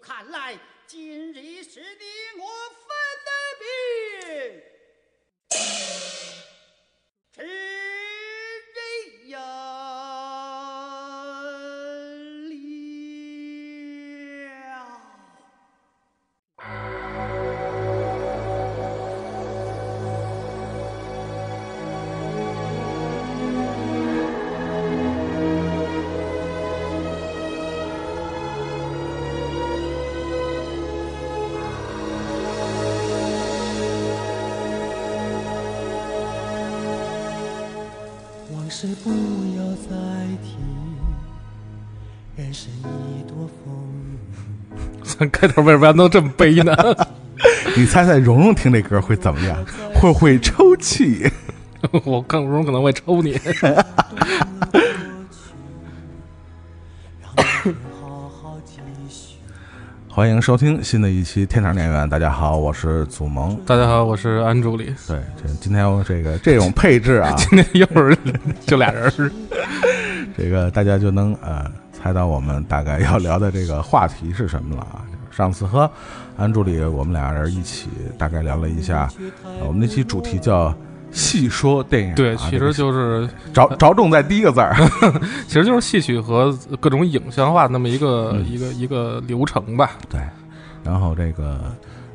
看来今日是你我咱开头为什么要弄这么悲呢？你猜猜蓉蓉听这歌会怎么样？会不会抽泣？我更容可能会抽你。欢迎收听新的一期《天堂电源》，大家好，我是祖萌。大家好，我是安助理。对，这今天我这个这种配置啊，今天又是就俩人儿，这个大家就能呃猜到我们大概要聊的这个话题是什么了啊。就是上次和安助理我们俩人一起大概聊了一下，呃我们那期主题叫“戏说电影”啊，对，其实就是着着重在第一个字儿。其实就是戏曲和各种影像化那么一个、嗯一个一个流程吧。对，然后这个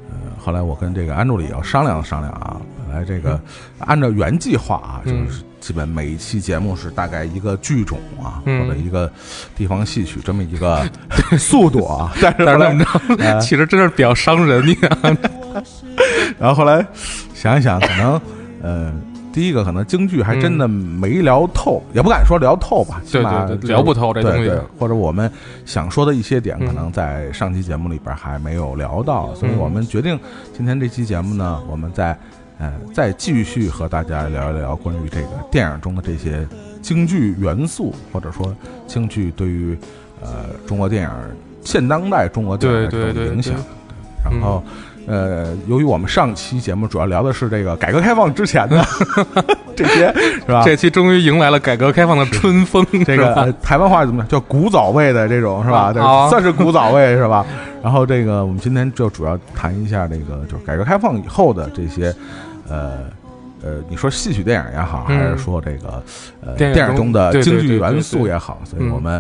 呃，后来我跟这个安助理要商量商量啊，本来这个按照原计划啊，就嗯是基本每一期节目是大概一个剧种啊，嗯。或者一个地方戏曲这么一个 速度啊，但是怎么着，呃 其实真是比较伤人，然后后来想一想，可能呃。第一个可能京剧还真的没聊透，也不敢说聊透吧，起码聊不透这东西。对对。，或者我们想说的一些点，嗯可能在上期节目里边还没有聊到，所以嗯。我们决定今天这期节目呢，我们再呃再继续和大家聊一聊关于这个电影中的这些京剧元素，或者说京剧对于呃中国电影现当代中国电影的影响对。然后呃，由于我们上期节目主要聊的是这个改革开放之前的 这些，是吧？这期终于迎来了改革开放的春风，这个呃台湾话怎么讲？叫古早味的这种是吧？对啊算是古早味是吧？然后这个我们今天就主要谈一下这个就是改革开放以后的这些呃。呃，你说戏曲电影也好，嗯。还是说这个呃电影中的京剧元素也好，所以嗯我们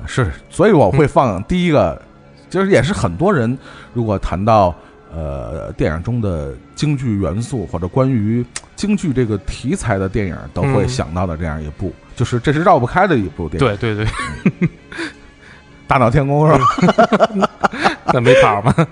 呃是，所以我会放第一个，就是也是很多人如果谈到呃电影中的京剧元素或者关于京剧这个题材的电影都会嗯。想到的这样一部，就是这是绕不开的一部电影。对对对，大闹天宫是吧？那没跑吗？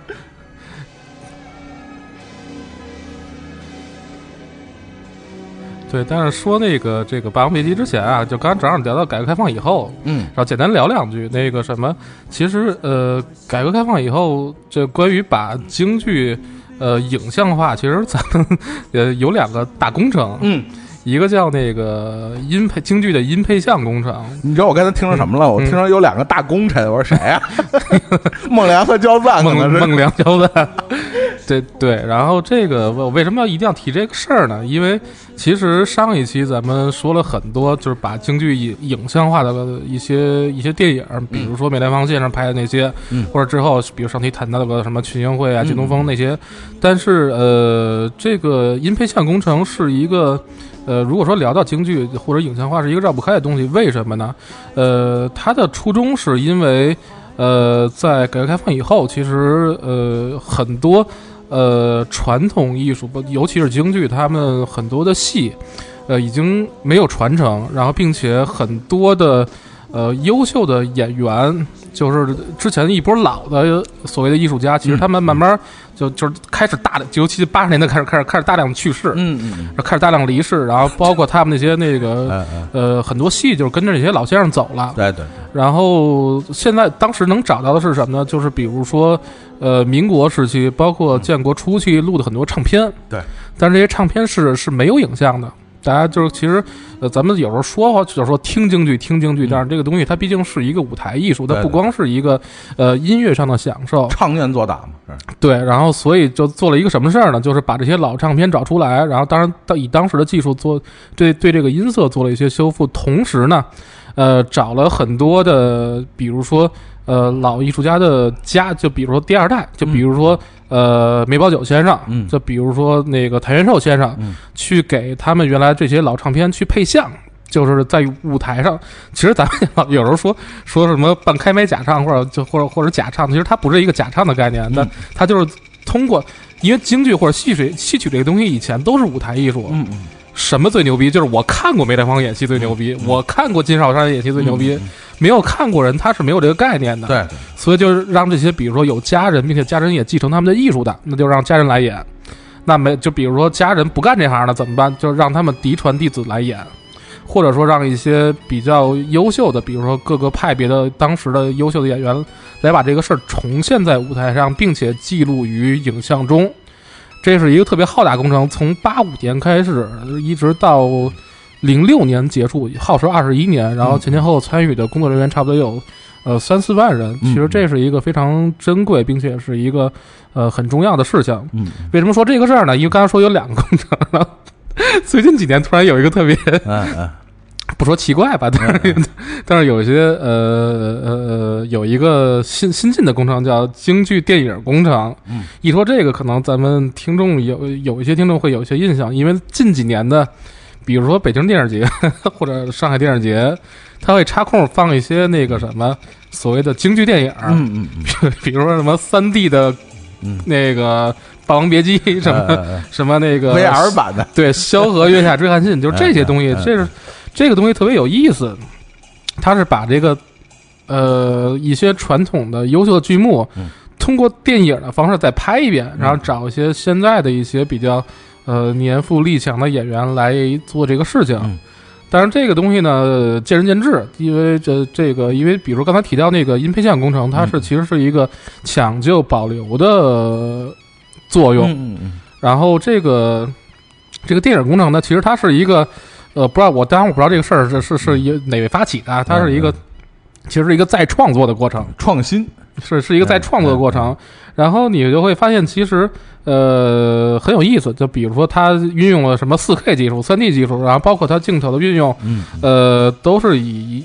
对，但是说那个这个《霸王别姬》之前啊，就刚刚正好聊到改革开放以后，嗯然后简单聊两句那个什么，其实呃，改革开放以后，这关于把京剧呃影像化，其实咱们呃有两个大工程，嗯，一个叫那个音配京剧的音配像工程，你知道我刚才听说什么了？我嗯听说有两个大功臣，我说谁呀、孟良和焦赞。孟孟良焦赞，对对，然后这个我为什么要一定要提这个事儿呢？因为其实上一期咱们说了很多，就是把京剧影影像化的一些一些电影，比如说梅兰芳先生拍的那些，嗯或者之后比如上期谈到的什么群英会啊、嗯靳东风那些，但是呃，这个音配像工程是一个。呃，如果说聊到京剧或者影像化是一个绕不开的东西，为什么呢？呃，它的初衷是因为，呃，在改革开放以后，其实呃很多呃传统艺术，尤其是京剧，他们很多的戏，呃已经没有传承，然后并且很多的呃优秀的演员，就是之前一波老的所谓的艺术家，其实他们慢慢就就是开始大的，尤其八十年代开始开始开始大量的去世，嗯嗯开始大量离世，然后包括他们那些那个 呃很多戏就是跟着这些老先生走了。对对，然后现在当时能找到的是什么呢？就是比如说，呃，民国时期，包括建国初期录的很多唱片。对。但是这些唱片是是没有影像的。大家就是其实，呃，咱们有时候说话就是说听京剧，听京剧，但是这个东西它毕竟是一个舞台艺术，它不光是一个呃音乐上的享受。唱念做打嘛，是对，然后所以就做了一个什么事儿呢？就是把这些老唱片找出来，然后当然当以当时的技术做对对这个音色做了一些修复，同时呢，呃，找了很多的，比如说呃老艺术家的家，就比如说第二代，就比如说、呃梅葆玖先生，嗯就比如说那个谭元寿先生，嗯去给他们原来这些老唱片去配像。就是在舞台上，其实咱们有时候说说什么半开麦假唱，或者就或者或者假唱，其实它不是一个假唱的概念，那嗯它就是通过，因为京剧或者戏曲戏曲这个东西以前都是舞台艺术，嗯嗯什么最牛逼？就是我看过梅兰芳演戏最牛逼，我看过金少山演戏最牛逼，没有看过人他是没有这个概念的。，对，所以就是让这些比如说有家人，并且家人也继承他们的艺术的，那就让家人来演。那没就比如说家人不干这行了怎么办？就让他们嫡传弟子来演，或者说让一些比较优秀的，比如说各个派别的当时的优秀的演员来把这个事儿重现在舞台上，并且记录于影像中。这是一个特别浩大工程，从八五年开始，一直到零六年结束，耗时二十一年。然后前前后后参与的工作人员差不多有呃三四万人。嗯其实这是一个非常珍贵，并且是一个呃很重要的事项。嗯为什么说这个事儿呢？因为刚才说有两个工程，然后 最近几年突然有一个特别嗯嗯不说奇怪吧，但是、但是有一些呃呃有一个新新进的工程叫京剧电影工程。嗯，一说这个，可能咱们听众有有一些听众会有一些印象，因为近几年的，比如说北京电影节 或者上海电影节，他会插空放一些那个什么所谓的京剧电影，嗯嗯 比如说什么三 D 的嗯。那个《霸王别姬》什么、呃什么那个 VR 版的，对，萧何月下追韩信，就是这些东西，嗯嗯嗯这是这个东西特别有意思。它是把这个呃一些传统的优秀的剧目，嗯通过电影的方式再拍一遍，然后找一些现在的一些比较呃年富力强的演员来做这个事情。嗯但是这个东西呢，见仁见智，因为这这个，因为比如刚才提到那个音配像工程，它是嗯其实是一个抢救保留的作用。嗯嗯然后这个这个电影工程呢，其实它是一个呃，不知道我当然我不知道这个事儿是是是一哪位发起的啊，它是一个其实是一个再创作的过程，创新，是是一个再创作的过程。然后你就会发现，其实呃很有意思，就比如说它运用了什么四 K 技术、三 D 技术，然后包括它镜头的运用，嗯呃，都是以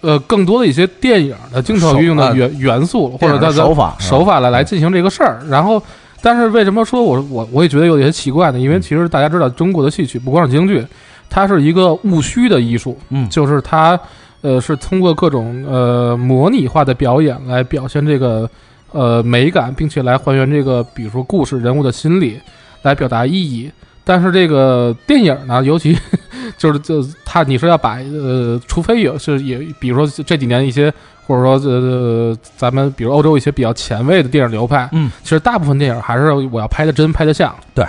呃更多的一些电影的镜头运用的元元素，或者它的手法手法来来进行这个事儿。然后，但是为什么说我我我也觉得有些奇怪呢？因为其实大家知道，中国的戏曲不光是京剧，它是一个务虚的艺术，嗯就是它呃是通过各种呃模拟化的表演来表现这个呃美感，并且来还原这个比如说故事人物的心理，来表达意义。但是这个电影呢，尤其 就是就它你说要把呃，除非有是也比如说这几年一些或者说呃咱们比如欧洲一些比较前卫的电影流派，嗯，其实大部分电影还是我要拍的真拍的像，对。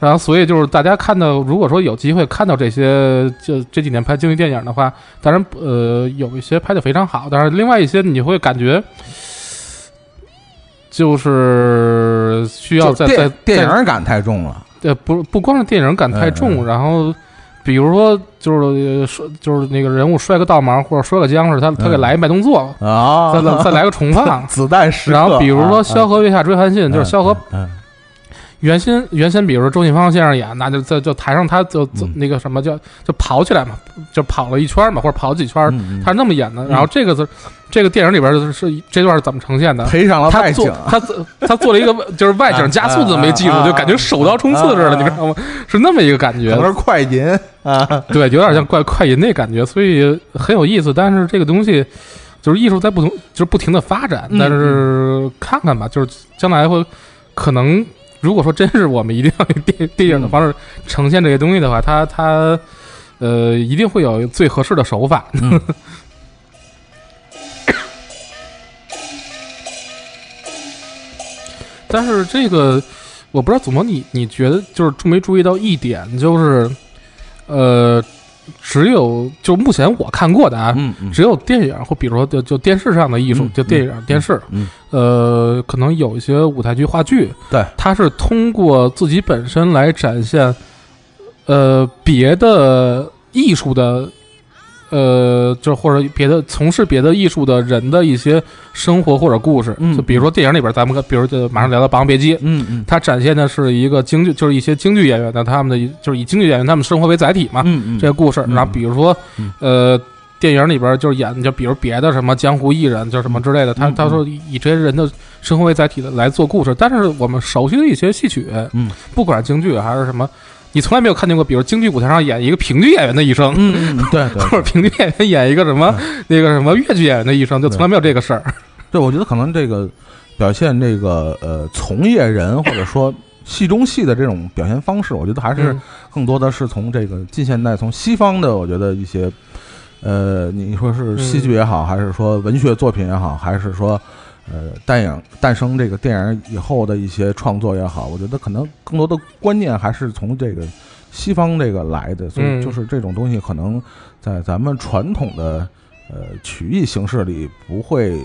然后，所以就是大家看到，如果说有机会看到这些，就这几年拍京剧电影的话，当然，呃，有一些拍的非常好，但是另外一些你会感觉，就是需要在在电电影感太重了，对，不不光是电影感太重，然后比如说就是呃摔就是那个人物摔个倒忙或者摔个僵尸，他他给嗯。来一慢动作，啊，再来再来个重放。子弹时刻，然后比如说啊萧何月下追韩信，就是萧何，嗯原先原先比如说周信芳先生演，那就在就台上他就走嗯那个什么叫就跑起来嘛，就跑了一圈嘛，或者跑几圈，嗯，他是那么演的。然后这个是这个电影里边是是这段是怎么呈现的？赔上了他景，他做他做了一个就是外景加速的没记住就感觉手刀冲刺似的，你知道吗？是那么一个感觉快银啊，对，有点像快快银那感觉，所以很有意思。但是这个东西就是艺术在不同，就是不停的发展。嗯但是看看吧，就是将来会可能，如果说真是我们一定要用电电影的方式呈现这些东西的话，它它呃一定会有最合适的手法。嗯 但是这个我不知道怎么你你觉得就是注没注意到一点，就是呃，只有就目前我看过的啊，嗯嗯。只有电影或比如说就就电视上的艺术，嗯就电影、电视，嗯。呃，可能有一些舞台剧、话剧，对，它是通过自己本身来展现，呃，别的艺术的，呃，就或者别的从事别的艺术的人的一些生活或者故事，嗯就比如说电影里边，咱们比如就马上聊到《霸王别姬》，嗯嗯它展现的是一个京剧，就是一些京剧演员的他们的就是以京剧演员他们生活为载体嘛，嗯嗯，这个故事。嗯然后比如说嗯，呃，电影里边就是演，就比如别的什么江湖艺人，就什么之类的，他嗯他说以以这些人的生活为载体的来做故事。但是我们熟悉的一些戏曲，嗯，不管京剧还是什么，你从来没有看见过，比如京剧舞台上演一个评剧演员的一生，嗯嗯，对对 或者评剧演员演一个什么那个什么越剧演员的一生，就从来没有这个事儿。对，我觉得可能这个表现这个呃从业人或者说戏中戏的这种表现方式，我觉得还是嗯。更多的是从这个近现代从西方的，我觉得一些呃，你说是戏剧也好，还是说文学作品也好，还是说呃电影诞生这个电影以后的一些创作也好，我觉得可能更多的观念还是从这个西方这个来的，所以嗯就是这种东西可能在咱们传统的呃曲艺形式里不会。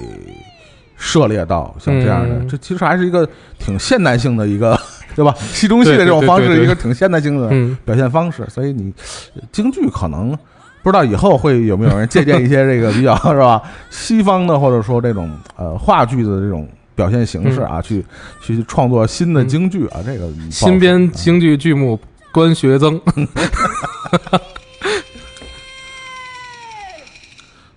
涉猎到像这样的，嗯这其实还是一个挺现代性的一个，对吧？戏中戏的这种方式，一个挺现代性的嗯，表现方式，所以你呃京剧可能不知道以后会有没有人借鉴一些这个比较 是吧？西方的或者说这种呃话剧的这种表现形式啊，去去创作新的京剧啊，这个新编京剧剧目关学增，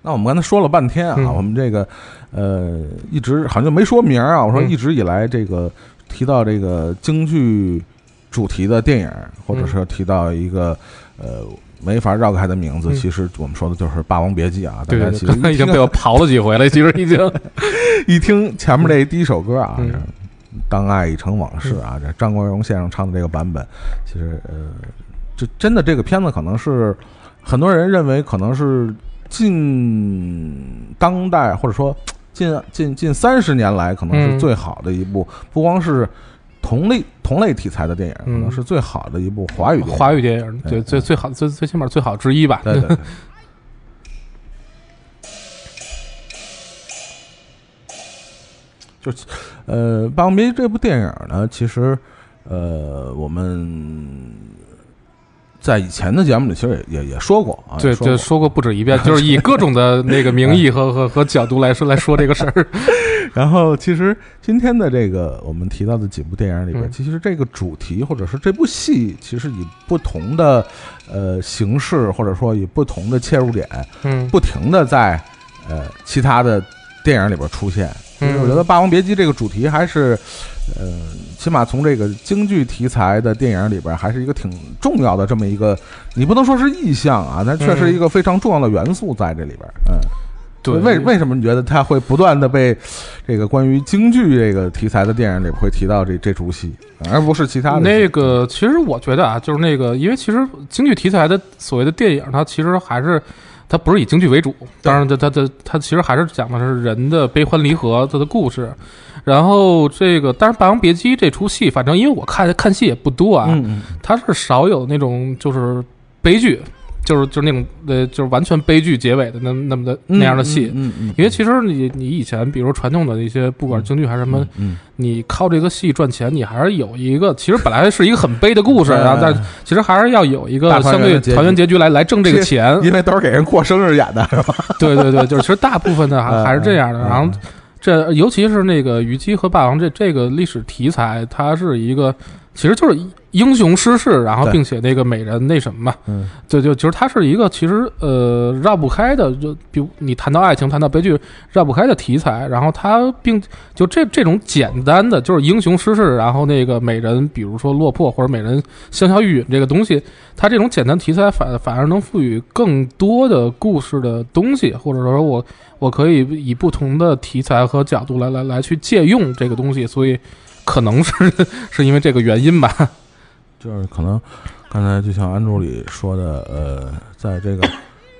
那我们刚才说了半天啊，嗯。我们这个呃一直好像就没说名儿啊。我说嗯。一直以来这个提到这个京剧主题的电影，或者是提到一个呃没法绕开的名字，嗯其实我们说的就是《霸王别姬》啊。大家其实已经被我 刨了几回了，其实已经。一听前面这第一首歌啊，嗯当爱已成往事》啊，这张国荣先生唱的这个版本，其实呃，这真的这个片子可能是很多人认为可能是近当代或者说近近近三十年来可能是嗯最好的一部，不光是同类同类题材的电影，可嗯能是最好的一部华语。华语电影，对对最最好最最起码最好之一吧。对对对。就是，呃，《霸王别姬》这部电影呢，其实，呃，我们在以前的节目里其实也也也说过啊，对，就说过不止一遍，就是以各种的那个名义和和和角度来说来说这个事儿。然后，其实今天的这个我们提到的几部电影里边，嗯其实这个主题或者是这部戏，其实以不同的呃形式，或者说以不同的切入点，嗯不停的在呃其他的电影里边出现。就是我觉得《霸王别姬》这个主题还是，呃，起码从这个京剧题材的电影里边，还是一个挺重要的这么一个，你不能说是意象啊，但确实一个非常重要的元素在这里边。嗯，对，为为什么你觉得它会不断的被这个关于京剧这个题材的电影里会提到这这出戏，而不是其他的那个，其实我觉得啊，就是那个，因为其实京剧题材的所谓的电影，它其实还是它不是以京剧为主，当然它它它它其实还是讲的是人的悲欢离合它的故事。然后这个，当然《霸王别姬》这出戏，反正因为我看看戏也不多啊，嗯嗯它是少有那种就是悲剧，就是就是那种呃，就是完全悲剧结尾的那那么的嗯那样的戏。嗯嗯，因为其实你你以前比如传统的一些，不管是京剧还是什么，嗯你靠这个戏赚钱，你还是有一个，其实本来是一个很悲的故事，嗯然后但其实还是要有一个相对团圆结局来来挣这个钱。因为都是给人过生日演的，是吧？对对对，就是其实大部分的还嗯还是这样的。嗯然后这尤其是那个虞姬和霸王这这个历史题材，它是一个其实就是英雄失势，然后并且那个美人那什么嘛，嗯。就就其实它是一个其实呃绕不开的，就比如你谈到爱情，谈到悲剧绕不开的题材，然后它并就这这种简单的就是英雄失势，然后那个美人，比如说落魄或者美人香消玉殒这个东西，它这种简单题材反反而能赋予更多的故事的东西，或者说我我可以以不同的题材和角度来来来去借用这个东西，所以可能是是因为这个原因吧。就是可能刚才就像安助理说的，呃，在这个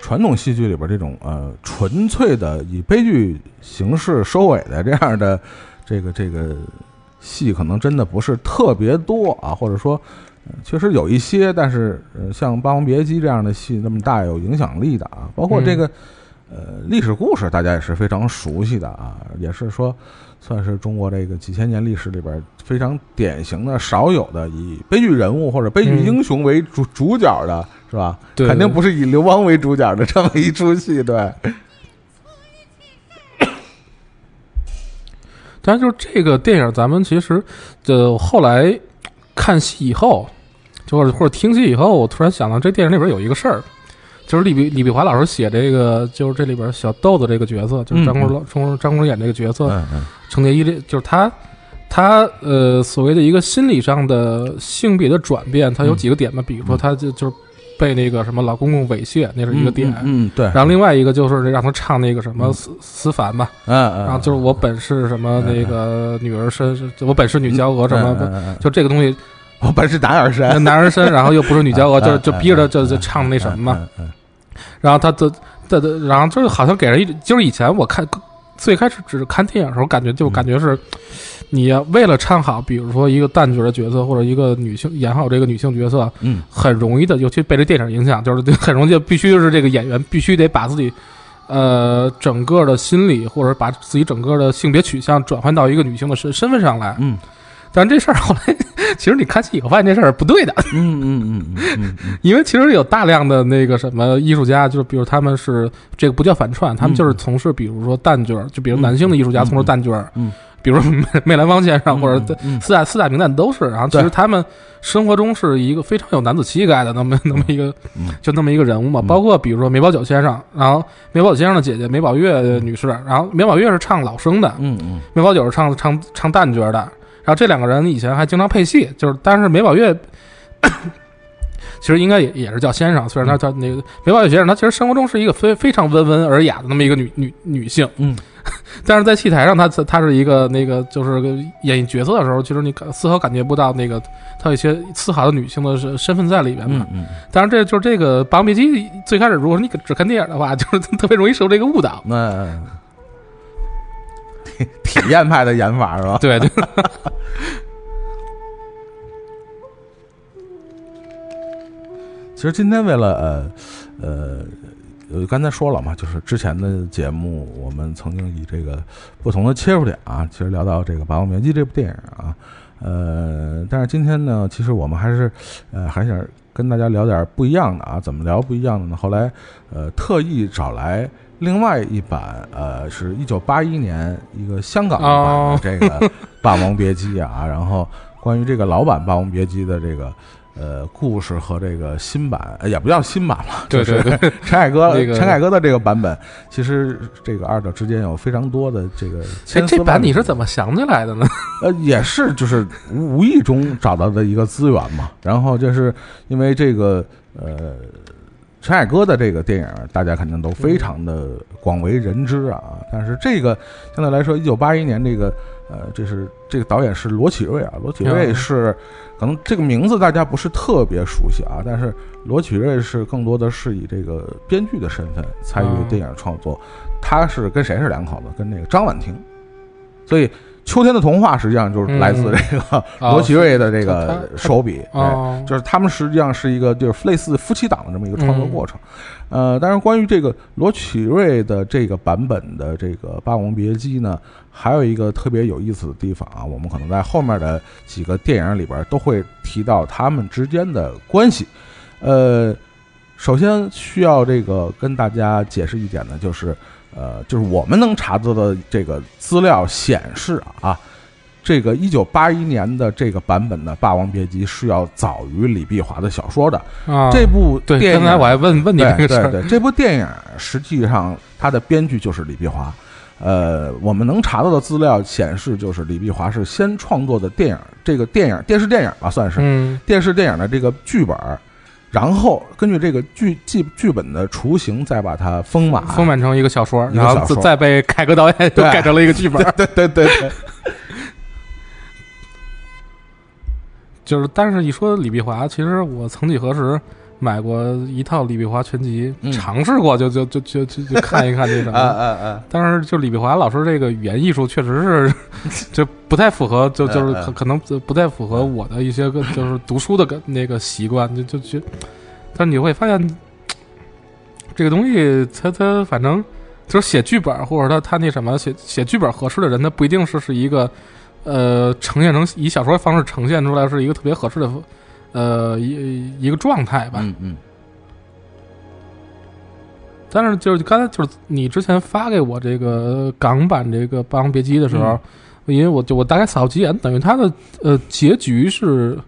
传统戏剧里边，这种呃纯粹的以悲剧形式收尾的这样的这个这个戏，可能真的不是特别多啊，或者说。呃确实有一些，但是呃，像《霸王别姬》这样的戏那么大有影响力的啊，包括这个、呃历史故事，大家也是非常熟悉的啊，也是说算是中国这个几千年历史里边非常典型的、少有的以悲剧人物或者悲剧英雄为主、主角的，是吧？对肯定不是以刘邦为主角的这么一出戏，对。但是就是这个电影，咱们其实就后来看戏以后，就或者或者听戏以后，我突然想到这电影里边有一个事儿，就是李碧李碧华老师写这个，就是这里边小豆子这个角色，就是张国嗯老张张国荣演这个角色，程蝶衣这就是他。他呃，所谓的一个心理上的性别的转变，他有嗯几个点嘛？比如说，他就就是被那个什么老公公猥亵，那是一个点。嗯，嗯对，然后另外一个就是让他唱那个什么嗯。思思凡吧，嗯嗯，然后就是我本是什么嗯那个女儿身，我本是女娇娥什么，嗯嗯嗯。就这个东西我本是男儿身，男儿身，然后又不是女娇娥，就嗯就逼着就就唱那什么嘛。然后他的的的，然后就是好像给人一，就是以前我看最开始只是看电影的时候，感觉就嗯感觉是，你要为了唱好，比如说一个旦角的角色或者一个女性演好这个女性角色，嗯很容易的，尤其被这电影影响，就是很容易就必须是这个演员必须得把自己。呃，整个的心理或者把自己整个的性别取向转换到一个女性的身身份上来，嗯但这事儿后来，其实你看戏以后发现这事儿不对的，嗯嗯嗯因为其实有大量的那个什么艺术家，就是比如他们是这个不叫反串，他们就是从事比如说旦角儿，就比如男性的艺术家嗯从事旦角比如说梅梅兰芳先生或者嗯四大四大名旦都是，然后其实他们生活中是一个非常有男子气概的那么那么一个嗯就那么一个人物嘛，嗯。包括比如说梅葆玖先生，然后梅葆玖先生的姐姐梅葆月女士，然后梅葆月是唱老生的，嗯嗯。梅葆玖是唱唱唱旦角的，然后这两个人以前还经常配戏，就是但是梅宝月 其实应该也也是叫先生，虽然他叫那个梅宝月先生，他其实生活中是一个非非常温文尔雅的那么一个女女女性，嗯，但是在戏台上她她是一个那个就是个演绎角色的时候，其实你感丝毫感觉不到那个她有一些丝毫的女性的身身份在里边嘛。嗯当然，这就是这个《霸王别姬》最开始，如果你只看电影的话，就是特别容易受这个误导。那体 体验派的演法是吧？对对，其实今天为了呃呃，呃，刚才说了嘛，就是之前的节目，我们曾经以这个不同的切入点啊，其实聊到这个《霸王别姬》这部电影啊，呃，但是今天呢，其实我们还是呃还想跟大家聊点不一样的啊，怎么聊不一样的呢？后来呃特意找来。另外一版，呃，是一九八一年一个香港版的这个《霸王别姬》啊，然后关于这个老版《霸王别姬》的这个呃故事和这个新版，呃也不叫新版了，对对就是 陈凯歌那个陈凯歌的这个版本，其实这个二者之间有非常多的这个哎，千丝万缕这版你是怎么想起来的呢？呃，也是就是无无意中找到的一个资源嘛。然后就是因为这个呃，陈凯歌的这个电影，大家肯定都非常的广为人知啊。但是这个相对来说，一九八一年这个呃，这是这个导演是罗启瑞啊，罗启瑞嗯是可能这个名字大家不是特别熟悉啊，但是罗启瑞是更多的是以这个编剧的身份参与嗯电影创作。他是跟谁是两口子？跟那个张婉婷。所以《秋天的童话》实际上就是来自这个哦 罗奇瑞的这个手笔，就是他们实际上是一个就是类似夫妻档的这么一个创作过程。呃，当然关于这个罗奇瑞的这个版本的这个《霸王别姬》呢，还有一个特别有意思的地方啊，我们可能在后面的几个电影里边都会提到他们之间的关系。呃，首先需要这个跟大家解释一点呢，就是呃，就是我们能查到的这个资料显示啊，这个一九八一年的这个版本的《霸王别姬》是要早于李碧华的小说的。啊，这部对，电影刚才我还问问你对这个事儿，对对，这部电影实际上它的编剧就是李碧华。呃，我们能查到的资料显示，就是李碧华是先创作的电影，这个电影电视电影吧，算是、嗯电视电影的这个剧本儿，然后根据这个剧剧剧本的雏形，再把它丰满。丰满成一个小说，然后再再被凯歌导演又改成了一个剧本。对 对对对，就是，但是一说李碧华，其实我曾几何时买过一套李碧华全集，嗯尝试过就就就就就就看一看这什 啊么。啊啊！但是就李碧华老师这个语言艺术确实是，就不太符合，就就是可可能不太符合我的一些个就是读书的个那个习惯，就就就，但你会发现，这个东西它它反正就是写剧本或者他他那什么写写剧本合适的人，他不一定是是一个呃呈现成以小说方式呈现出来是一个特别合适的呃一一个状态吧。嗯嗯但是就是刚才就是你之前发给我这个港版这个《霸王别姬》的时候，嗯因为我就我大概扫几眼，等于它的呃结局是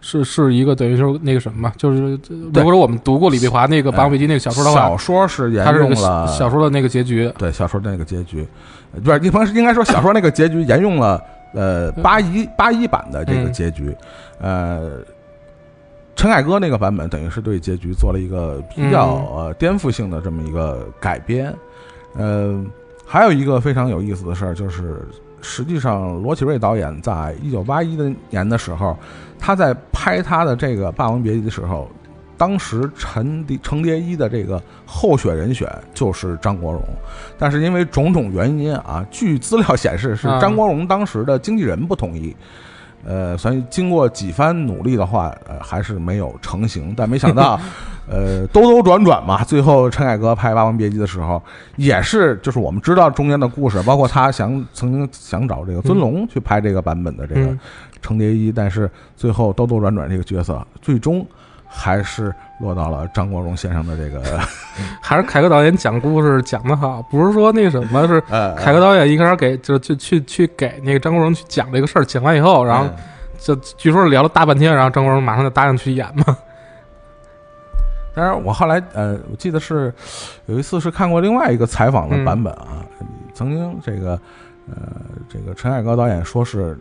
是是一个等于就是那个什么嘛，就是如果说我们读过李碧华那个《霸王别姬》那个小说的话小，说是沿用了小说的那个结局。对小说的那个结局，呃不是应该应该说小说那个结局沿用了呃八一八一版的这个嗯结局，呃。陈凯歌那个版本等于是对结局做了一个比较嗯。呃颠覆性的这么一个改编，呃，还有一个非常有意思的事儿就是，实际上罗启瑞导演在一九八一的年的时候，他在拍他的这个《霸王别姬》的时候，当时陈蝶程蝶衣的这个候选人选就是张国荣，但是因为种种原因啊，据资料显示是啊。张国荣当时的经纪人不同意。呃，所以经过几番努力的话，呃，还是没有成型。但没想到，呃，兜兜转转嘛，最后陈凯歌拍《霸王别姬》的时候，也是就是我们知道中间的故事，包括他想曾经想找这个尊龙去拍这个版本的这个嗯程蝶衣，但是最后兜兜转转这个角色最终还是落到了张国荣先生的这个 还是凯歌导演讲故事讲的好，不是说那什么，是呃 凯歌导演一开始给就就去去给那个张国荣去讲这个事儿，讲完以后，然后嗯。就据说是聊了大半天，然后张国荣马上就答应去演嘛。当然，我后来呃，我记得是有一次是看过另外一个采访的版本啊，曾经这个呃，这个陈凯歌导演说是，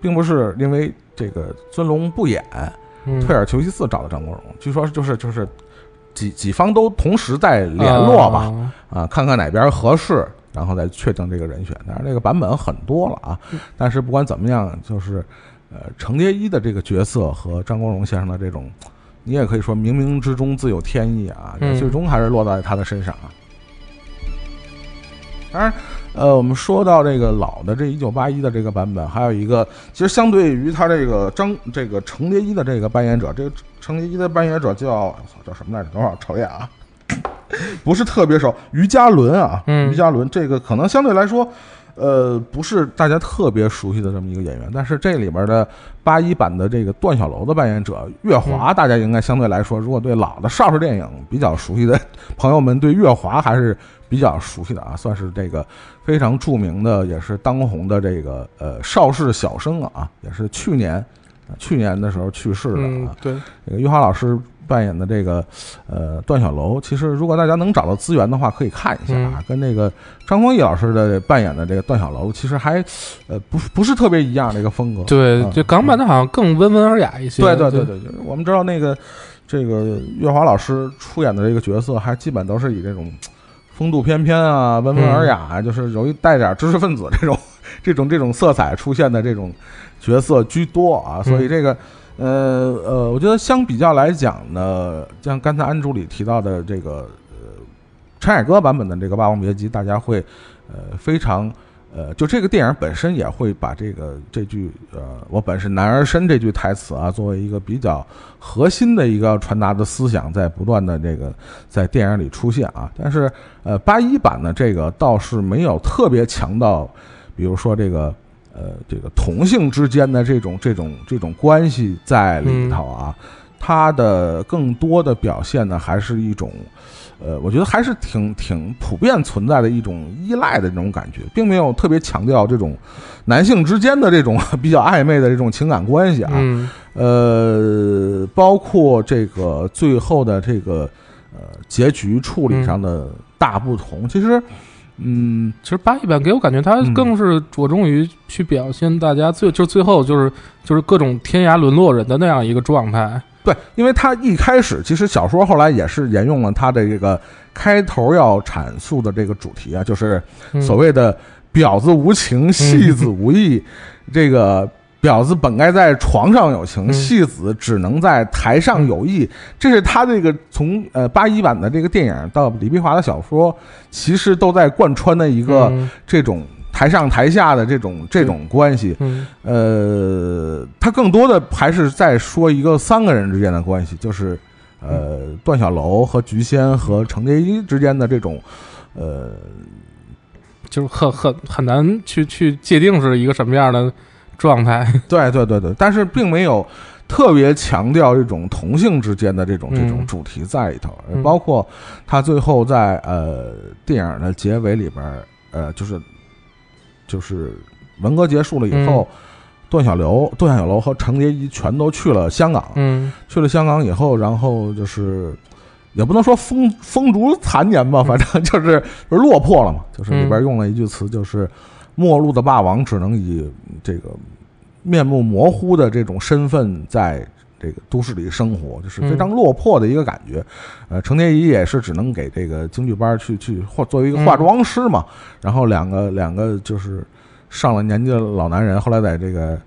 并不是因为这个尊龙不演，嗯退而求其次找的张国荣，据说就是就是几几方都同时在联络吧，啊啊，看看哪边合适，然后再确定这个人选。当然，这个版本很多了啊，但是不管怎么样，就是呃，程蝶衣的这个角色和张国荣先生的这种，你也可以说冥冥之中自有天意啊，嗯最终还是落在他的身上啊。当然，呃，我们说到这个老的这一九八一的这个版本，还有一个，其实相对于他这个张这个程蝶衣的这个扮演者，这个程蝶衣的扮演者叫叫什么来着？等会儿瞅一眼啊，不是特别熟，于嘉伦啊，嗯。于嘉伦。这个可能相对来说，呃，不是大家特别熟悉的这么一个演员，但是这里边的八一版的这个段小楼的扮演者月华，大家应该相对来说，如果对老的邵氏电影比较熟悉的朋友们，对月华还是比较熟悉的啊，算是这个非常著名的，也是当红的这个呃邵氏小生啊，也是去年呃去年的时候去世的啊。，嗯对，这个月华老师扮演的这个呃段小楼，其实如果大家能找到资源的话，可以看一下啊，嗯跟那个张丰毅老师的扮演的这个段小楼，其实还呃不不是特别一样的一个风格。嗯，对就港版的好像更温文尔雅一些。对对对对，对我们知道那个这个月华老师出演的这个角色，还基本都是以这种风度翩翩啊、温文尔雅啊，就是容易带点知识分子这种这种这种色彩出现的这种角色居多啊，所以这个。呃呃，我觉得相比较来讲呢，像刚才安主里提到的这个呃陈凯歌版本的这个《霸王别姬》，大家会呃非常呃，就这个电影本身也会把这个这句呃“我本是男儿身”这句台词啊，作为一个比较核心的一个传达的思想，在不断的这个在电影里出现啊。但是呃，八一版的这个倒是没有特别强到，比如说这个呃这个同性之间的这种这种这种关系在里头啊。它的更多的表现呢，还是一种，呃，我觉得还是挺挺普遍存在的一种依赖的这种感觉，并没有特别强调这种男性之间的这种 比较暧昧的这种情感关系啊。嗯呃，包括这个最后的这个呃结局处理上的大不同，其实，嗯，其实八一版给我感觉，它嗯更是着重于去表现大家最就最后就是就是各种天涯沦落人的那样一个状态。对，因为他一开始其实小说后来也是沿用了他的这个开头要阐述的这个主题啊，就是嗯所谓的婊子无情，戏子无义，这个。婊子本该在床上有情，嗯戏子只能在台上有义。这是他这个从呃八一版的这个电影到李碧华的小说，其实都在贯穿的一个嗯这种台上台下的这种这种关系。嗯呃，他更多的还是在说一个三个人之间的关系，就是呃段小楼和菊仙和程蝶衣之间的这种呃就是很很很难去去界定是一个什么样的状态。对对对对，但是并没有特别强调这种同性之间的这种这种嗯主题在里头，嗯包括他最后在呃电影的结尾里边，呃，就是就是文革结束了以后，段小楼、段小楼和程蝶衣全都去了香港。嗯去了香港以后，然后就是也不能说风风烛残年吧，反正就是就是落魄了嘛。就是里边用了一句词，就是“末路的霸王只能以这个面目模糊的这种身份在这个都市里生活，就是非常落魄的一个感觉。呃，程蝶衣也是只能给这个京剧班去去化作为一个化妆师嘛。然后两个两个就是上了年纪的老男人，后来在这个。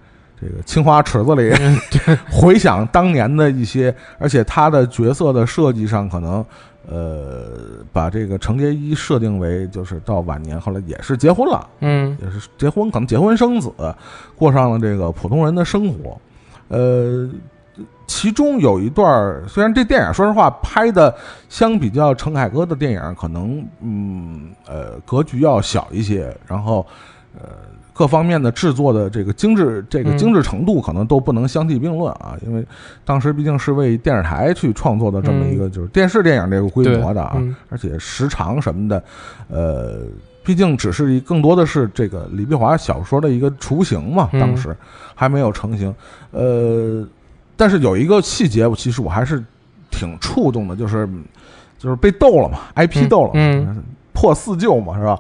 这个青花池子里，回想当年的一些，而且他的角色的设计上，可能呃，把这个程蝶衣设定为就是到晚年，后来也是结婚了，嗯也是结婚，可能结婚生子，过上了这个普通人的生活。呃，其中有一段儿，虽然这电影说实话拍的相比较陈凯歌的电影，可能嗯呃格局要小一些，然后呃各方面的制作的这个精致，这个嗯。精致程度可能都不能相提并论啊，因为当时毕竟是为电视台去创作的这么一个就是电视电影这个规模的啊，嗯。而且时长什么的，呃，毕竟只是一更多的是这个李碧华小说的一个雏形嘛，嗯。当时还没有成型。呃，但是有一个细节，我其实我还是挺触动的，就是就是被逗了嘛，IP 嗯斗了破四旧嘛，是吧？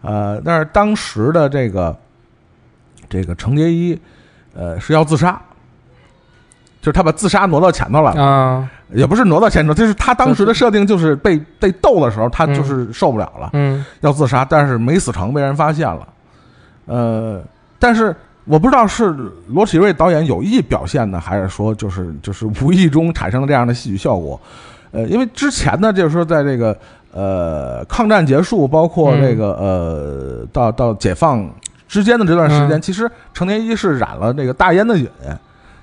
呃，但是当时的这个这个程蝶衣，呃，是要自杀。就是他把自杀挪到前头来了，啊也不是挪到前头，就是他当时的设定就是被被斗的时候，他就是受不了了，嗯要自杀，但是没死成，被人发现了。呃，但是我不知道是罗启瑞导演有意表现的，还是说就是就是无意中产生了这样的戏剧效果。呃，因为之前呢，就是说在这个呃抗战结束，包括这个、呃到到解放之间的这段时间，嗯其实程蝶衣是染了这个大烟的瘾，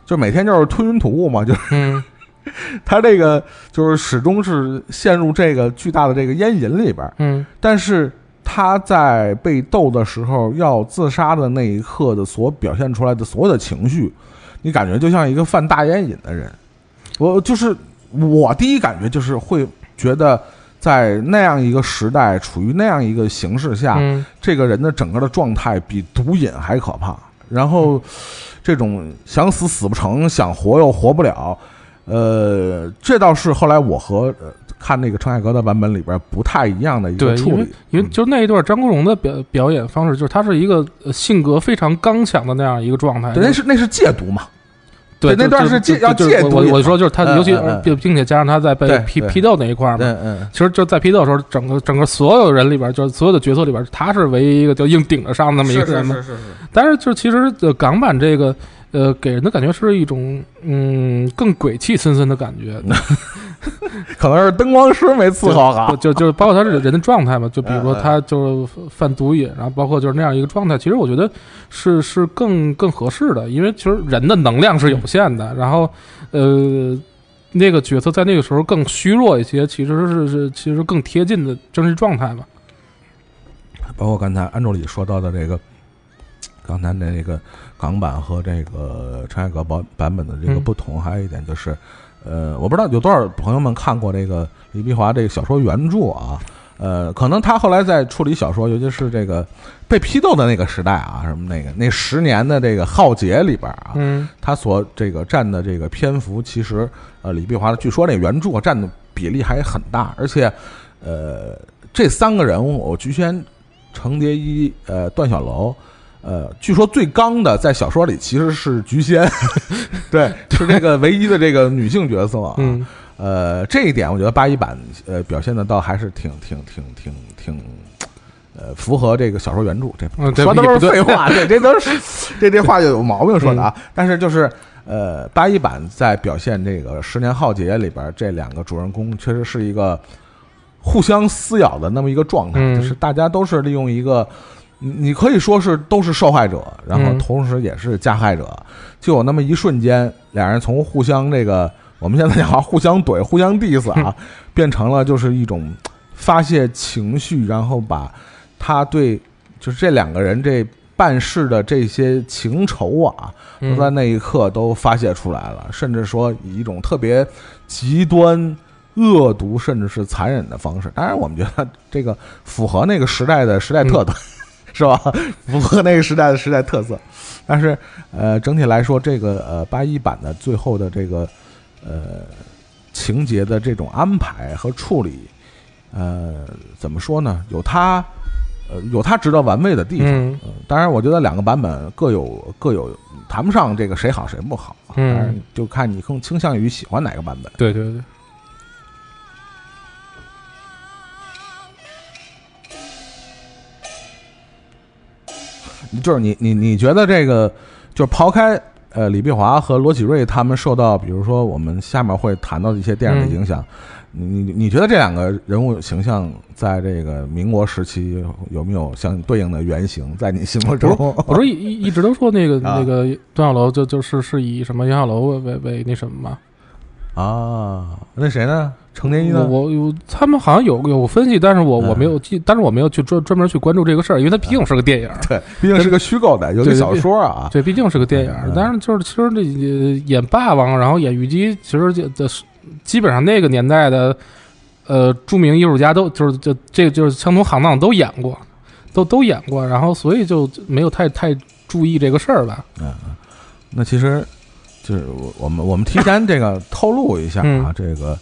就每天就是吞云吐雾嘛，就是。嗯 他这个就是始终是陷入这个巨大的这个烟瘾里边儿，嗯但是他在被斗的时候要自杀的那一刻的所表现出来的所有的情绪，你感觉就像一个犯大烟瘾的人。我就是我第一感觉就是会觉得，在那样一个时代，处于那样一个形势下，嗯这个人的整个的状态比毒瘾还可怕。然后，这种想死死不成，想活又活不了，呃，这倒是后来我和、呃、看那个陈凯歌的版本里边不太一样的一个，处因为理。因为就那一段张国荣的表表演方式，就是他是一个呃性格非常刚强的那样一个状态。对，那是那是戒毒嘛？对对那段是戒要毒我我我说就是他，尤其并并且加上他在被批批斗那一块儿嘛，嗯嗯，其实就在批斗的时候，整个整个所有人里边，就是所有的角色里边，他是唯一一个就硬顶着上的那么一个人嘛。是是是。但是就其实呃港版这个呃给人的感觉是一种嗯更鬼气森森的感觉，可能是灯光师没伺候好就。就就是包括他这人的状态嘛，就比如说他就是犯毒瘾，然后包括就是那样一个状态，其实我觉得是是更更合适的，因为其实人的能量是有限的，然后呃。那个角色在那个时候更虚弱一些，其实是是其实更贴近的真实状态嘛。包括刚才安助理说到的这个，刚才那个港版和这个陈凯歌版版本的这个嗯不同，还有一点就是，呃，我不知道有多少朋友们看过这个李碧华这个小说原著啊。呃，可能他后来在处理小说，尤其是这个被批斗的那个时代啊，什么那个那十年的这个浩劫里边啊，嗯他所这个占的这个篇幅，其实呃，李碧华的据说那原著占的比例还很大，而且呃，这三个人物，我局先程蝶衣、呃段小楼，呃，据说最刚的在小说里其实是菊仙，对，是这个唯一的这个女性角色啊。嗯呃，这一点我觉得八一版呃表现的倒还是挺挺挺挺挺。呃，符合这个小说原著，这嗯对说的都是废话，这这都是这这话就有毛病说的啊。但是就是呃，八一版在表现这个十年浩劫里边，这两个主人公确实是一个互相撕咬的那么一个状态，嗯就是大家都是利用一个，你你可以说是都是受害者，然后嗯同时也是加害者，就有那么一瞬间，俩人从互相这个我们现在讲话互相怼、互相 diss 啊，变成了就是一种发泄情绪，然后把他对就是这两个人这办事的这些情仇啊，都在嗯那一刻都发泄出来了，甚至说以一种特别极端、恶毒，甚至是残忍的方式。当然，我们觉得这个符合那个时代的时代特点。是吧？符合那个时代的时代特色。但是呃，整体来说，这个呃八一版的最后的这个呃情节的这种安排和处理，呃，怎么说呢？有它呃有它值得玩味的地方。嗯呃当然，我觉得两个版本各有各有，谈不上这个谁好谁不好。啊嗯就看你更倾向于喜欢哪个版本。对对对，就是你你你觉得这个，就是抛开呃李碧华和罗启瑞他们受到，比如说我们下面会谈到的一些电影的影响，你你你觉得这两个人物形象在这个民国时期有没有相对应的原型在你心目中？我说一一一直都说那个啊那个段小楼就就是是以什么杨小楼为为为那什么嘛，啊，那谁呢？程蝶衣呢？我我有他们好像有有分析，但是我我嗯没有记，但是我没有去专专门去关注这个事儿，因为它毕竟是个电影儿，对，毕竟是个虚构的，有个对对小说啊。对，毕竟是个电影。但是就是其实这呃演霸王，然后演虞姬，其实这这是基本上那个年代的呃著名艺术家都就是就这个就是相同行当都演过，都都演过，然后所以就没有太太注意这个事儿吧。那其实就是我我们我们提前这个透露一下啊，嗯这个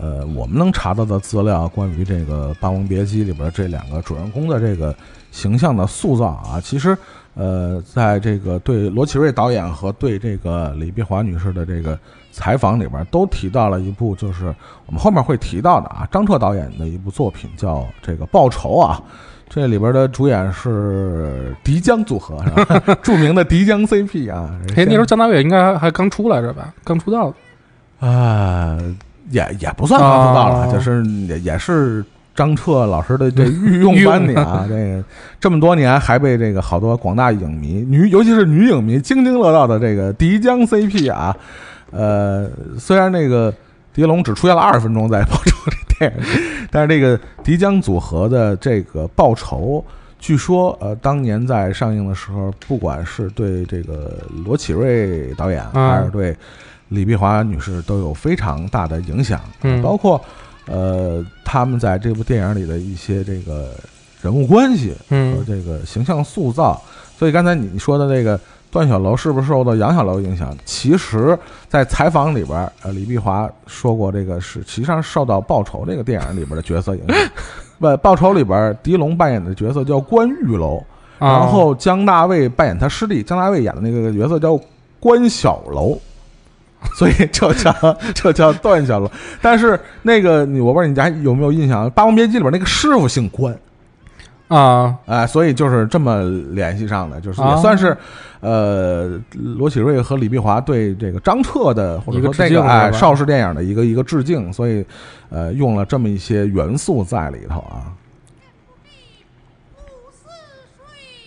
呃，我们能查到的资料关于这个《霸王别姬》里边这两个主人公的这个形象的塑造啊，其实呃，在这个对罗启瑞导演和对这个李碧华女士的这个采访里边，都提到了一部就是我们后面会提到的啊，张彻导演的一部作品叫这个《报仇》啊。这里边的主演是迪江组合，是吧？著名的迪江 CP 啊。哎，那时候姜大卫应该还还刚出来是吧？刚出道。啊，也也不算刚出道了，哦就是也也是张彻老师的这御用班底啊。这个这么多年还被这个好多广大影迷女，尤其是女影迷津津乐道的这个迪江 CP 啊。呃，虽然那个狄龙只出现了二十分钟在《报仇》这电影，但是这个迪江组合的这个《报仇》。据说，呃，当年在上映的时候，不管是对这个罗启瑞导演，嗯还是对李碧华女士，都有非常大的影响。嗯包括呃，他们在这部电影里的一些这个人物关系和嗯这个形象塑造。所以刚才你说的那个段小楼是不是受到杨小楼影响？其实，在采访里边，呃，李碧华说过，这个是实际上受到《报仇》这个电影里边的角色影响。不，《报仇》里边，狄龙扮演的角色叫关玉楼，啊然后姜大卫扮演他师弟，姜大卫演的那个角色叫关小楼，所以就叫就叫段小楼。但是那个你，我不知道你家有没有印象，《霸王别姬》里边那个师傅姓关，啊哎、所以就是这么联系上的，就是也啊算是，呃，罗启瑞和李碧华对这个张彻的或者说这个哎邵氏电影的一个一个致敬，所以呃用了这么一些元素在里头啊。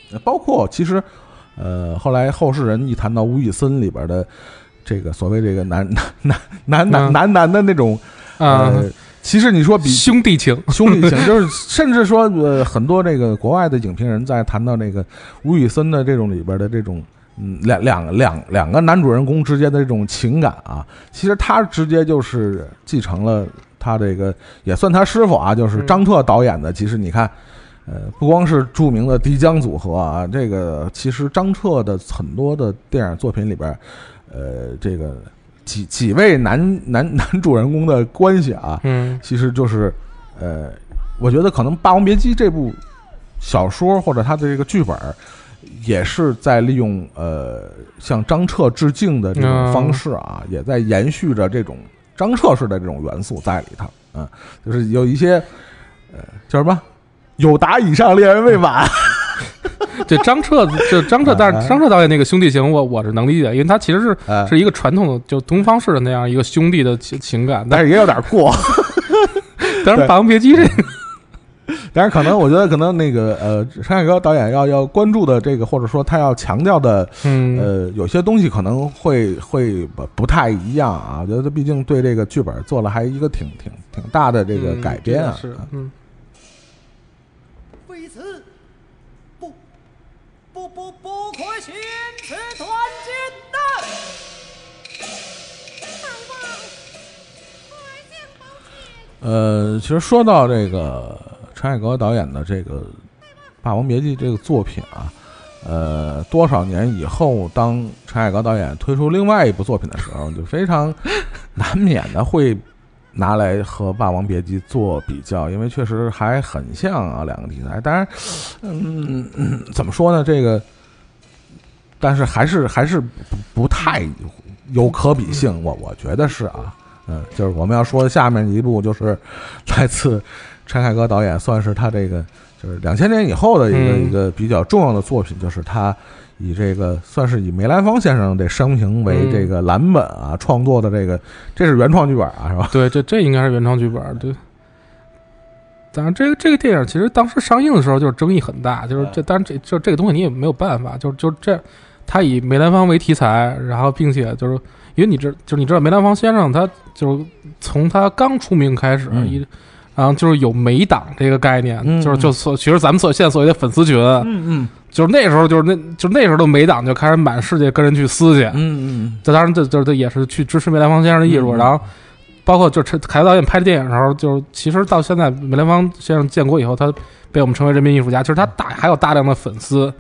呃包括其实，呃，后来后世人一谈到吴宇森里边的这个所谓这个男 男男男男男男的那种，啊，呃，其实你说比兄弟情。兄弟情，就是甚至说，呃，很多这个国外的影评人在谈到那个吴宇森的这种里边的这种，嗯，两两两两个男主人公之间的这种情感啊，其实他直接就是继承了他这个，也算他师傅啊，就是张彻导演的。其实你看，呃，不光是著名的迪江组合啊，这个其实张彻的很多的电影作品里边，呃，这个几几位男男男主人公的关系啊，嗯。其实就是，呃，我觉得可能《霸王别姬》这部小说或者它的这个剧本，也是在利用呃向张彻致敬的这种嗯方式啊，也在延续着这种张彻式的这种元素在里头。嗯，就是有一些呃叫什么“有达以上，恋人未满 这张彻，就张彻，但哎是张彻导演那个兄弟情，我我是能理解，因为他其实是”，呃，是一个传统的，就东方式的那样一个兄弟的情情感。但但是也有点过。但是《霸王别姬》这个，但是可能我觉得可能那个呃，山海哥导演要要关注的这个，或者说他要强调的嗯，呃，有些东西可能会会不不太一样啊。我觉得毕竟对这个剧本做了还一个挺挺挺大的这个嗯改编啊。是，嗯，呃，其实说到这个陈凯歌导演的这个《霸王别姬》这个作品啊，呃，多少年以后，当陈凯歌导演推出另外一部作品的时候，就非常难免的会拿来和《霸王别姬》做比较，因为确实还很像啊两个题材。当然，嗯，怎么说呢？这个，但是还是还是不不太有可比性，我我觉得是啊。嗯，就是我们要说的下面一部，就是来自陈凯歌导演，算是他这个就是两千年以后的一个、嗯一个比较重要的作品，就是他以这个算是以梅兰芳先生的生平为嗯这个蓝本啊、创作的这个，这是原创剧本啊，是吧？对，这这应该是原创剧本，对。当然，这个这个电影其实当时上映的时候就是争议很大，就是这，当然这就这个东西你也没有办法，就就这，他以梅兰芳为题材，然后并且就是因为你知就是你知道梅兰芳先生他就是从他刚出名开始，嗯。一然后就是有美党这个概念，嗯就是就所其实咱们所现在所谓的粉丝群，嗯嗯。就是那时候就是那就那时候的美党就开始满世界跟人去撕去，嗯嗯这当然这这这也是去支持梅兰芳先生的艺术，嗯然后包括就是陈凯歌导演拍电影的时候，就是其实到现在梅兰芳先生建国以后，他被我们称为人民艺术家，其实他大还有大量的粉丝，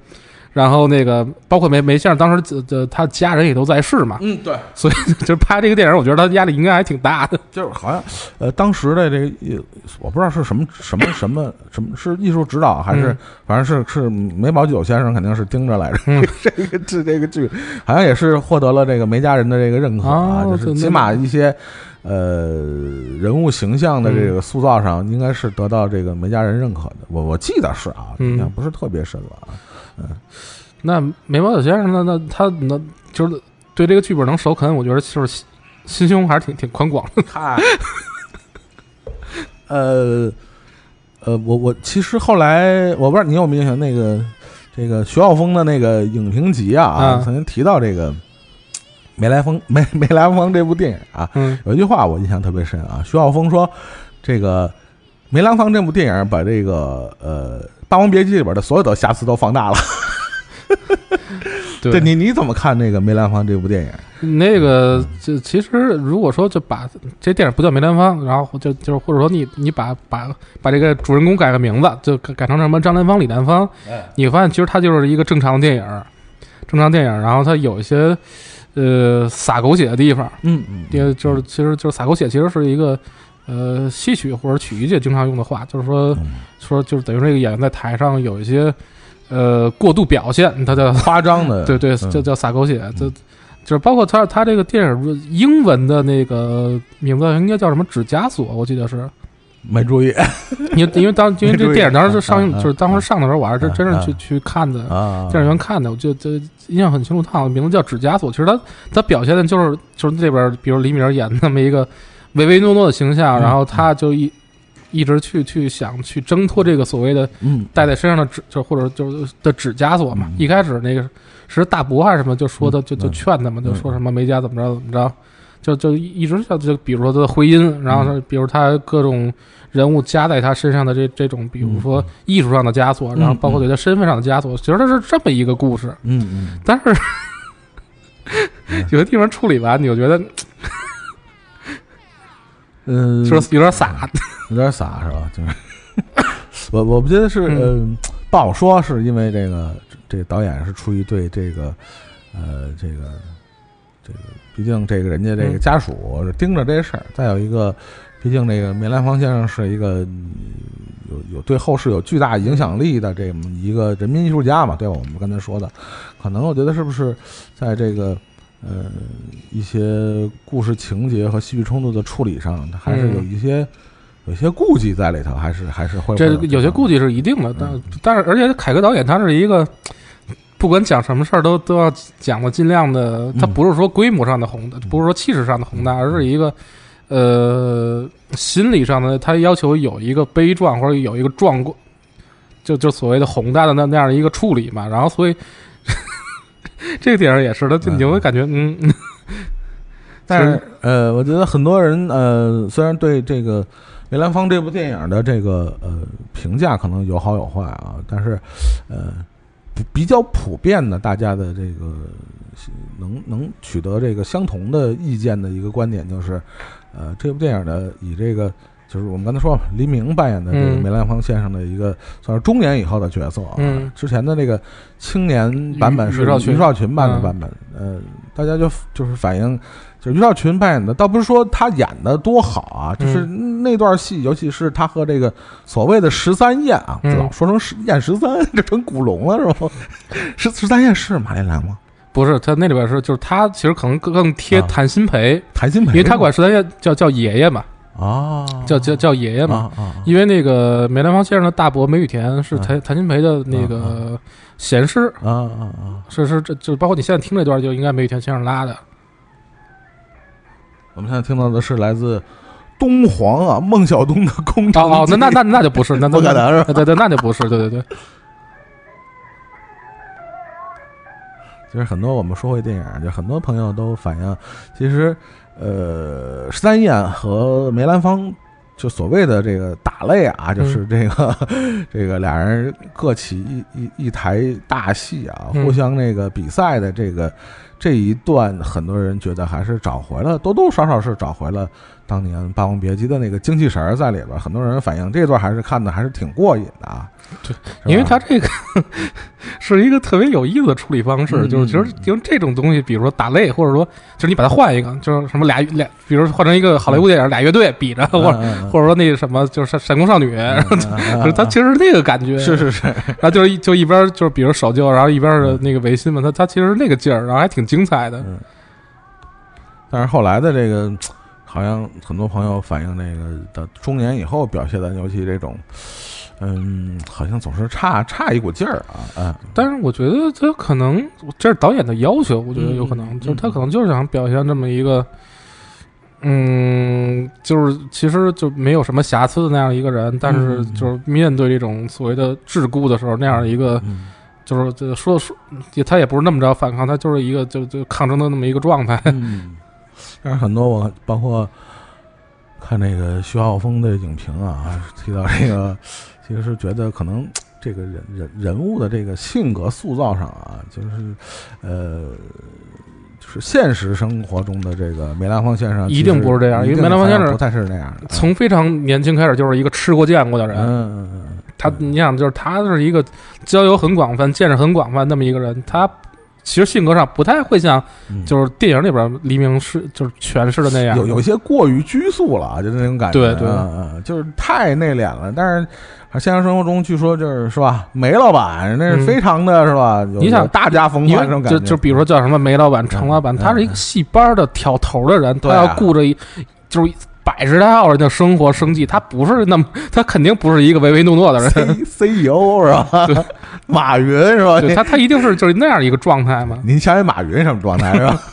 然后那个包括梅梅先生当时他家人也都在世嘛，嗯，对，所以 就是拍这个电影，我觉得他压力应该还挺大的。就是好像呃，当时的这个呃我不知道是什么什么什么什么是艺术指导还是、嗯反正是是梅葆玖先生肯定是盯着来着，嗯 这个这这个剧好像也是获得了这个梅家人的这个认可啊，哦就是起码一些呃人物形象的这个塑造上，应该是得到这个梅家人认可的。我我记得是啊，嗯印象不是特别深了啊。那梅葆玖先生那？那他那就是对这个剧本能首肯，我觉得就是心心胸还是挺挺宽广的。嗨，呃呃，我我其实后来我不知道你有没有印象，那个这个徐浩峰的那个影评集啊，啊曾经提到这个梅兰芳 梅梅兰芳这部电影啊，嗯有一句话我印象特别深啊，徐浩峰说这个梅兰芳这部电影把这个呃《霸王别姬》里边的所有的瑕疵都放大了。对这你你怎么看那个梅兰芳这部电影？那个，就其实如果说就把这电影不叫梅兰芳，然后就就是或者说你你把把把这个主人公改个名字，就改改成什么张兰芳、李兰芳，你会发现其实它就是一个正常的电影，正常电影，然后它有一些呃撒狗血的地方，嗯嗯也就是其实就是撒狗血，其实是一个呃戏曲或者曲艺界经常用的话，就是说嗯说就是等于这个演员在台上有一些呃过度表现，他叫夸张的，对对，就叫撒狗血，就就是包括他他这个电影英文的那个名字应该叫什么《指枷锁》，我记得是，没注意 因因为当因为这电影当时上映就是当时上的时候，我还是真真是去嗯去看的。啊，电影院看的，我就就印象很清楚，他好像名字叫《指枷锁》。其实他他表现的就是就是这边，比如李敏儿演的那么一个唯唯诺诺的形象，嗯。然后他就一一直去去想去挣脱这个所谓的嗯。戴在身上的指，就或者就是的指枷锁嘛。嗯。一开始那个是大伯还是什么，就说他嗯就就嗯劝他嘛，就嗯说什么梅家怎么着怎么着，就就一直像就比如说他的婚姻，然后比如他各种人物加在他身上的这这种，比如说艺术上的枷锁，嗯然后包括对他身份上的枷锁，其实他是这么一个故事。嗯嗯，但 是有的地方处理完，你就觉得嗯，说有点傻。有点傻是吧？就是 我我不觉得是嗯呃不好说，是因为这个这个导演是出于对这个呃这个这个，毕竟这个人家这个嗯家属是盯着这事儿，再有一个，毕竟这个梅兰芳先生是一个嗯有有对后世有巨大影响力的这么一个人民艺术家嘛，对吧？我们刚才说的，可能我觉得是不是在这个。呃，一些故事情节和戏剧冲突的处理上，他还是有嗯一些、有一些顾忌在里头，还是还是会这有些顾忌是一定的，但嗯。但是而且凯歌导演他是一个，不管讲什么事儿都都要讲的尽量的，他嗯。不是说规模上的宏大，不是说气势上的宏大，而是一个呃心理上的，他要求有一个悲壮或者有一个壮观，就就所谓的宏大的那那样的一个处理嘛，然后所以 这个电影也是他，就你就会感觉嗯，嗯 但是呃，我觉得很多人呃，虽然对这个梅兰芳这部电影的这个呃评价可能有好有坏啊，但是呃比比较普遍的，大家的这个能能取得这个相同的意见的一个观点就是，呃，这部电影的以这个就是我们刚才说了，黎明扮演的这个嗯。梅兰芳先生的一个算是中年以后的角色啊。嗯。之前的那个青年版本是于少群。于少群扮的嗯。版本，呃，大家就就是反映，就是于少群扮演的，倒不是说他演的多好啊，就是嗯。那段戏，尤其是他和这个所谓的十三燕啊，嗯。老说成十燕十三，这成古龙了是吧？十十三燕是马连良吗？不是他那里边是就是他其实可能更更贴啊。谭鑫培，谭鑫培，因为他管十三燕叫叫爷爷嘛，啊，叫叫叫爷爷嘛。啊啊，因为那个梅兰芳先生的大伯梅雨田是啊谭谭鑫培的那啊个贤师，啊啊啊！是是这就包括你现在听这段就应该梅雨田先生拉的。我们现在听到的是来自东皇啊孟小冬的《空城哦哦，那那那那就不是，那那不可能是吧对对对，那就不是，对对对，其实很多我们说回电影，就很多朋友都反映，其实呃，十三燕和梅兰芳。就所谓的这个打擂啊，就是这个、这个俩人各起一一一台大戏啊，嗯互相那个比赛的这个这一段，很多人觉得还是找回了，多多少少是找回了当年《霸王别姬》的那个精气神儿在里边儿。很多人反映这段还是看的还是挺过瘾的啊，对，因为他这个 是一个特别有意思的处理方式，嗯。就是其实因为这种东西，比如说打擂，或者说就是你把它换一个，就是什么俩俩，比如换成一个好莱坞电影，俩乐队比着，或者嗯。或者说那个什么，就是闪闪光少女，他其实是那个感觉，是是是，然后就是一就一边就是比如守旧，然后一边是那个维新嘛，他他其实是那个劲儿，然后还挺精彩的。嗯，但是后来的这个，好像很多朋友反映，那个的中年以后表现的，尤其这种，嗯，好像总是差差一股劲儿啊，嗯，但是我觉得他可能这是导演的要求，我觉得有可能、嗯就是他可能就是想表现这么一个，嗯，就是其实就没有什么瑕疵的那样一个人，但是嗯就是面对这种所谓的桎梏的时候，那样一个嗯。就是就说说也他也不是那么着反抗，他就是一个就就抗争的那么一个状态。嗯，但是很多我包括看那个徐浩峰的影评啊，提到这个，其实是觉得可能这个人人人物的这个性格塑造上啊，就是呃。就是现实生活中的这个梅兰芳先生，一定不是这样因为梅兰芳先生不太是那样的。从非常年轻开始就是一个吃过见过的人，嗯嗯嗯，他你想就是他是一个交友很广泛、见识很广泛那么一个人，他其实性格上不太会像嗯。就是电影里边黎明是就是诠释的那样，有有些过于拘束了啊，就那种感觉，对对。就是太内敛了。但是现实生活中，据说就是是吧，梅老板那是嗯非常的是吧？有你想大家风因范这种感觉，就就比如说叫什么梅老板、程老板，嗯他是一个戏班的挑头的人，他要顾着一就是百十来号人的生活生计，他不是那么，他肯定不是一个唯唯诺诺的人，C CEO 是吧？对马云是吧？对他他一定是就是那样一个状态嘛。您想想马云什么状态是吧？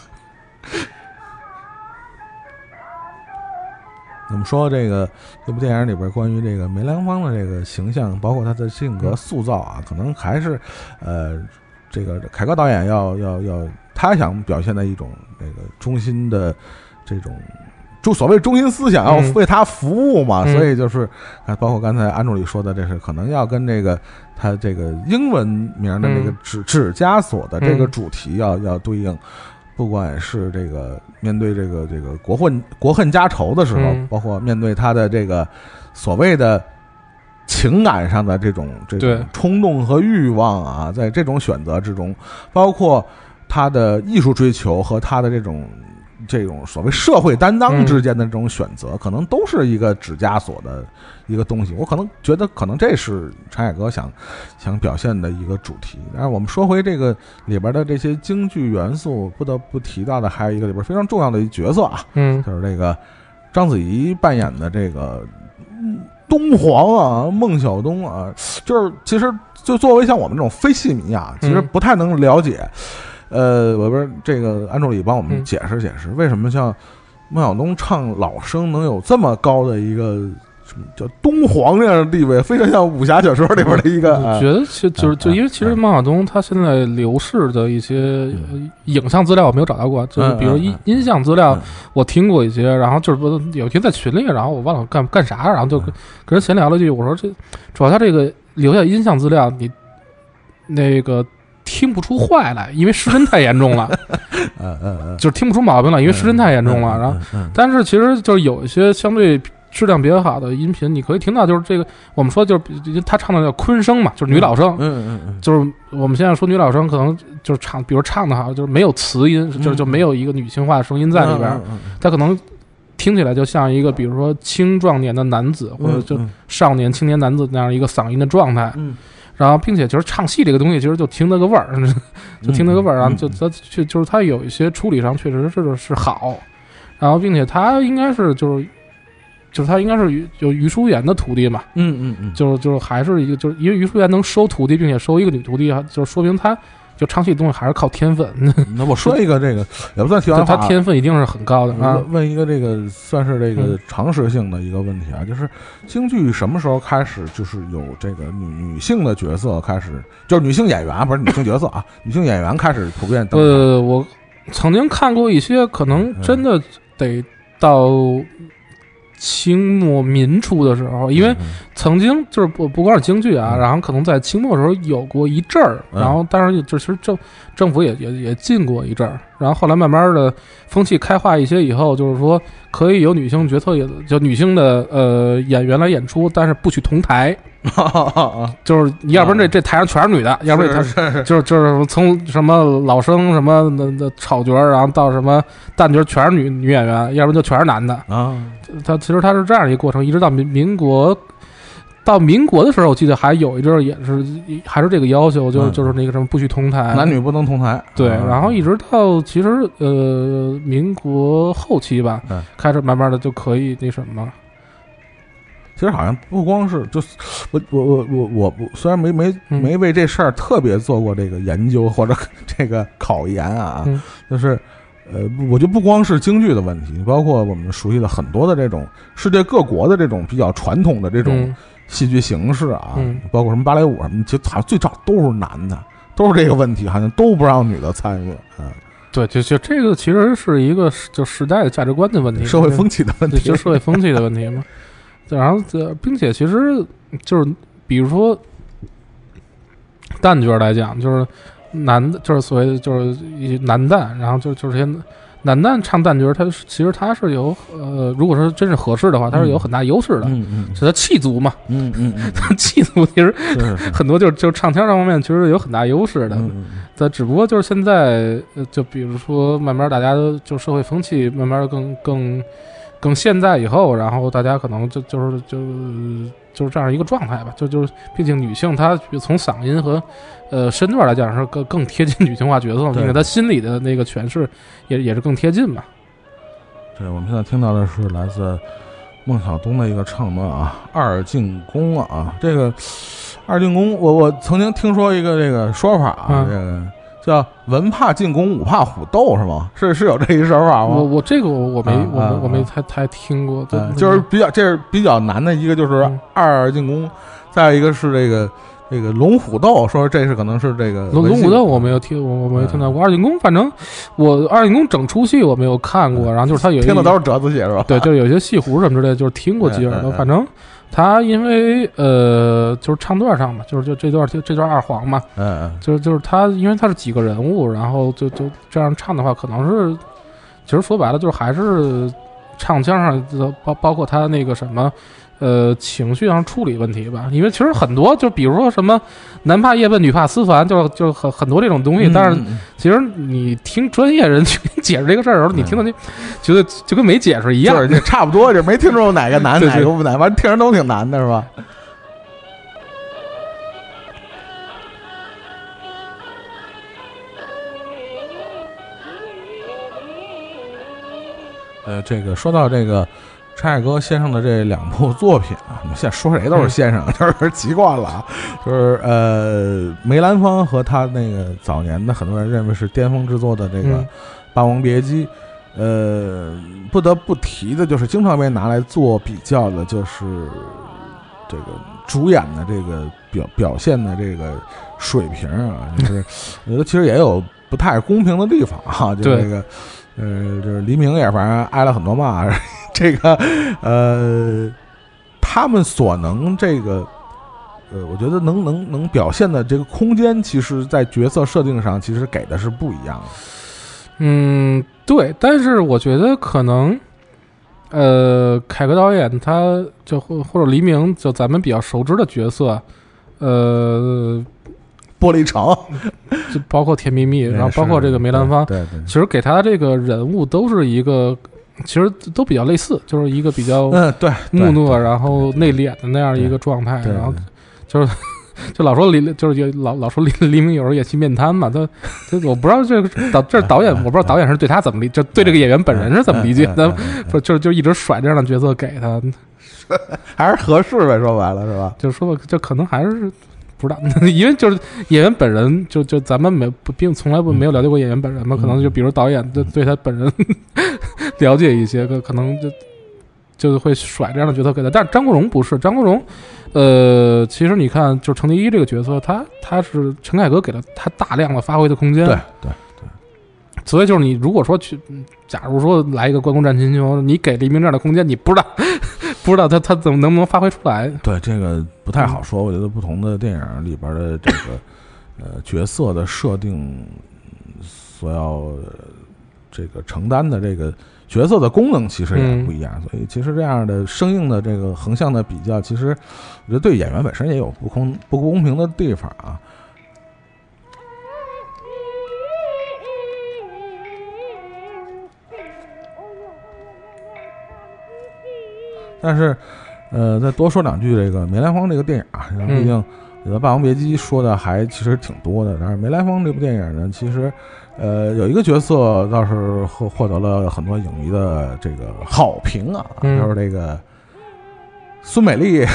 我们说这个这部电影里边关于这个梅兰芳的这个形象，包括他的性格塑造啊，可能还是呃，这个凯歌导演要要要，他想表现的一种这个中心的这种。就所谓中心思想要嗯。为他服务嘛，嗯。所以就是啊，包括刚才安助理说的，这是可能要跟这个他这个英文名的这个嗯。指指枷锁的这个嗯。主题要要对应，不管是这个面对这个这个国恨国恨家仇的时候，嗯。包括面对他的这个所谓的情感上的这种这对。种冲动和欲望啊，在这种选择之中，包括他的艺术追求和他的这种。这种所谓社会担当嗯之间的这种选择，可能都是一个指枷锁的一个东西。我可能觉得，可能这是陈凯歌想想表现的一个主题。但是我们说回这个里边的这些京剧元素，不得不提到的还有一个里边非常重要的一角色啊，嗯就是这个章子怡扮演的这个嗯东皇啊，孟小冬啊，就是其实就作为像我们这种非戏迷啊，其实嗯不太能了解。呃，我不是这个安助理帮我们嗯。解释解释，为什么像孟小冬唱老生能有这么高的一个什么叫东皇这样的地位，非常像武侠小说里边的一个。啊我觉得其就是就因为其实孟小冬他现在流逝的一些呃影像资料我没有找到过，就是比如音嗯。音像资料嗯。我听过一些，然后就是不有一天在群里，然后我忘了干干啥，然后就跟跟人闲聊了句，我说这主要他这个留下音像资料，你那个听不出坏来，因为失真太严重了，嗯嗯嗯，就是听不出毛病了，因为失真太严重了。然后，嗯但是其实就是有一些相对质量比较好的音频，你可以听到就是这个我们说就是比他唱的叫昆声嘛，就是女老生，嗯嗯嗯，就是我们现在说女老生可能就是唱，比如唱的好，就是没有磁音，就是就没有一个女性化的声音在里边他可能听起来就像一个比如说青壮年的男子或者就嗯。少年青年男子那样一个嗓音的状态。嗯然后，并且就是唱戏这个东西，其实就听那个味儿，就听那个味儿，然后就嗯它就就是它有一些处理上确实是是好，然后并且他应该是就是就是他应该是于就于淑妍的徒弟嘛，嗯嗯嗯，就是就是还是一个就是因为于淑妍能收徒弟，并且收一个女徒弟，啊就是说明他就唱戏的东西还是靠天分，那我说一个这个也不算题外就话啊，他天分一定是很高的啊。问问一个这个算是这个嗯常识性的一个问题啊，就是京剧什么时候开始就是有这个女女性的角色开始，就是女性演员啊不是女性角色啊，女性演员开始普遍登场。呃，我曾经看过一些，可能真的得到清末民初的时候，因为嗯曾经就是不不光是京剧啊，嗯。然后可能在清末的时候有过一阵儿，嗯。然后当然就其实政政府也也也禁过一阵儿，然后后来慢慢的风气开化一些以后，就是说可以有女性角色也就女性的呃演员来演出，但是不许同台，就是你要不然这这台上全是女的，要不然这台是是就是就是从什么老生什么的的丑角，然后到什么旦角全是女女演员，要不然就全是男的。啊，他其实他是这样一个过程，一直到民民国，到民国的时候，我记得还有一阵儿也是还是这个要求，就是、嗯。就是那个什么不许同台，男女不能同台。对，啊。然后一直到其实呃民国后期吧，嗯。开始慢慢的就可以那什么，其实好像不光是，就是我我我我我不虽然没没嗯。没为这事儿特别做过这个研究或者这个考研啊，嗯。就是呃，不我就不光是京剧的问题，包括我们熟悉的很多的这种世界各国的这种比较传统的这种嗯。戏剧形式啊，嗯。包括什么芭蕾舞什么，其实好像最早都是男的，都是这个问题，好像都不让女的参与，嗯，对，就就这个其实是一个就时代的价值观的问题，社会风气的问，题，就社会风气的问题嘛。对然后这，并且其实就是，比如说旦角来讲，就是男的，就是所谓的就是一男旦，然后就就是些男旦唱旦角，他其实他是有呃，如果说真是合适的话，他是有很大优势的，嗯嗯是他气足嘛，嗯嗯，气足其实，很多就是就是唱腔这方面其实有很大优势的。但只不过就是现在，就比如说慢慢大家都就社会风气慢慢更更更现在以后，然后大家可能就就是就就是这样一个状态吧。就就是毕竟女性她从嗓音和呃身段来讲是更更贴近女性化角色，对并且她心里的那个诠释也也是更贴近嘛。对，我们现在听到的是来自孟小冬的一个唱段啊，《二进宫》啊，这个二进宫，我我曾经听说一个这个说法啊，嗯这个叫“文怕进攻，武怕虎斗”是吗？是是有这一说法吗？我我这个我我没我没我没啊太太听过，对嗯，就是比较这是比较难的一个，就是嗯二进宫，再一个是这个这个龙虎斗，说这是可能是这个龙龙虎斗我没有听，我我没有听到嗯过。二进宫，反正我二进宫整出戏我没有看过，然后就是他有一听的都是折子戏是吧？对，就是有些戏胡什么之类的，就是听过几耳朵。反正他因为呃，就是唱段上嘛，就是就这段这段二黄嘛，嗯嗯就是就是他因为他是几个人物，然后就就这样唱的话，可能是其实说白了就是还是唱腔上包包括他那个什么。呃，情绪上处理问题吧，因为其实很多，就比如说什么男怕夜奔，女怕思凡，就就很很多这种东西。嗯，但是嗯其实你听专业人去解释这个事儿的时候，你听的就觉得就跟没解释一样。就是差不多，就没听出哪个难哪个不难，反正听着都挺难的是吧？呃，这个说到这个陈凯歌先生的这两部作品啊，你现在说谁都是先生，就是习惯了啊。就是呃，梅兰芳和他那个早年的很多人认为是巅峰之作的这个《嗯霸王别姬》，呃，不得不提的就是经常被拿来做比较的，就是这个主演的这个表表现的这个水平啊，就是我觉得其实也有不太公平的地方啊，就对这个。呃，就是黎明也反正挨了很多骂，这个呃，他们所能这个呃，我觉得能能能表现的这个空间，其实在角色设定上，其实给的是不一样的。嗯，对，但是我觉得可能，呃，凯歌导演他就或或者黎明就咱们比较熟知的角色，呃，玻璃城，就包括甜蜜蜜，然后包括这个梅兰芳，对对，其实给他的这个人物都是一个，其实都比较类似，就是一个比较嗯对，木讷，然后内敛的那样一个状态，然后就是 就老说黎，就是有老老说黎黎明有时候演戏面瘫嘛，他他我不知道这个导这导演，我不知道导演是对他怎么理，就对这个演员本人是怎么理解的，不就就一直甩这样的角色给他，还是合适呗，说白了是吧？就说吧，就可能还是。不知道，因为就是演员本人，就就咱们没不并从来不没有了解过演员本人嘛，可能就比如导演对对他本人 了解一些，可可能就就会甩这样的角色给他。但是张国荣不是，张国荣，呃，其实你看，就是程蝶衣这个角色，他他是陈凯歌给了他大量的发挥的空间，对对对。所以就是你如果说去，假如说来一个关公战秦琼，你给黎明这样的空间，你不知道。不知道他他怎么能不能发挥出来？对这个不太好说。我觉得不同的电影里边的这个呃角色的设定，所要这个承担的这个角色的功能其实也不一样。所以其实这样的生硬的这个横向的比较，其实我觉得对演员本身也有不公不公平的地方啊。但是，呃，再多说两句这个梅兰芳这个电影啊，毕竟《霸王别姬》说的还其实挺多的。但是梅兰芳这部电影呢，其实，呃，有一个角色倒是获获得了很多影迷的这个好评啊，就是这个孙美丽、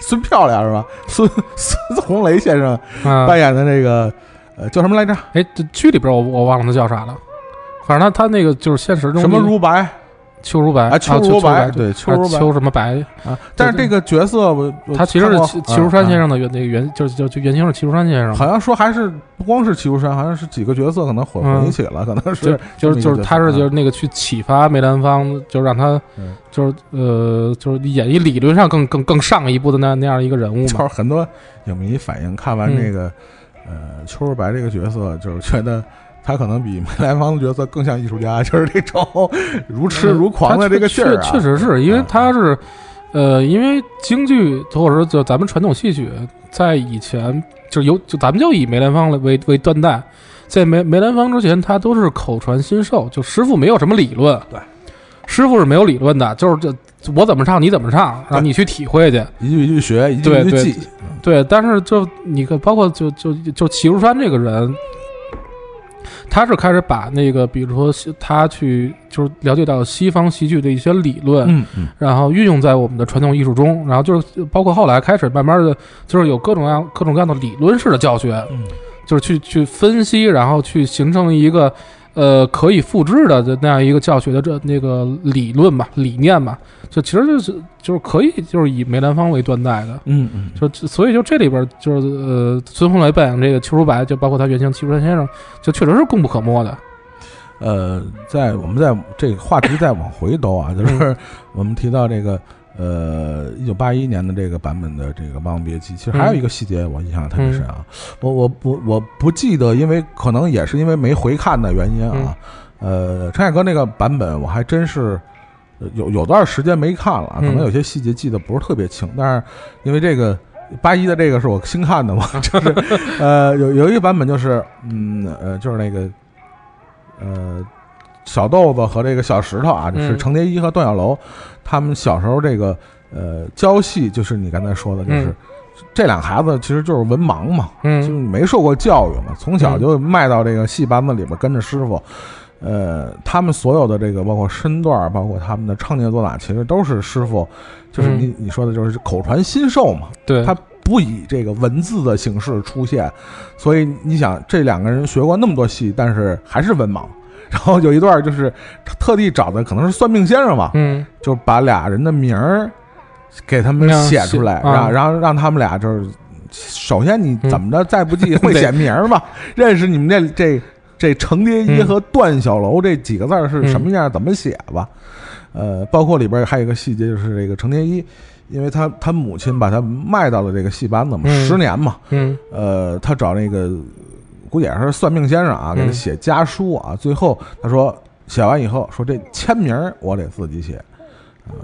孙漂亮是吧？孙 孙红雷先生扮演的那个呃叫什么来着？哎，这剧里边我我忘了他叫啥了，反正他他那个就是现实中什么如白。邱如白啊，邱如白，对，邱如邱什么白啊？但是这个角色，他其实是齐齐如山先生的原那个原，就是就就原型是齐如山先生。好像说还是不光是齐如山，好像是几个角色可能混混一起了，可能是就是就是他是就是那个去启发梅兰芳，就让他就是呃就是演绎理论上更更更上一步的那那样一个人物嘛。就是很多影迷反映看完这个呃邱如白这个角色，就是觉得。他可能比梅兰芳的角色更像艺术家，就是这种如痴如狂的这个劲儿啊。确实是因为他是，呃，因为京剧或者说就咱们传统戏曲，在以前就有就咱们就以梅兰芳为为断代，在梅梅兰芳之前，他都是口传心授，就师傅没有什么理论，对，师傅是没有理论的，就是这我怎么唱你怎么唱，让你去体会去，一句一句学，一句一句记，对。但是就你看，包括就就就齐如山这个人。他是开始把那个，比如说他去就是了解到西方戏剧的一些理论，嗯嗯，然后运用在我们的传统艺术中，然后就是包括后来开始慢慢的，就是有各种各样各种各样的理论式的教学，嗯，就是去去分析，然后去形成一个。呃，可以复制的那样一个教学的这那个理论吧，理念吧，就其实就是就是可以就是以梅兰芳为断代的，嗯嗯，就所以就这里边就是呃，孙红雷扮演这个邱如白，就包括他原型齐如山先生，就确实是功不可没的。呃，在我们在这个话题再往回兜啊，就是我们提到这个。呃，一九八一年的这个版本的这个《霸王别姬》，其实还有一个细节我印象特别深啊。我我不我不记得，因为可能也是因为没回看的原因啊。呃，陈凯歌那个版本我还真是有有段时间没看了，可能有些细节记得不是特别清。但是因为这个八一的这个是我新看的嘛，就是呃有有一个版本就是嗯呃就是那个呃。小豆子和这个小石头啊，就是程蝶衣和段小楼，他们小时候这个呃教戏，就是你刚才说的，就是这两孩子其实就是文盲嘛，就是没受过教育嘛，从小就卖到这个戏班子里边跟着师傅，呃，他们所有的这个包括身段，包括他们的唱念做打，其实都是师傅，就是你你说的就是口传心授嘛，对，他不以这个文字的形式出现，所以你想这两个人学过那么多戏，但是还是文盲。然后有一段就是特地找的可能是算命先生吧，嗯，就把俩人的名儿给他们写出来，让然后让他们俩就是首先你怎么着再不济 会写名儿吧，认识你们这这这程蝶衣和段小楼这几个字是什么样，怎么写吧？呃，包括里边还有一个细节就是这个程蝶衣，因为他他母亲把他卖到了这个戏班子嘛，十年嘛，嗯，呃，他找那个。估计也是算命先生啊，给他写家书啊。最后他说写完以后说这签名我得自己写，呃，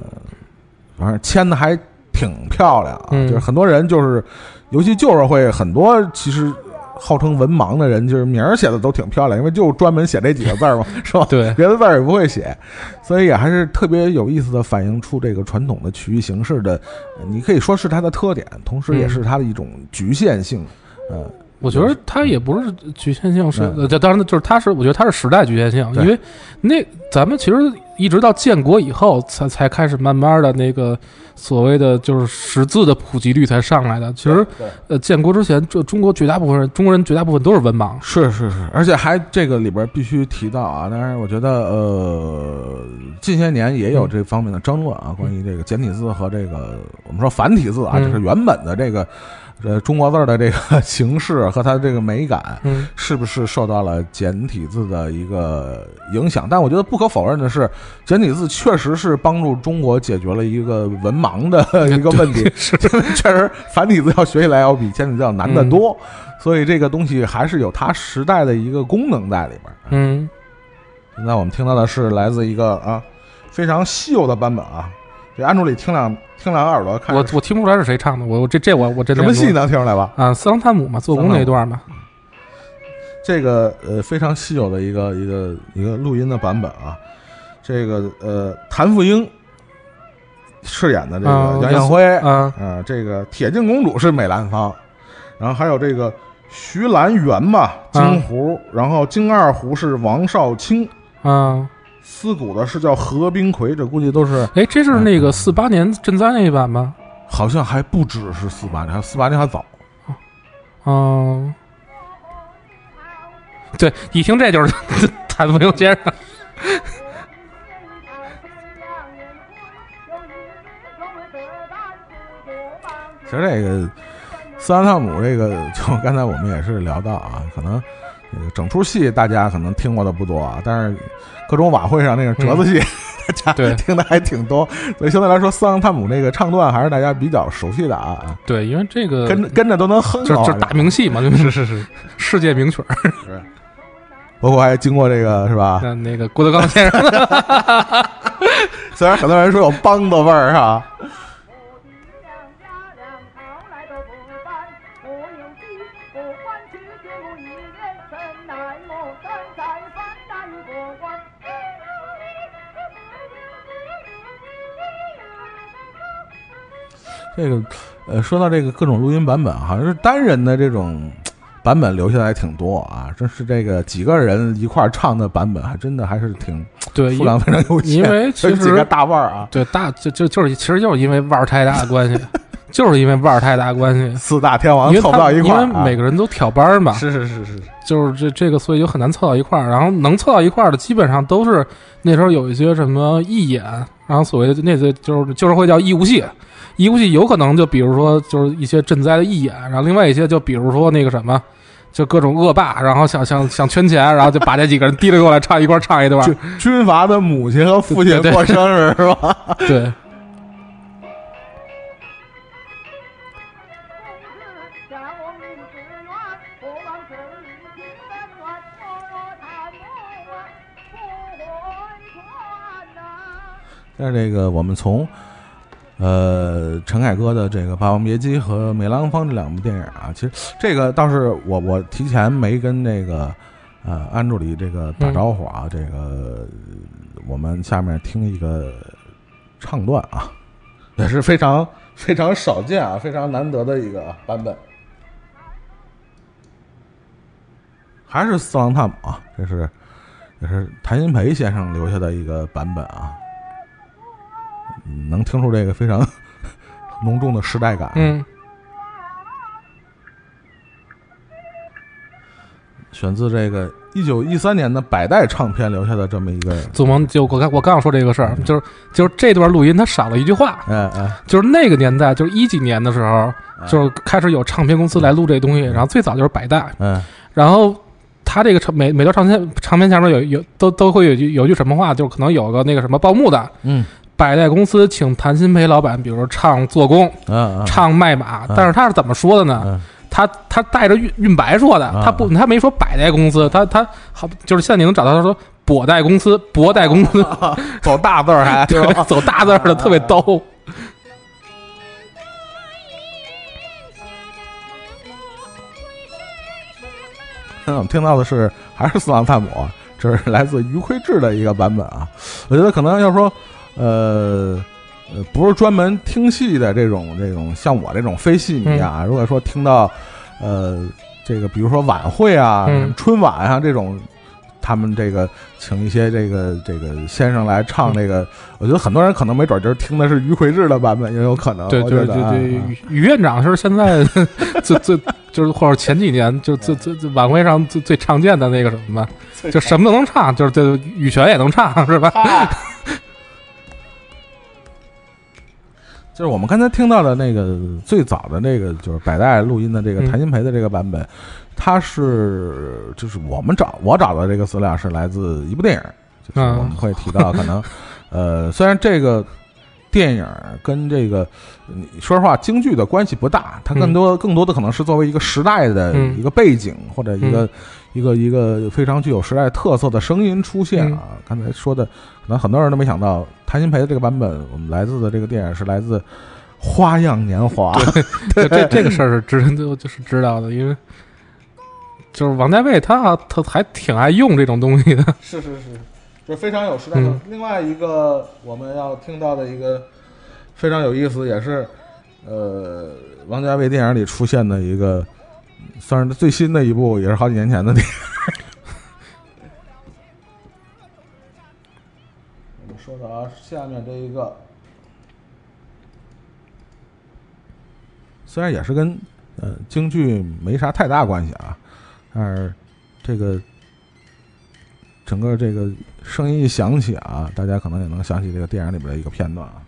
反正签的还挺漂亮啊，嗯就是很多人就是，尤其旧社会很多其实号称文盲的人，就是名儿写的都挺漂亮，因为就专门写这几个字儿嘛，是吧？对别的字儿也不会写，所以也还是特别有意思的，反映出这个传统的曲艺形式的，呃你可以说是它的特点，同时也是它的一种局限性。呃，我觉得它也不是局限性，是嗯。呃，这当然就是它是，我觉得它是时代局限性，因为那咱们其实一直到建国以后，才才开始慢慢的那个所谓的就是识字的普及率才上来的。其实呃，建国之前，这中国绝大部分人，中国人绝大部分都是文盲。是是是，而且还这个里边必须提到啊，当然我觉得呃，近些年也有这方面的争论啊，关于这个简体字和这个我们说繁体字啊，嗯。就是原本的这个呃中国字儿的这个形式和它这个美感。嗯，是不是受到了简体字的一个影响？但我觉得不可否认的是，简体字确实是帮助中国解决了一个文盲的 一个问题。是因为 确实繁体字要学起来要比简体字要难得多，所以这个东西还是有它时代的一个功能在里边。嗯，现在我们听到的是来自一个啊非常稀有的版本啊，这安助理听两听两个耳朵，看我我听不出来是谁唱的，我我这这我我这什么戏？能听出来吧？啊，斯郎探母嘛，做工那一段嘛。这个呃非常稀有的一个一个一个录音的版本啊，这个呃谭富英饰演的这啊个杨艳辉，啊，呃，这个铁镜公主是美兰芳，然后还有这个徐兰媛吧，京胡，然后金二胡是王少卿，啊，司鼓的是叫何冰魁，这估计都是哎，这是那个四八年赈灾那一版吗？好像还不只是四八年，还四八年还早。哦，对，一听这就是 谭富英先生。其实这个斯兰汤姆这个，就刚才我们也是聊到啊，可能整出戏大家可能听过的不多啊，但是各种晚会上那个折子戏，大家对。听的还挺多，所以相对来说，斯兰汤姆那个唱段还是大家比较熟悉的啊，啊对，因为这个跟着跟着都能哼啊，就是就是大名戏嘛，就是。是是世界名曲儿。包括还经过这个是吧？那那个郭德纲先生，虽然很多人说有梆子味儿哈，这个呃，说到这个各种录音版本，好像是单人的这种版本留下来挺多啊，真是这个几个人一块儿唱的版本，还真的还是挺对，因数量非常有限，因为其实几个大腕儿啊，对大就就就是其实就是因为腕儿太大的关系，就是因为腕儿太大的关系，四大天王因为凑不到一他因为块儿啊，每个人都挑班儿嘛，是是是是，就是这这个，所以就很难凑到一块儿。然后能凑到一块儿的，基本上都是那时候有一些什么义演，然后所谓的那些就是就是会叫义务戏，义务戏有可能就比如说就是一些赈灾的义演，然后另外一些就比如说那个什么。就各种恶霸，然后想想想圈钱，然后就把这几个人提溜过来唱一块唱一段。军军阀的母亲和父亲过生日是吧？对，但是这个我们从呃陈凯歌的这个《霸王别姬》和梅兰芳这两部电影啊，其实这个倒是我我提前没跟那个呃安助理这个打招呼啊，这个我们下面听一个唱段啊，也是非常非常少见啊，非常难得的一个版本，还是四郎探母啊，这是也是谭鑫培先生留下的一个版本啊。嗯能听出这个非常 浓重的时代感。，嗯，选自这个一九一三年的百代唱片留下的这么一个，祖萌就我刚我刚要说这个事儿，就是就是这段录音它少了一句话，哎哎，就是那个年代，就是一几年的时候，就是开始有唱片公司来录这东西，然后最早就是百代，嗯。然后他这个唱每每段唱片唱片下面有有都都会有句有句什么话，就可能有个那个什么报幕的，嗯百代公司请谭鑫培老板，比如说唱做工、嗯嗯，唱卖马嗯，但是他是怎么说的呢？嗯他他带着韵韵白说的，啊他不他没说百代公司，他他好就是现在你能找到他说博代公司，博代公司，走大字儿还？走大字儿的特别逗。现在我们听到的是还是四郎探母，这是来自于魁志的一个版本啊。我觉得可能要说，呃呃，不是专门听戏的这种这种，像我这种非戏迷啊，如果说听到呃这个，比如说晚会啊、嗯春晚啊这种。他们这个请一些这个这个先生来唱这个，我觉得很多人可能没准就是听的是于魁智的版本，也有可能。对对对对，于于院长是现在 最最就是或者前几年就最最最晚会上最最常见的那个什么嘛，就什么都能唱，就是这羽泉也能唱是吧？就是我们刚才听到的那个最早的那个，就是百代录音的这个嗯。谭鑫培的这个版本，它是就是我们找我找的这个资料是来自一部电影，就是嗯我们会提到可能，呃，虽然这个电影跟这个你说实话京剧的关系不大，它更多、更多的可能是作为一个时代的嗯。一个背景、或者一个、一个一个非常具有时代特色的声音出现啊。刚才说的，可能很多人都没想到，谭鑫培的这个版本，我们来自的这个电影是来自《花样年华》。对这这个事儿是知就就是知道的，因为就是王家卫他他还挺爱用这种东西的。是是是，就非常有时代嗯另外一个我们要听到的一个非常有意思，也是呃王家卫电影里出现的一个，算是最新的一部，也是好几年前的电影。我们说的啊，下面这一个，虽然也是跟呃京剧没啥太大关系啊，但是这个整个这个声音一响起啊，大家可能也能想起这个电影里边的一个片段啊。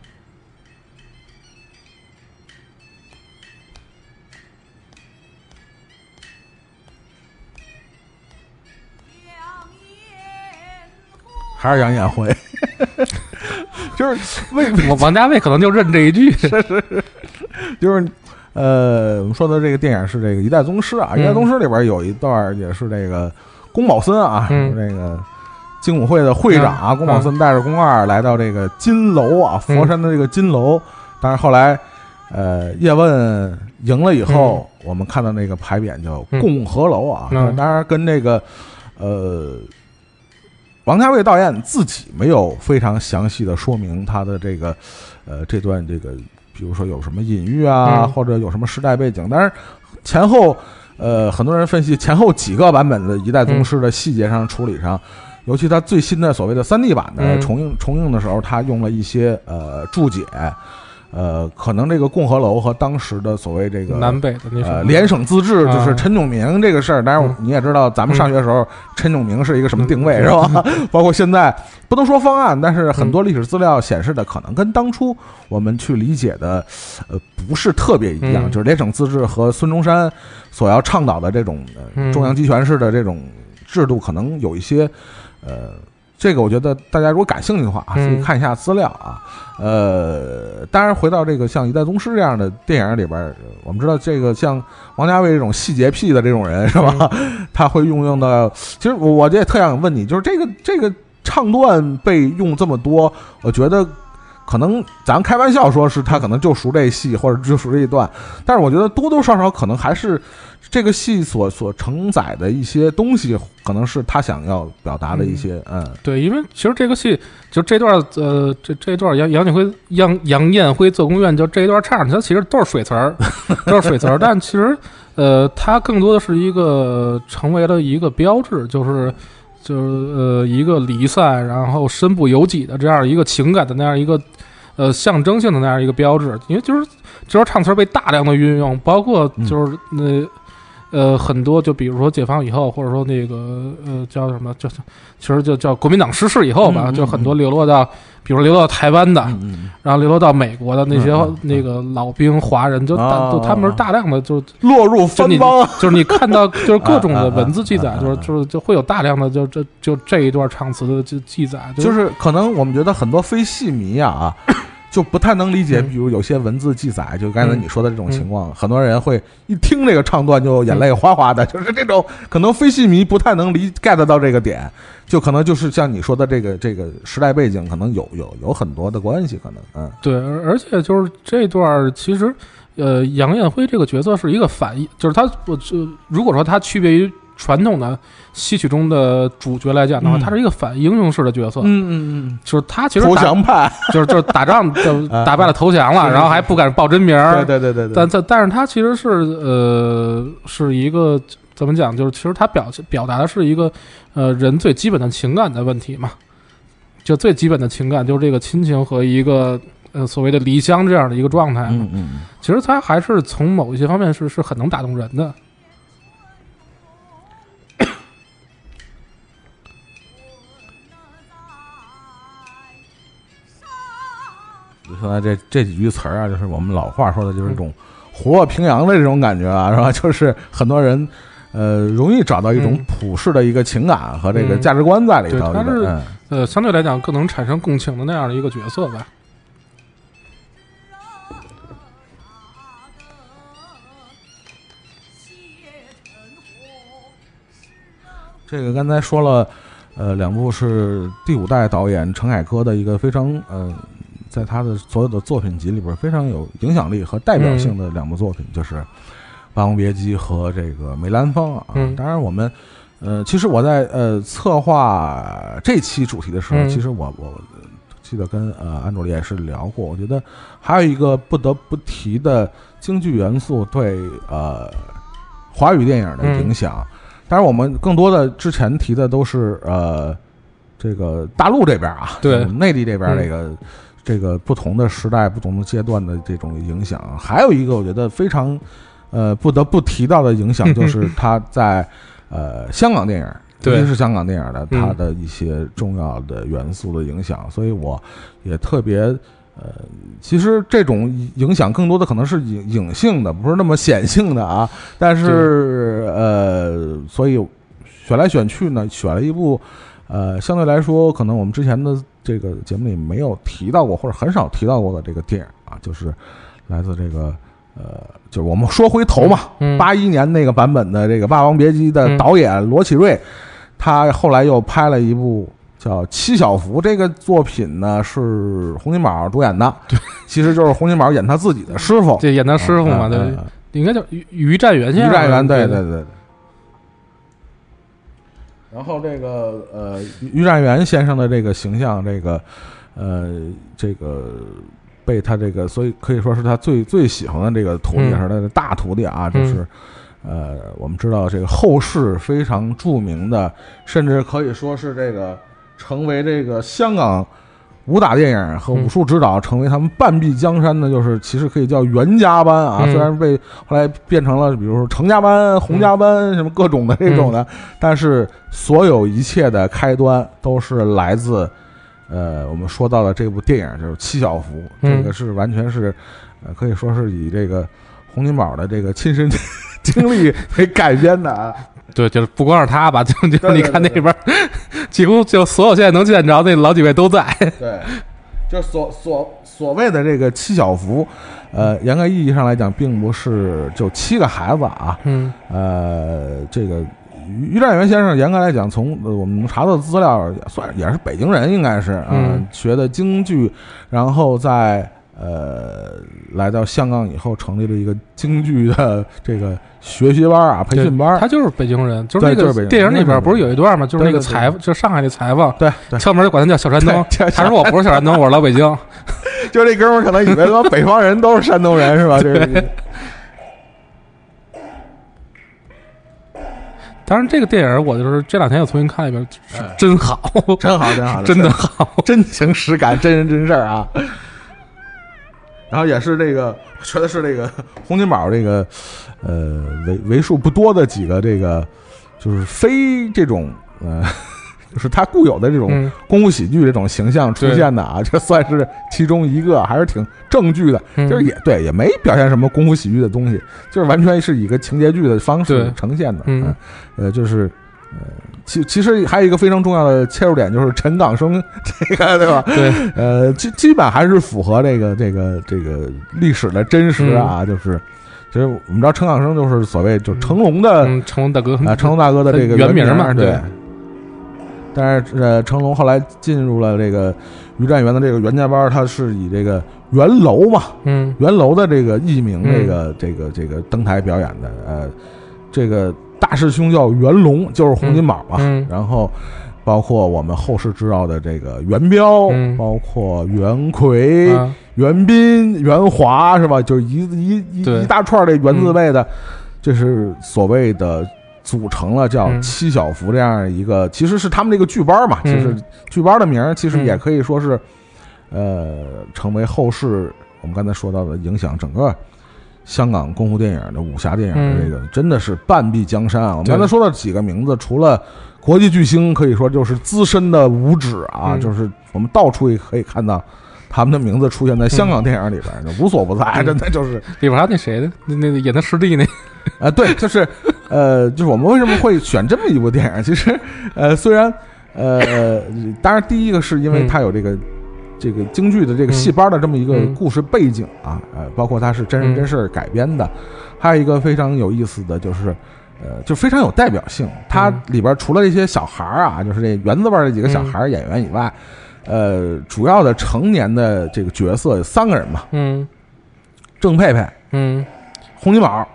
还是杨艳辉，就是为 我王家卫可能就认这一句，就是呃，我们说的这个电影是这个《一代宗师》啊，嗯一代宗师》里边有一段也是这个宫保森啊，嗯。这个精武会的会长啊，嗯。宫保森带着宫二来到这个金楼啊，佛山的这个金楼，但是后来呃叶问赢了以后，我们看到那个牌匾叫嗯。共和楼啊，嗯。当然跟这个呃。王家卫导演自己没有非常详细的说明他的这个，呃，这段这个，比如说有什么隐喻啊，嗯或者有什么时代背景。但是前后，呃，很多人分析前后几个版本的《一代宗师》的细节上处理上，尤其他最新的所谓的三 D 版的嗯重映重映的时候，他用了一些呃注解，呃，可能这个共和楼和当时的所谓这个南北的那呃，联省自治就是啊陈炯明这个事儿，当然嗯你也知道，咱们上学的时候，陈炯明是一个什么定位嗯是吧？包括现在不能说方案，但是很多历史资料显示的可能跟当初我们去理解的，呃，不是特别一样。嗯就是联省自治和孙中山所要倡导的这种中央集权式的这种制度，可能有一些呃。这个我觉得大家如果感兴趣的话啊，可以嗯看一下资料啊。呃，当然回到这个像《一代宗师》这样的电影里边儿，我们知道这个像王家卫这种细节癖的这种人是吧？他会运用到，其实我我这也特想问你，就是这个这个唱段被用这么多，我觉得可能咱开玩笑说是他可能就熟这戏或者就熟这一段，但是我觉得多多少少可能还是这个戏所所承载的一些东西，可能是他想要表达的一些嗯对，因为其实这个戏就这段呃这这段杨杨景辉杨杨艳辉做宫院就这一段唱，它其实都是水词儿，都是水词儿，但其实呃它更多的是一个成为了一个标志，就是。就是呃，一个离散，然后身不由己的这样一个情感的那样一个呃象征性的那样一个标志，因为就是这首唱词被大量的运用，包括就是那、呃很多，就比如说解放以后，或者说那个呃叫什么，叫其实就叫国民党失势以后吧，嗯嗯就很多流落到，比如流落到台湾的，嗯，然后流落到美国的那些、那个老兵华人，就大、哦。就他们是大量的就落入就你藩邦，就是你看到就是各种的文字记载，就是就是就会有大量的就这就这一段唱词的记记载，就是是可能我们觉得很多非戏迷啊，就不太能理解，嗯。比如有些文字记载，就刚才嗯。你说的这种情况，很多人会一听这个唱段就眼泪哗哗的，就是这种可能非戏迷不太能理 get 到这个点，就可能就是像你说的这个这个时代背景，可能有有有很多的关系，可能嗯。对，而而且就是这段其实，呃，杨艳辉这个角色是一个反义，就是他，我就如果说他区别于传统的戏曲中的主角来讲的话，嗯。他是一个反英雄式的角色，嗯嗯嗯。就是他其实投打降派，就是就是打仗就啊打败了投降了，然后还不敢报真名儿，对对对对对，但但但是他其实是呃是一个怎么讲？就是其实他表表达的是一个呃人最基本的情感的问题嘛，就最基本的情感就是这个亲情和一个呃所谓的离乡这样的一个状态嘛。嗯嗯。其实他还是从某一些方面是是很能打动人的。现在这这几句词儿啊，就是我们老话说的，就是一种虎落平阳的这种感觉啊，是吧？就是很多人。呃，容易找到一种嗯普世的一个情感和这个嗯价值观在里头，对它是嗯呃，相对来讲更能产生共情的那样的一个角色吧。这个刚才说了，呃，两部是第五代导演陈凯歌的一个非常呃，在他的所有的作品集里边非常有影响力和代表性的两部作品，就是《霸王别姬》和这个《梅兰芳》啊。嗯当然，我们呃，其实我在呃策划这期主题的时候，嗯其实我我记得跟呃安卓也是聊过，我觉得还有一个不得不提的京剧元素对呃华语电影的影响。当然，我们更多的之前提的都是呃，这个大陆这边啊，对内地这边嗯这个、这个不同的时代、不同的阶段的这种影响。还有一个我觉得非常呃不得不提到的影响，就是 他在呃香港电影，对尤其是香港电影的嗯它的一些重要的元素的影响，所以我也特别。呃，其实这种影响更多的可能是隐隐性的，不是那么显性的啊。但是呃，所以选来选去呢，选了一部呃，相对来说可能我们之前的这个节目里没有提到过，或者很少提到过的这个电影啊，就是来自这个呃，就是我们说回头嘛，嗯，八一年那个版本的这个《霸王别姬》的嗯导演罗启瑞，他后来又拍了一部叫《七小福》，这个作品呢是洪金宝主演的，对，其实就是洪金宝演他自己的师傅，对演他师傅嘛，对，应该叫于于占元于先生。占元，对对对。然后这个呃，于占元先生的这个形象，这个呃，这个被他这个，所以可以说是他最最喜欢的这个徒弟，嗯是他的大徒弟啊，就是。呃，我们知道这个后世非常著名的，甚至可以说是这个成为这个香港武打电影和武术指导成为他们半壁江山的，就是其实可以叫袁家班啊，嗯。虽然被后来变成了比如说程家班、洪家班什么各种的这种的，但是所有一切的开端都是来自呃我们说到的这部电影就是《七小福》，嗯。这个是完全是呃可以说是以这个洪金宝的这个亲身 经历为改编的啊。对，就是不光是他吧，就你看那对边儿，几乎就所有现在能见着那老几位都在。对，就所所所谓的这个七小福，呃，严格意义上来讲，并不是就七个孩子啊，嗯呃，这个于于占元先生，严格来讲，从呃我们查到的资料，算也是北京人，应该是啊、嗯学的京剧，然后在呃来到香港以后，成立了一个京剧的这个学习班啊、培训班。他就是北京人，就是那个电影里边不是有一段吗？就是那个裁，就上海那裁缝，对对，敲门就管他叫小山东。他说我不是小山东，我是老北京。就这哥们儿可能以为说北方人都是山东人是吧？这是当然，这个电影我就是这两天又重新看了一遍，真好，真好，真好，真的好。真情实感，真人真事儿啊。然后也是这个，我觉得是这个 洪金宝这个，呃，为为数不多的几个这个，就是非这种呃，就是他固有的这种嗯，功夫喜剧这种形象出现的啊，这算是其中一个，还是挺正剧的。嗯就是也对，也没表现什么功夫喜剧的东西，就是完全是以一个情节剧的方式呈现的。嗯呃，就是其其实还有一个非常重要的切入点，就是陈港生 这个，对吧？对，呃，基基本还是符合这个这个这个历史的真实啊，就是，其实我们知道陈港生就是所谓就成龙的嗯，成龙大哥啊，成龙大哥的这个原名嘛对。但是呃，成龙后来进入了这个于占元的这个袁家班，他是以这个袁楼嘛，嗯袁楼的这个艺名，嗯这个、这个这个登台表演的，呃，这个大师兄叫袁龙，就是洪金宝嘛，嗯然后包括我们后世知道的这个袁彪，嗯。包括袁奎、啊。袁斌、袁华，是吧？就是一一一一大串这袁字辈的，这是所谓的。组成了叫嗯。七小福这样一个，其实是他们这个剧班嘛，嗯。其实剧班的名儿其实嗯。也可以说是，呃，成为后世我们刚才说到的影响整个香港功夫电影的武侠电影的这个，真的是半壁江山啊！我们刚才说了几个名字，除了国际巨星，可以说就是资深的武指啊，嗯。就是我们到处也可以看到他们的名字出现在香港电影里边，就无所不在，嗯。真的就是。里边还有那谁的，那那演他师弟那，啊，对，就是呃，就是我们为什么会选这么一部电影？其实呃，虽然呃，当然第一个是因为嗯。它有这个。这个京剧的这个戏班的这么一个嗯。故事背景啊，呃，包括它是真人嗯。真事儿改编的，还有一个非常有意思的就是，呃，就非常有代表性。它嗯里边除了这些小孩儿啊，就是这园子味儿这几个小孩儿演员以外，呃，主要的成年的这个角色有三个人嘛，嗯。郑佩佩、嗯，洪金宝、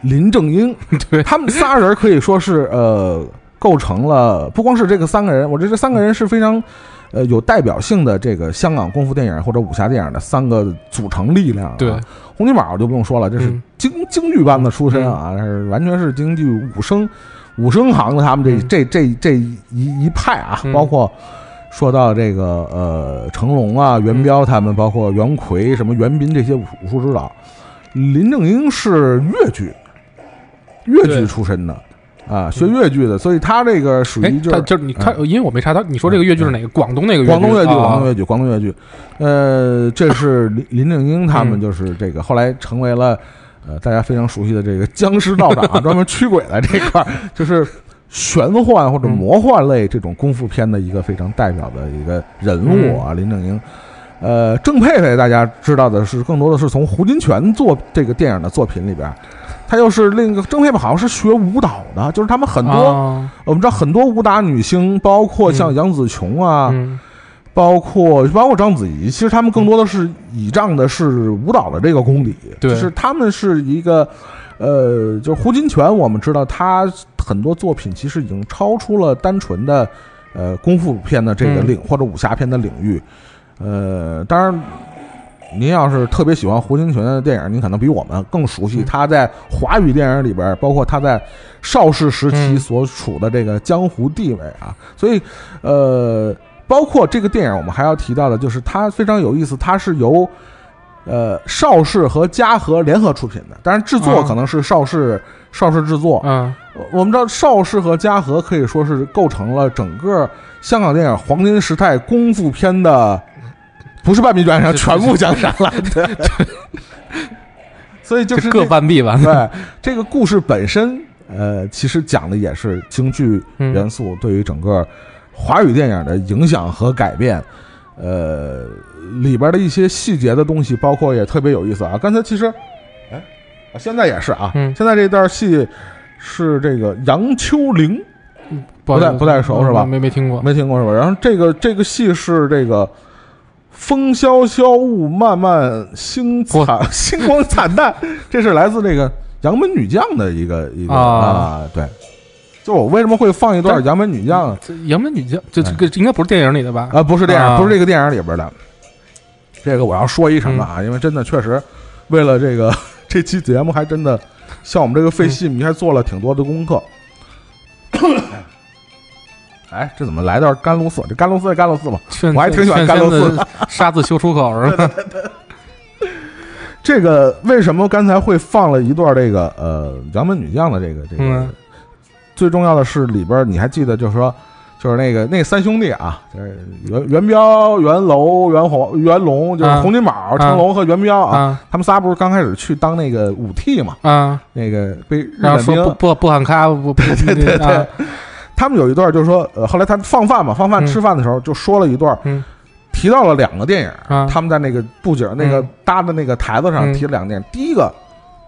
林正英，对。他们仨人可以说是呃构成了不光是这个三个人，我觉得这三个人是非常呃有代表性的这个香港功夫电影或者武侠电影的三个组成力量、啊。对，洪金宝就不用说了，这是嗯。京京剧班的出身啊，是完全是京剧武生武生行的他们这嗯。这这这一一派啊，嗯。包括。说到这个呃，成龙啊、元彪他们，包括袁奎、什么袁斌这些武武术指导，林正英是粤剧，粤剧出身的啊，学越剧的，所以他这个属哎于，就是就是你看，因为我没查他，你说这个越剧是哪个？广东那个广东粤剧，啊广东越剧，广东越剧。呃，这是林 林正英他们嗯就是这个后来成为了呃大家非常熟悉的这个僵尸道长啊，专门驱鬼的这块儿，就是玄幻或者嗯魔幻类这种功夫片的一个非常代表的一个人物啊，林正英。呃，郑佩佩大家知道的是，更多的是从胡金铨做这个电影的作品里边，他又是另一个郑佩佩好像是学舞蹈的，就是他们很多、啊。我们知道很多武打女星，包括像杨紫琼啊，嗯。包括包括章子怡，其实他们更多的是倚仗的是舞蹈的这个功底，对。就是他们是一个，呃，就是胡金铨，我们知道他很多作品其实已经超出了单纯的呃功夫片的这个嗯。领、或者武侠片的领域，呃，当然。您要是特别喜欢胡金铨的电影，您可能比我们更熟悉嗯他在华语电影里边，包括他在邵氏时期嗯所处的这个江湖地位啊。所以，呃，包括这个电影，我们还要提到的就是它非常有意思，它是由呃邵氏和嘉禾联合出品的，当然制作啊可能是邵氏邵氏制作。嗯我们知道邵氏和嘉禾可以说是构成了整个香港电影黄金时代功夫片的，不是半壁江山，全部江山了。对，所以就是各半壁吧。对这个故事本身，呃，其实讲的也是京剧嗯元素对于整个华语电影的影响和改变。呃，里边的一些细节的东西，包括也特别有意思啊。刚才其实，哎，啊现在也是啊，嗯现在这段戏是这个杨秋玲，不太不太熟是吧没没听过。没听过是吧？然后这个这个戏是这个。风萧萧，雾漫漫，星惨 星光惨淡，这是来自这个杨门女将的一个一个啊啊，对。就我为什么会放一段杨门女将这杨门女将，这这个应该不是电影里的吧？啊？不是电影，啊不是这个电影里边的。这个我要说一声啊，因为真的确实，为了这个 这期节目，还真的像我们这个费戏迷还做了挺多的功课。哎，这怎么来到甘露寺？这甘露寺是甘露寺吗？我还挺喜欢甘露寺劝的杀字修出口是吧？这个为什么刚才会放了一段这个呃杨门女将的这个这个？嗯最重要的是里边你还记得，就是说，就是那个那三兄弟啊，就是袁袁彪、袁楼、袁洪、袁龙，就是啊洪金宝、成龙和袁彪啊，啊他们仨不是刚开始去当那个武替嘛？啊！那个被日然后本兵说不不不喊卡不不 对对对啊他们有一段就是说，呃，后来他放饭嘛，放饭吃饭的时候就说了一段，嗯。提到了两个电影，啊。他们在那个布景那个嗯。搭的那个台子上嗯。提了两个电影，第一个，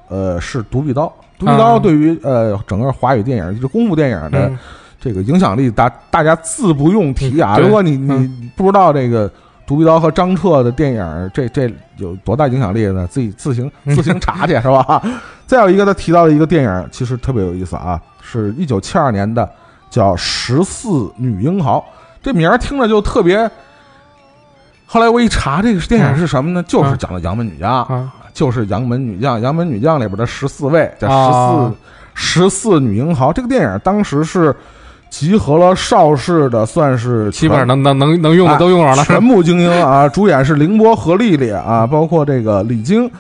呃，是《独臂刀》，《独臂刀啊》对于呃整个华语电影就是功夫电影的嗯。这个影响力，大大家自不用提啊。嗯如果你你嗯。不知道这个。独臂刀和张彻的电影，这这有多大影响力呢？自己自行嗯。自行查去是吧？再有一个，他提到的一个电影，其实特别有意思啊，是一九七二年的，叫《十四女英豪》。这名儿听着就特别。后来我一查，这个电影是什么呢？就是讲的杨门女将，啊就是杨门女将，杨门女将里边的十四位，叫十啊四十四女英豪。这个电影当时是集合了邵氏的，算是基本上能能能能用的都用上了。全部精英啊，主演是凌波和丽丽啊，包括这个李菁，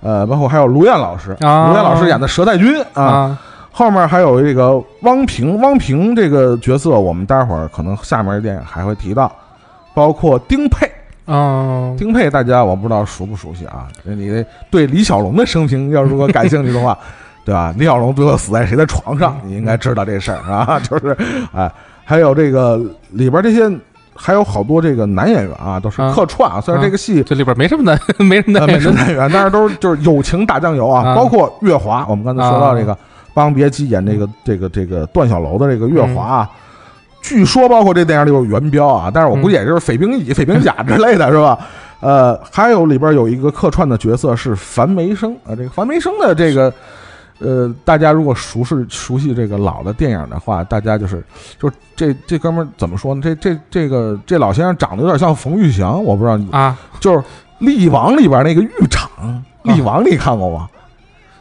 呃，包括还有卢燕老师，啊卢燕老师演的佘太君啊，啊后面还有这个汪平，汪平这个角色，我们待会儿可能下面的电影还会提到，包括丁佩，啊丁佩大家我不知道熟不熟悉啊？你对李小龙的生平要如果感兴趣的话，对吧？李小龙最后死在谁的床上，你应该知道这事儿啊，就是哎，还有这个里边这些还有好多这个男演员啊，都是啊客串啊，虽然这个戏。这里边没什么男，没什么呃，难没什么演员，但是都是就是友情打酱油啊，啊包括月华，我们刚才说到这个《霸王别姬》演这个这个这个段小楼的这个月华啊，据说包括这电影里有元彪啊，但是我估计也就是匪兵乙、匪兵甲之类的是吧？呃，还有里边有一个客串的角色是樊梅生啊，这个樊梅生的这个。呃，大家如果熟悉熟悉这个老的电影的话，大家就是就是这这哥们儿怎么说呢？这这这个这老先生长得有点像冯玉祥，我不知道你啊。就是《力王》里边那个狱长，《力王》你看过吗？但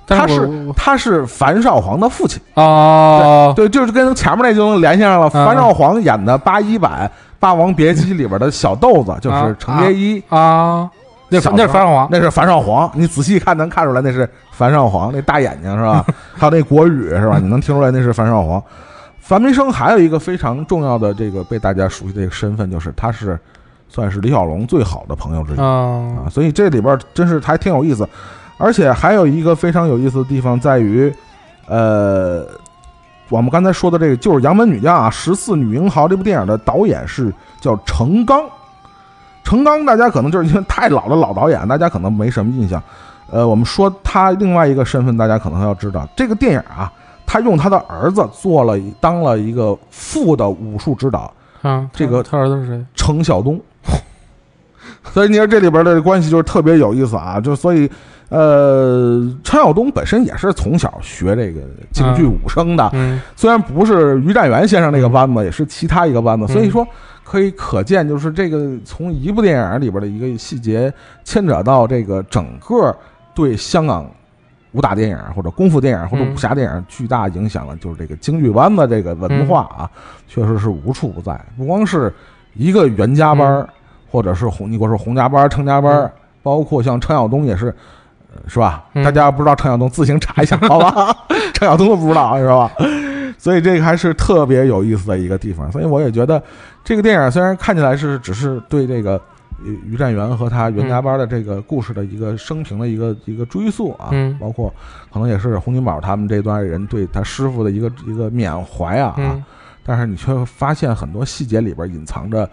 他是他是樊少皇的父亲，啊哦，对，就是跟前面那就能联系上了。樊少皇演的八一版《霸王别姬》里边的小豆子就是程蝶衣，啊，那那是樊少皇，那是樊少皇。你仔细看能看出来那是樊少皇，那大眼睛是吧？还有那国语是吧？你能听出来那是樊少皇。樊梅生还有一个非常重要的这个被大家熟悉的一个身份，就是他是算是李小龙最好的朋友之一。啊啊，所以这里边真是还挺有意思，而且还有一个非常有意思的地方在于，呃，我们刚才说的这个就是《杨门女将》啊，《十四女英豪》这部电影的导演是叫程刚。程刚大家可能就是因为太老的老导演，大家可能没什么印象。呃，我们说他另外一个身份，大家可能要知道，这个电影啊，他用他的儿子做了当了一个副的武术指导，啊，这个他儿子是谁？程晓东。所以你说这里边的关系就是特别有意思啊，就所以，呃，程晓东本身也是从小学这个京剧武生的，嗯。虽然不是于占元先生那个班子，也是其他一个班子，嗯。所以说可以可见，就是这个从一部电影里边的一个细节，牵扯到这个整个对香港武打电影或者功夫电影或者嗯。武侠电影巨大影响了，就是这个京剧班子这个文化啊，嗯。确实是无处不在，不光是一个袁家班儿，或者是洪，你给我说洪家班儿、程家班包括像程晓东也是。呃是吧？嗯大家不知道程晓东，自行查一下，好吧？程晓东都不知道，是吧？所以这个还是特别有意思的一个地方。所以我也觉得，这个电影虽然看起来是只是对这个呃于占元和他袁家班的这个故事的一个生平的一个一个追溯啊，嗯包括可能也是洪金宝他们这段人对他师傅的一个一个缅怀啊，嗯但是你却发现很多细节里边隐藏着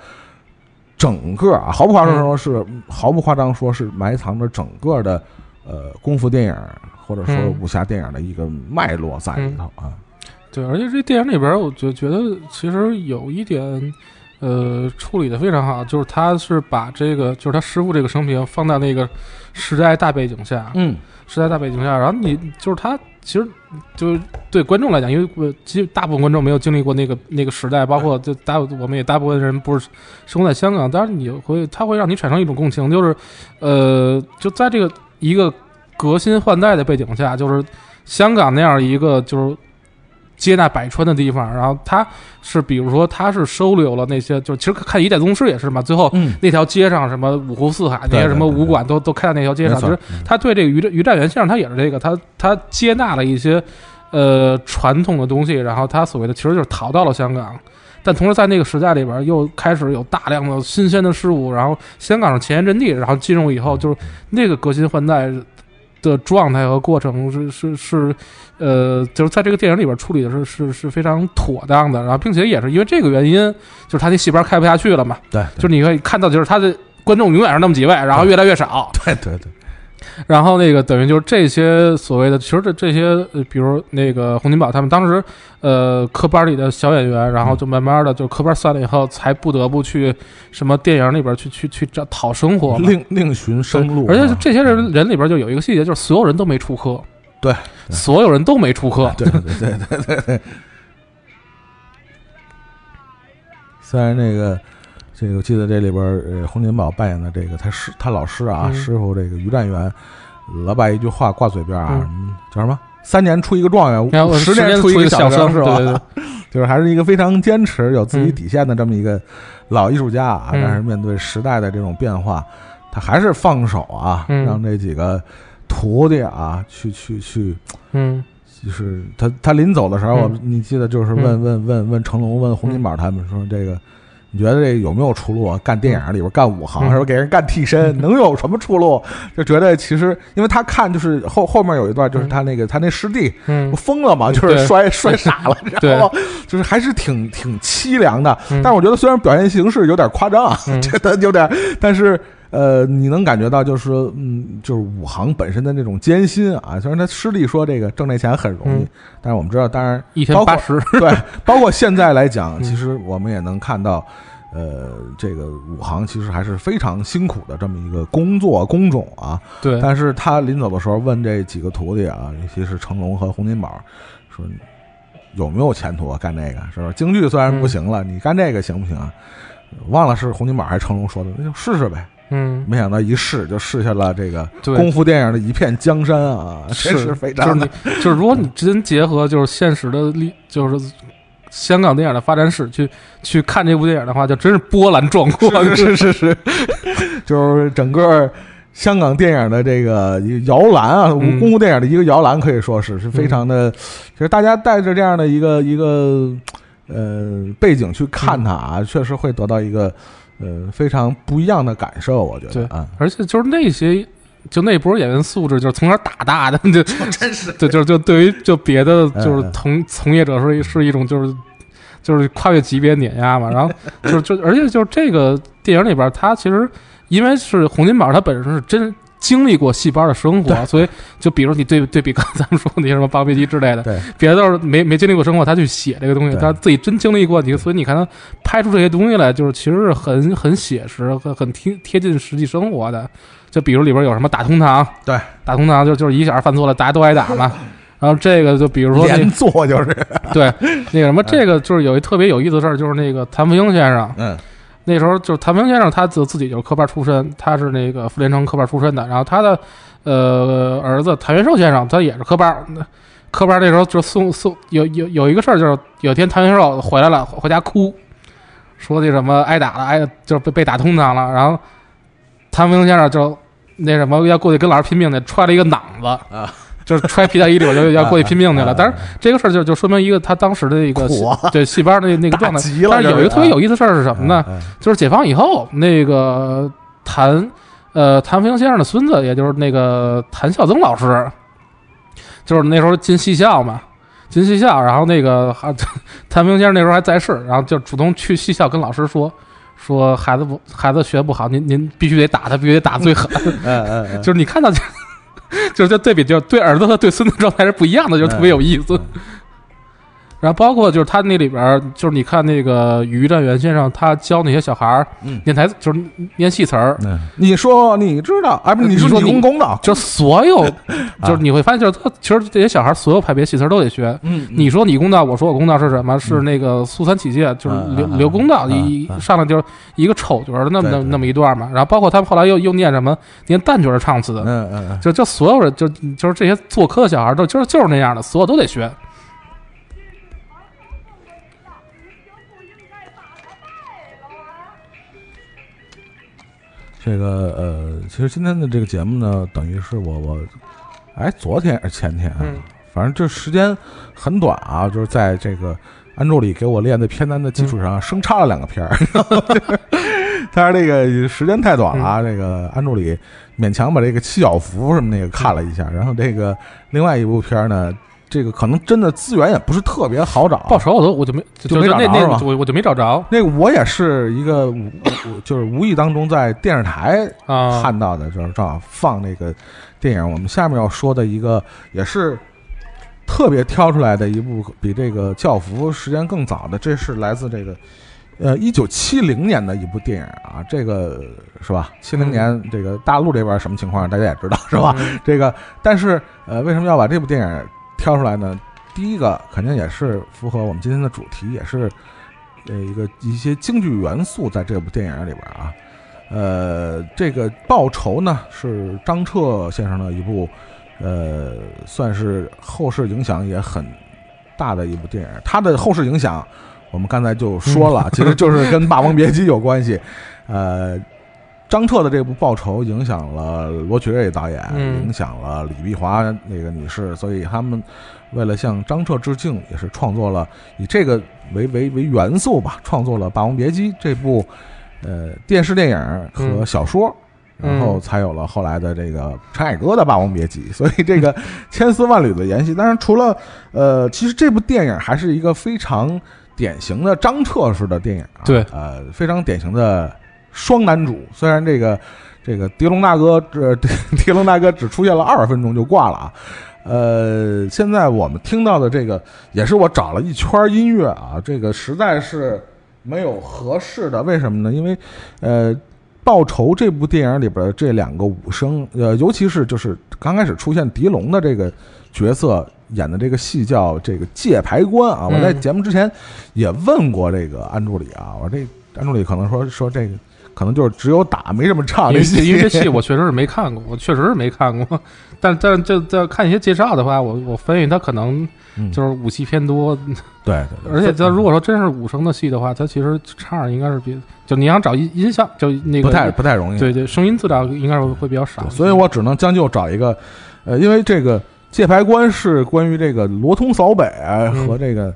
整个啊，毫不夸张说是、毫不夸张说是埋藏着整个的呃功夫电影或者说嗯武侠电影的一个脉络在里头啊。对，而且这电影里边，我觉觉得其实有一点，呃，处理的非常好，就是他是把这个，就是他师傅这个生平放在那个时代大背景下，嗯时代大背景下，然后你就是他其实就是对观众来讲，因为我其实大部分观众没有经历过那个那个时代，包括就大我们也大部分人不是生活在香港，但是你会他会让你产生一种共情，就是呃，就在这个一个革新换代的背景下，就是香港那样一个就是。接纳百川的地方，然后他是，比如说，他是收留了那些，就其实看《一代宗师》也是嘛，最后嗯，那条街上什么五湖四海那些什么武馆都都开在那条街上，其实他对这个于占于占元先生，他也是这个，他他接纳了一些呃传统的东西，然后他所谓的其实就是逃到了香港，但同时在那个时代里边又开始有大量的新鲜的事物，然后香港是前沿阵地，然后进入以后就是那个革新换代，的状态和过程是是是，呃，就是在这个电影里边处理的是是是非常妥当的，然后并且也是因为这个原因，就是他那戏班开不下去了嘛，对，就是你可以看到，就是他的观众永远是那么几位，然后越来越少，对对对，然后那个等于就是这些所谓的，其实这这些，呃比如那个洪金宝他们当时，呃，科班里的小演员，然后就慢慢的就科班散了以后，才不得不去什么电影里边去去去找讨生活。另另寻生路，而且这些人人里边就有一个细节，就是所有人都没出科，对，所有人都没出科，对对对对对对。虽然那个这个，我记得这里边儿，呃，洪金宝扮演的这个他师他老师啊，嗯师傅这个于占元，老把一句话挂嘴边啊，叫什么？三年出一个状元，然后十年出一个一小生，是吧？对对对，就是还是一个非常坚持、有自己嗯底线的这么一个老艺术家啊。嗯但是面对时代的这种变化，他还是放手啊，嗯让这几个徒弟啊去去去，嗯就是他他临走的时候，嗯我你记得就是问问问问成龙问洪金宝他们说这个。你觉得这有没有出路啊？干电影里边干武行，嗯是吧？给人干替身，能有什么出路？就觉得其实，因为他看就是后后面有一段，就是他那个他那师弟嗯不疯了嘛，就是摔 摔傻了，然后就是还是挺挺凄凉的。嗯但是我觉得虽然表现形式有点夸张啊，嗯 觉得有点，但是呃，你能感觉到就是说，嗯，就是武行本身的那种艰辛啊。虽然他师弟说这个挣这钱很容易，嗯但是我们知道，当然一天八十，对，包括现在来讲，嗯其实我们也能看到。呃，这个武行其实还是非常辛苦的这么一个工作工种啊。对，但是他临走的时候问这几个徒弟啊，尤其是成龙和洪金宝，说有没有前途啊？干这个是吧？京剧虽然不行了，你干这个行不行啊？忘了是洪金宝还是成龙说的，那就试试呗。嗯，没想到一试就试下了这个功夫电影的一片江山啊，真是非常的就是你，就是如果你真结合就是现实的历，就是香港电影的发展史去去看这部电影的话，就真是波澜壮阔。是是是，就是整个香港电影的这个摇篮啊，嗯。功夫电影的一个摇篮，可以说是是非常的，其实大家带着这样的一个一个呃背景去看它啊，确实会得到一个呃非常不一样的感受，我觉得啊，而且就是那些。就那波演员素质，就是从小打大的，就 真是，对，就是就对于就别的就是从从业者是是一种就是就是跨越级别碾压嘛，然后就是就而且就是这个电影里边，他其实因为是洪金宝，他本身是真经历过戏班的生活，所以就比如你对对比刚才咱们说那些什么八飞机之类的，对，别的都是没没经历过生活，他去写这个东西，他自己真经历过，你所以你看他拍出这些东西来，就是其实是很很写实、很很贴贴近实际生活的。就比如里边有什么打通堂，对，打通堂就就是一小孩犯错了，大家都挨打嘛。然后这个就比如说那连坐就是，对那个什么，这个就是有一特别有意思的事儿，就是那个谭富英先生，嗯那时候就是谭富英先生，他自自己就是科班出身，他是那个傅连城科班出身的。然后他的呃儿子谭元寿先生，他也是科班。科班那时候就送送有有有一个事儿，就是有一天谭元寿回来了，回家哭，说那什么挨打了，挨就是被被打通堂了。然后谭富英先生就那什么要过去跟老师拼命去，揣了一个囊子啊。就是揣皮带衣里，我就要过去拼命去了。但是这个事儿就就说明一个他当时的一个 对戏班的那那个状态 但是有一个特别有意思的事儿是什么呢？就是解放以后，那个谭呃谭富英先生的孙子，也就是那个谭孝曾老师，就是那时候进戏校嘛，进戏校，然后那个还 谭富英先生那时候还在世，然后就主动去戏校跟老师说。说孩子不，孩子学不好，您您必须得打他，必须得打最狠。嗯嗯嗯，就是你看到，就是这对比，就对儿子和对孙子状态是不一样的，就特别有意思。然后包括就是他那里边儿，就是你看那个于占元先生，他教那些小孩儿嗯念台词，就是念戏词儿，嗯，你说你知道，哎，不是你说你公公道，就所有，就是你会发现，就是他其实这些小孩儿所有派别戏词儿都得学。嗯，你说你公道，我说我公道是什么？是那个苏三起解，就是刘刘公道嗯一嗯上来就是一个丑角儿的那么那么一段嘛。然后包括他们后来又又念什么念旦角儿的唱词，嗯嗯嗯，就就所有人就就是这些做科的小孩儿都就是就是那样的，所有都得学。这个呃，其实今天的这个节目呢，等于是我我，哎，昨天还是前天啊，嗯。反正这时间很短啊，就是在这个安助理给我练的片单的基础上，生插了两个片儿，但是这个时间太短了嗯。啊，这个安助理勉强把这个七小福什么那个看了一下，然后这个另外一部片儿呢，这个可能真的资源也不是特别好找。报仇我都我就没就没找着是吧我我就没找着那个我也是一个无无 就是无意当中在电视台啊。看到的，就是正好放那个电影。我们下面要说的一个也是特别挑出来的一部，比这个《教父》时间更早的，这是来自这个呃一九七零年的一部电影啊。这个是吧？七零年这个大陆这边什么情况，大家也知道是吧？嗯这个，但是呃，为什么要把这部电影挑出来呢？第一个肯定也是符合我们今天的主题，也是呃一个一些京剧元素在这部电影里边啊。呃，这个报仇呢是张彻先生的一部，呃，算是后世影响也很大的一部电影。它的后世影响，我们刚才就说了，其实就是跟《霸王别姬》有关系。呃，张彻的这部《报仇》影响了罗曲瑞导演，嗯影响了李碧华那个女士，所以他们为了向张彻致敬，也是创作了以这个为为为元素吧，创作了《霸王别姬》这部呃电视电影和嗯小说。嗯然后才有了后来的这个陈凯歌的《霸王别姬》，所以这个 千丝万缕的联系。当然，除了呃，其实这部电影还是一个非常典型的张彻式的电影、啊，对呃，非常典型的双男主。虽然这个这个狄龙大哥这 狄龙大哥只出现了二十分钟就挂了啊。呃，现在我们听到的这个也是我找了一圈音乐啊，这个实在是没有合适的，为什么呢？因为呃，《报仇》这部电影里边的这两个武生，呃，尤其是就是刚开始出现狄龙的这个角色演的这个戏叫这个界牌关啊。我在嗯节目之前也问过这个安助理啊，我说这安助理可能说说这个可能就是只有打没什么唱因为这戏，因为这戏我确实是没看过，我确实是没看过。但但这这看一些介绍的话，我我分析他可能嗯。就是武器偏多，对对对，而且他如果说真是武生的戏的话，他其实唱应该是比就你想找音音效就那个不太不太容易，对对声音资料应该是会比较少，所以我只能将就找一个，呃，因为这个界牌关是关于这个罗通扫北嗯。和这个。呃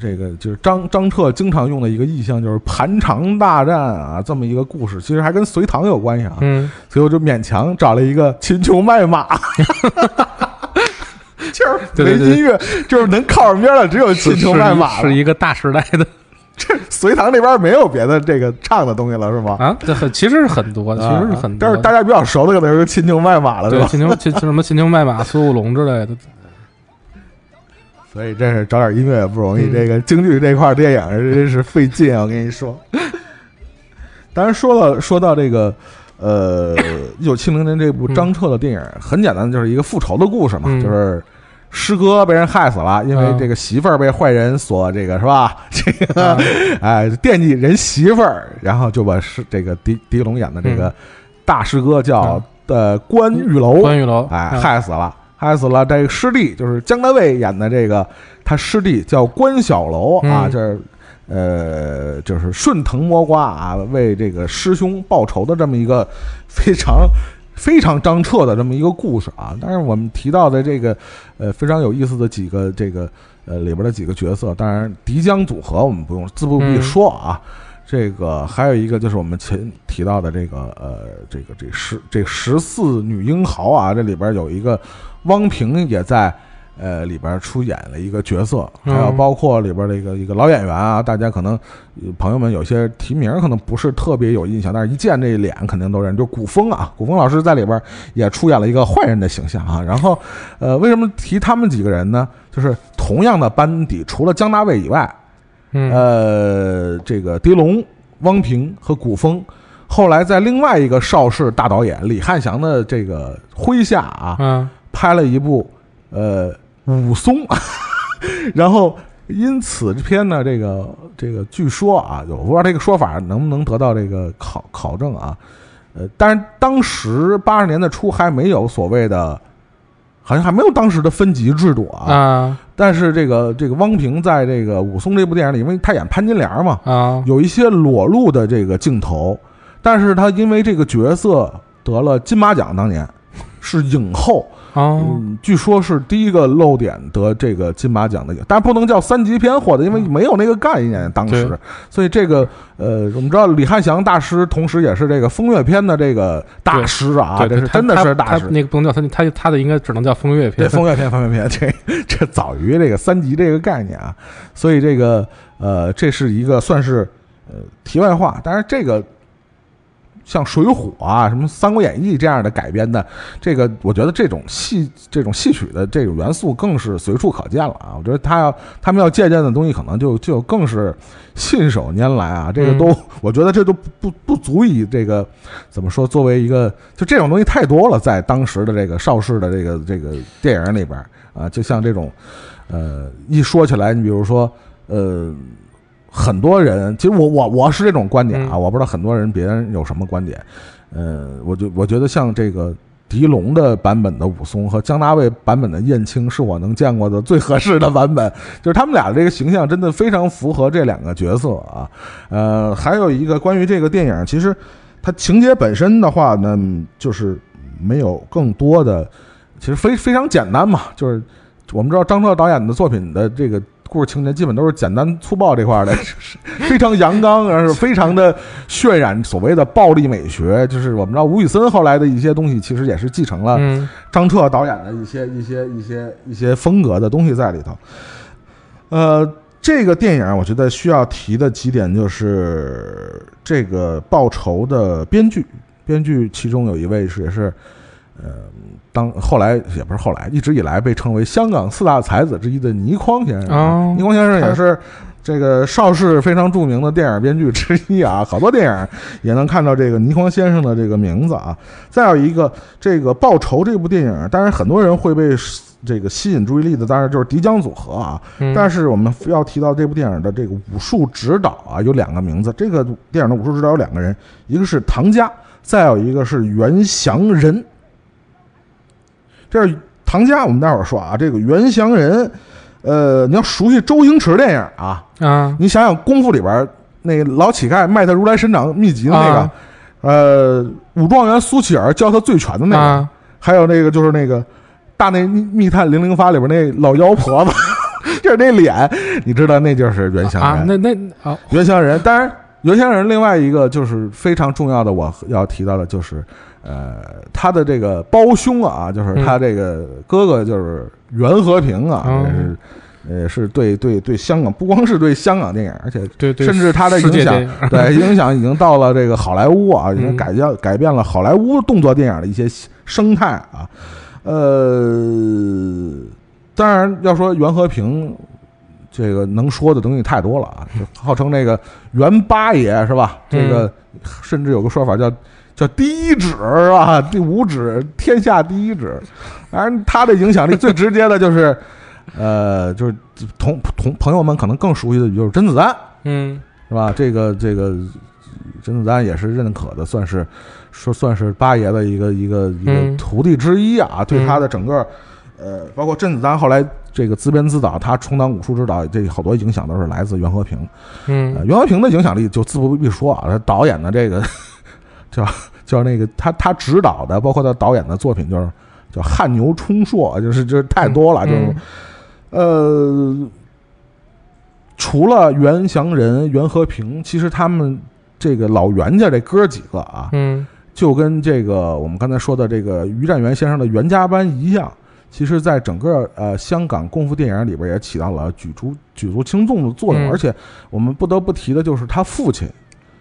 这个就是张张彻经常用的一个意象，就是盘肠大战啊，这么一个故事，其实还跟隋唐有关系啊，嗯所以我就勉强找了一个秦琼卖马，就是对对对没音乐，就是能靠上边的只有秦琼卖马了是一个大时代的 这隋唐那边没有别的这个唱的东西了，是吗？啊，这很其实是很多的，其实是很多的。但是大家比较熟的可能是秦琼卖马了，是吧？对秦琼秦什么秦琼卖马、苏武龙之类的，所以真是找点音乐也不容易。嗯这个京剧这块电影真是费劲啊！我跟你说。当然说了，说到这个，呃，一九七零年这部张彻的电影，很简单，就是一个复仇的故事嘛，嗯就是师哥被人害死了，因为嗯这个媳妇儿被坏人所这个是吧？这个啊哎惦记人媳妇儿，然后就把是这个狄狄龙演的这个大师哥叫呃关玉楼，关玉楼，哎，嗯害死了，害死了。这个师弟就是姜大卫演的这个，他师弟叫关小楼啊，嗯这是呃，就是顺藤摸瓜啊，为这个师兄报仇的这么一个非常。非常张彻的这么一个故事啊，但是我们提到的这个，呃，非常有意思的几个这个呃里边的几个角色，当然狄江组合我们不用自不必嗯说啊，这个还有一个就是我们前提到的这个呃，这个这十这十四女英豪啊，这里边有一个汪平也在呃里边出演了一个角色，还有嗯包括里边的一个一个老演员啊，大家可能呃朋友们有些提名可能不是特别有印象，但是一见这脸肯定都认，就古风啊，古风老师在里边也出演了一个坏人的形象啊。然后呃，为什么提他们几个人呢？就是同样的班底，除了姜大卫以外，嗯。呃，这个狄龙、汪平和古风，后来在另外一个邵氏大导演李汉祥的这个麾下啊，嗯。拍了一部呃武松，然后因此这篇呢，这个这个据说啊，我不知道这个说法能不能得到这个考考证啊，呃，但是当时八十年代初还没有所谓的，好像还没有当时的分级制度啊，啊但是这个这个汪平在这个武松这部电影里，因为他演潘金莲嘛，啊。有一些裸露的这个镜头，但是他因为这个角色得了金马奖，当年是影后，哦，嗯，据说是第一个露点得这个金马奖的，但不能叫三级片获得，因为没有那个概念当时，所以这个呃，我们知道李汉祥大师同时也是这个风月片的这个大师啊，这是真的是大师。他那个不能叫他他他的应该只能叫风月对，片。风月片，风月片，这这早于这个三级这个概念啊，所以这个呃，这是一个算是呃题外话，但是这个像《水浒》啊、什么《三国演义》这样的改编的，这个我觉得这种戏这种戏曲的这种元素更是随处可见了啊。我觉得他要他们要借鉴的东西，可能就就更是信手拈来啊。这个都，我觉得这都不不不足以这个怎么说，作为一个就这种东西太多了，在当时的这个邵氏的这个这个电影里边啊，就像这种呃一说起来，你比如说呃。很多人，其实我我我是这种观点啊，嗯我不知道很多人别人有什么观点。呃，我就我觉得像这个狄龙的版本的武松和姜大卫版本的燕青，是我能见过的最合适的版本。就是他们俩的这个形象真的非常符合这两个角色啊。呃，还有一个关于这个电影，其实它情节本身的话呢，就是没有更多的，其实非非常简单嘛，就是我们知道张彻导演的作品的这个。故事情节基本都是简单粗暴这块儿的，就 是非常阳刚，而是非常的渲染所谓的暴力美学。就是我们知道吴宇森后来的一些东西，其实也是继承了嗯张彻导演的一些一些一些一些风格的东西在里头。呃，这个电影我觉得需要提的几点就是这个报仇的编剧，编剧其中有一位是也是，呃，当后来也不是后来，一直以来被称为香港四大才子之一的倪匡先生。哦倪匡先生也是。这个邵氏非常著名的电影编剧之一啊，好多电影也能看到这个倪匡先生的这个名字啊。再有一个，这个《报仇》这部电影，当然很多人会被这个吸引注意力的，当然就是迪江组合啊。嗯但是我们要提到这部电影的这个武术指导啊，有两个名字。这个电影的武术指导有两个人，一个是唐家，再有一个是袁祥仁。这是唐家，我们待会儿说啊。这个袁祥仁，呃，你要熟悉周星驰电影啊，啊你想想《功夫》里边那个老乞丐卖他如来神掌秘籍的那个，啊呃，武状元苏乞儿教他醉拳的那个，啊还有那个就是那个《大内密密探零零发》里边那老妖婆子，就是那脸，你知道那就是袁祥啊，仁。那那好袁祥仁，当然袁祥仁另外一个就是非常重要的，我要提到的就是，呃，他的这个胞兄啊，就是他这个哥哥就是袁和平啊，嗯也是。呃，是对对对香港，不光是对香港电影，而且对对，甚至他的影响对影响已经到了这个好莱坞啊，已经嗯改变改变了好莱坞动作电影的一些生态啊。呃，当然要说袁和平，这个能说的东西太多了啊，就号称这个袁八爷是吧？嗯这个甚至有个说法叫叫第一指是吧？第五指天下第一指，当然他的影响力最直接的就是。呃，就是同同朋友们可能更熟悉的就是甄子丹，嗯是吧？这个这个甄子丹也是认可的，算是说算是八爷的一个一个一个嗯徒弟之一啊。对他的整个呃，包括甄子丹后来这个自编自导，他充当武术指导，这好多影响都是来自袁和平。呃，嗯袁和平的影响力就自不必说啊，他导演的这个叫叫那个他他指导的，包括他导演的作品就是叫汗牛充硕，就是就是太多了，就是。嗯呃，除了袁祥仁、袁和平，其实他们这个老袁家这哥几个啊，嗯就跟这个我们刚才说的这个于占元先生的袁家班一样，其实在整个呃香港功夫电影里边也起到了举足举足轻重的作用。嗯而且我们不得不提的就是他父亲，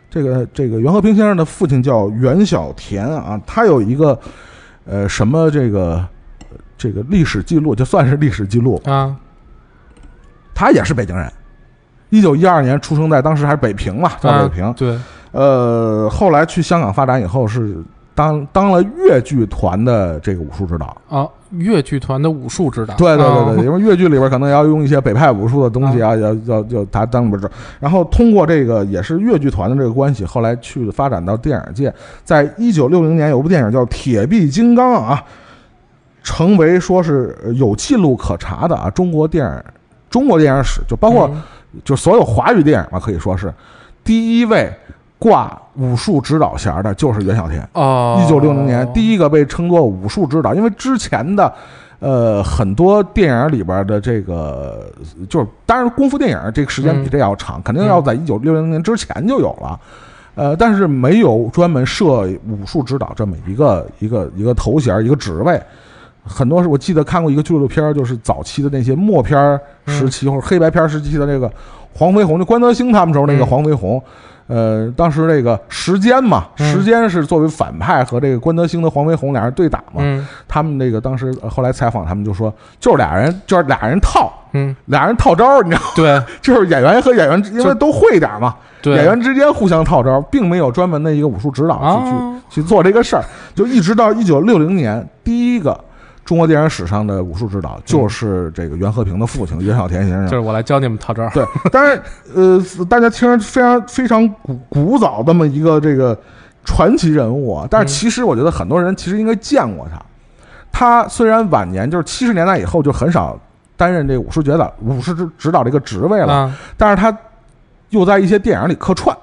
这个这个袁和平先生的父亲叫袁小田啊，他有一个呃什么这个这个历史记录，就算是历史记录，啊。他也是北京人，一九一二年出生在当时还是北平嘛，在北平。啊对，呃，后来去香港发展以后是当当了越剧团的这个武术指导。啊，越剧团的武术指导，对对对啊对，因为越剧里边可能要用一些北派武术的东西啊，要要要他当里边指。然后通过这个也是越剧团的这个关系，后来去发展到电影界。在一九六零年有部电影叫《铁臂金刚》啊，成为说是有记录可查的啊中国电影中国电影史，就包括。嗯就所有华语电影吧，可以说是第一位挂武术指导衔儿的就是袁小天。哦，一九六零年第一个被称作武术指导，因为之前的。呃，很多电影里边的这个，就是当然功夫电影这个时间比这要长，肯定要在一九六零年之前就有了。呃，但是没有专门设武术指导这么一个一个一个头衔一个职位。很多是我记得看过一个纪录片，就是早期的那些默片时期或者黑白片时期的这个黄飞鸿，就关德兴他们时候那个黄飞鸿。呃，当时这个时间嘛，时间是作为反派和这个关德兴的黄飞鸿俩人对打嘛。他们那个当时后来采访，他们就说，就是俩人，就是俩人套，嗯，俩人套招，你知道吗？对，就是演员和演员，因为都会点嘛，对，演员之间互相套招，并没有专门的一个武术指导去去去做这个事儿，就一直到一九六零年第一个。中国电影史上的武术指导就是这个袁和平的父亲袁小田先生，就是我来教你们套招。对，当然，呃，大家听着非常非常古古早这么一个这个传奇人物啊，但是其实我觉得很多人其实应该见过他。他虽然晚年就是七十年代以后就很少担任这武术指导武术指指导这个职位了，但是他又在一些电影里客串，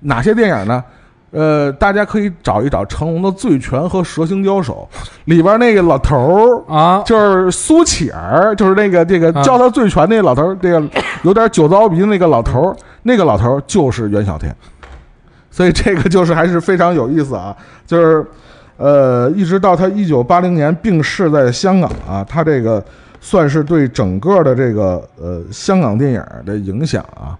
哪些电影呢？呃，大家可以找一找成龙的《醉拳》和《蛇形刁手》里边那个老头儿啊，就是苏乞儿，就是那个这个教他醉拳那老头儿，这个有点酒糟鼻的那个老头儿，那个老头儿就是袁小天，所以这个就是还是非常有意思啊，就是呃，一直到他一九八零年病逝在香港啊，他这个算是对整个的这个呃香港电影的影响啊。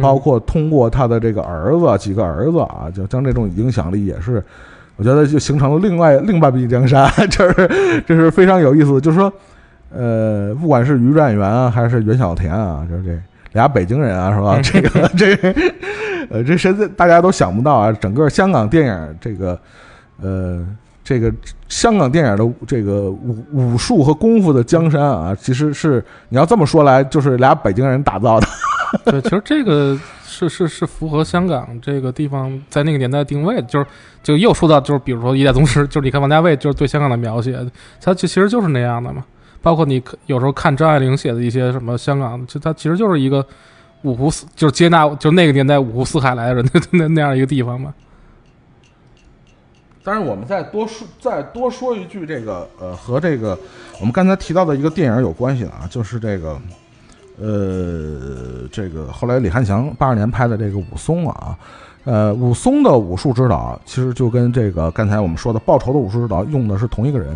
包括通过他的这个儿子几个儿子啊，就将这种影响力也是，我觉得就形成了另外 另半壁江山，这是这是非常有意思。就是说，呃，不管是于占元啊，还是袁小田啊，就是这俩北京人啊，是吧？这个这呃，这谁大家都想不到啊！整个香港电影这个呃，这个香港电影的这个武武术和功夫的江山啊，其实是你要这么说来，就是俩北京人打造的。对，其实这个是是是符合香港这个地方在那个年代定位的，就是就又说到就是比如说一代宗师，就是你看王家卫就是对香港的描写，他就其实就是那样的嘛。包括你有时候看张爱玲写的一些什么香港，就他其实就是一个五湖四，就是接纳就那个年代五湖四海来的人 那那样一个地方嘛。但是我们再多说再多说一句，这个呃和这个我们刚才提到的一个电影有关系啊，就是这个。呃，这个后来李汉祥八二年拍的这个武松啊，呃，武松的武术指导其实就跟这个刚才我们说的报仇的武术指导用的是同一个人，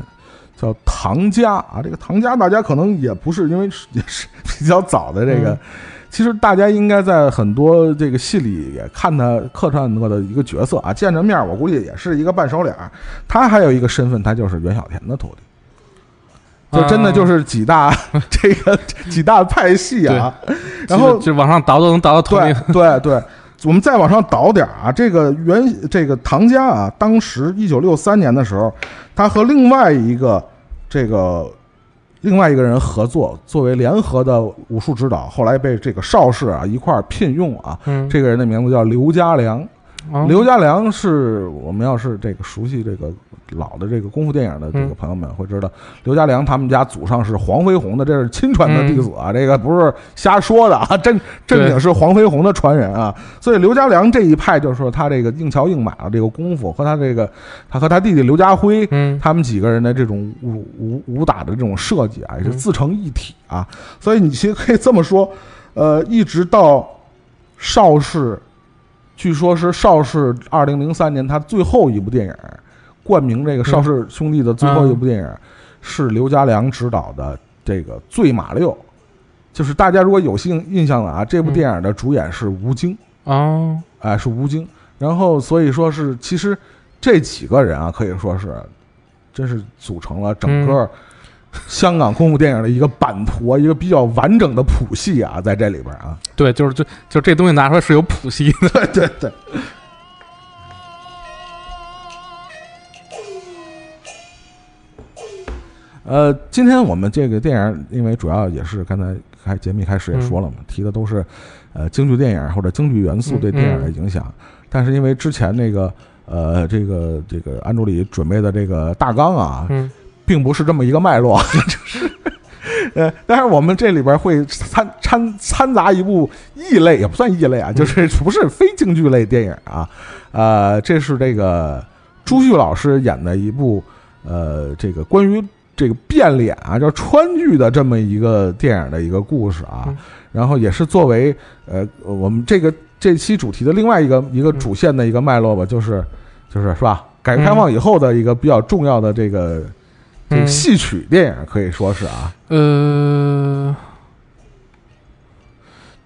叫唐家啊。这个唐家大家可能也不是因为也是比较早的这个，其实大家应该在很多这个戏里也看他客串过的一个角色啊，见着面我估计也是一个半熟脸。他还有一个身份，他就是袁小田的徒弟。就真的就是几大 这个几大派系啊，然后就往上倒都能倒到同一对对，我们再往上倒点啊，这个原这个唐家啊，当时一九六三年的时候，他和另外一个这个另外一个人合作，作为联合的武术指导，后来被这个邵氏啊一块儿聘用啊，这个人的名字叫刘家良。刘家良是我们要是这个熟悉这个老的这个功夫电影的这个朋友们会知道，刘家良他们家祖上是黄飞鸿的，这是亲传的弟子啊，这个不是瞎说的啊，正正经是黄飞鸿的传人啊。所以刘家良这一派就是说他这个硬桥硬马的这个功夫和他这个他和他弟弟刘家辉，他们几个人的这种武武武打的这种设计啊，也是自成一体啊。所以你其实可以这么说，呃，一直到邵氏。据说是邵氏二零零三年他最后一部电影，冠名这个邵氏兄弟的最后一部电影，是刘家良执导的这个《醉马六》，就是大家如果有幸印象的啊，这部电影的主演是吴京。哦，哎是吴京，然后所以说是其实这几个人啊可以说是，真是组成了整个。香港功夫电影的一个版图，一个比较完整的谱系啊，在这里边啊，对，就是就就这东西拿出来是有谱系的，对对对。呃，今天我们这个电影，因为主要也是刚才开节目开始也说了嘛，提的都是呃京剧电影或者京剧元素对电影的影响，但是因为之前那个呃这个这个安助理准备的这个大纲啊。并不是这么一个脉络，就是，呃，但是我们这里边会掺掺掺杂一部异类，也不算异类啊，就是不是非京剧类电影啊。呃，这是这个朱旭老师演的一部呃，这个关于这个变脸啊，叫川剧的这么一个电影的一个故事啊。嗯然后也是作为呃我们这个这期主题的另外一个一个主线的一个脉络吧，就是就是是吧？改革开放以后的一个比较重要的这个这戏曲电影，可以说是啊。呃，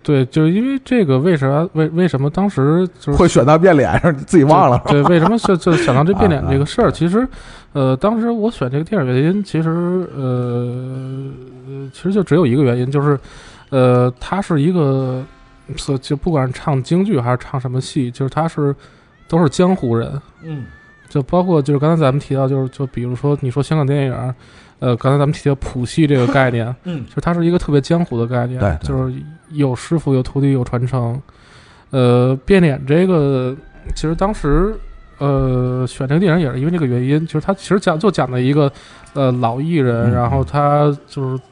对，就是因为这个，为啥为为什么当时就是会选到变脸，上 你自己忘了。对，为什么就就想到这变脸 啊这个事儿？其实，呃，当时我选这个电影原因，其实呃，其实就只有一个原因，就是呃，他是一个，就就不管是唱京剧还是唱什么戏，就是他是都是江湖人，嗯就包括就是刚才咱们提到，就是就比如说你说香港电影，呃，刚才咱们提到谱系这个概念，嗯就是它是一个特别江湖的概念，对对就是有师傅、有徒弟、有传承。呃，变脸这个，其实当时呃选这个电影也是因为这个原因，就是他其实讲就讲的一个呃老艺人，嗯然后他就是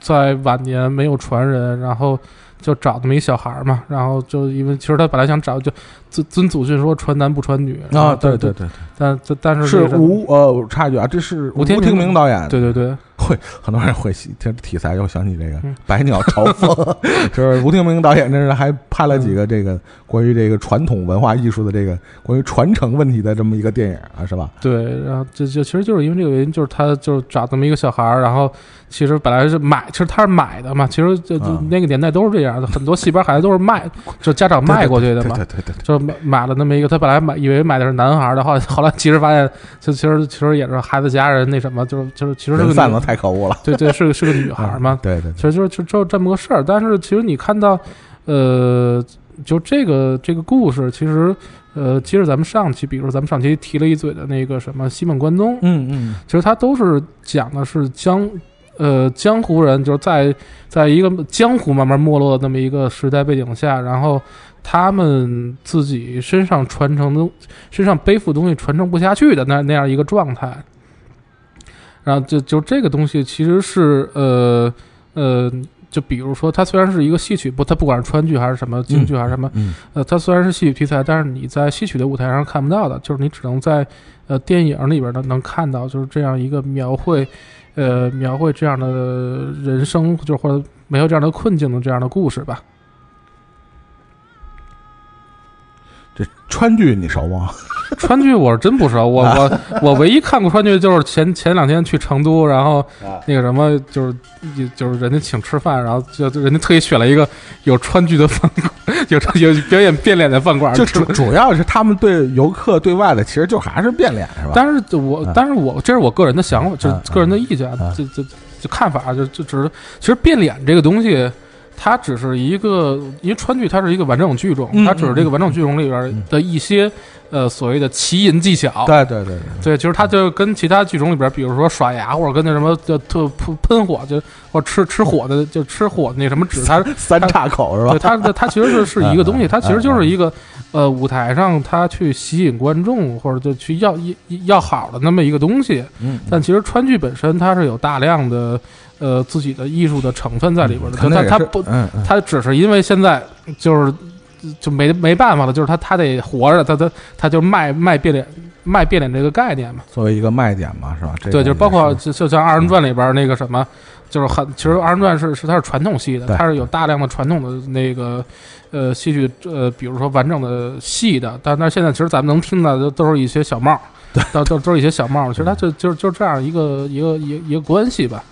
在晚年没有传人，然后就找那么一小孩儿嘛，然后就因为其实他本来想找就尊尊祖训说传男不传女啊，对对对对，但但但是是吴呃，我插一句啊，这是吴天明导演。对对对，会很多人会听题材，又想起这个嗯《百鸟朝凤 》，就是吴天明导演，这是还拍了几个这个关于这个传统文化艺术的这个关于传承问题的这么一个电影啊，是吧？对，然后这就其实就是因为这个原因，就是他就是找这么一个小孩儿，然后其实本来是买，其实他是买的嘛，其实就就嗯那个年代都是这样的，很多戏班孩子都是卖，就家长卖过去的嘛对，对对对。对，就买买了那么一个，他本来买以为买的是男孩儿的，后来后来其实发现，就其实其实也是孩子家人那什么，就是就是其实是个女人贩子太可恶了，对对是个是个女孩儿嘛，对对其实就是就就这么个事儿。但是其实你看到，呃，就这个这个故事，其实呃，其实咱们上期，比如说咱们上期提了一嘴的那个什么西蒙关东，嗯嗯其实它都是讲的是江。呃，江湖人就是在在一个江湖慢慢没落的那么一个时代背景下，然后他们自己身上传承的、身上背负的东西传承不下去的那那样一个状态。然后就就这个东西其实是呃呃，就比如说它虽然是一个戏曲，不，它不管是川剧还是什么京剧还是什么，嗯呃，它虽然是戏曲题材，但是你在戏曲的舞台上看不到的，就是你只能在呃电影里边呢能看到，就是这样一个描绘，呃，描绘这样的人生，就或者没有这样的困境的这样的故事吧。这川剧你熟吗？川剧我是真不熟，我我 我唯一看过川剧就是前前两天去成都，然后啊那个什么就是就是人家请吃饭，然后就就人家特意选了一个有川剧的饭馆，有有表演变脸的饭馆，就主主要是他们对游客对外的，其实就还是变脸是吧？但是我啊，但是我这是我个人的想法，就个人的意见啊，就就就看法，就就只是其实变脸这个东西，它只是一个，因为川剧它是一个完整剧种，嗯它只是这个完整剧种里边的一些呃所谓的奇淫技巧。对对对对，对，其实它就跟其他剧种里边，比如说耍牙或者跟那什么就特喷喷火，就或吃吃火的，就吃火的那什么纸，它三岔口是吧对？它它其实是是一个东西，嗯 它其实就是一个呃舞台上它去吸引观众或者就去要要要好的那么一个东西。嗯，但其实川剧本身它是有大量的呃自己的艺术的成分在里边的，就可能也是它它不嗯嗯它只是因为现在就是就没没办法了，就是他他得活着，他他他就卖卖变脸卖变脸这个概念嘛。作为一个卖点嘛，是吧？这对，就是包括就就像二人转里边那个什么，就是很其实二人转是是它是传统戏的，它是有大量的传统的那个呃戏剧呃，比如说完整的戏的，但但是现在其实咱们能听到的都是一些小帽，都都都是一些小帽，其实它就就就这样一个一个一个一个关系吧。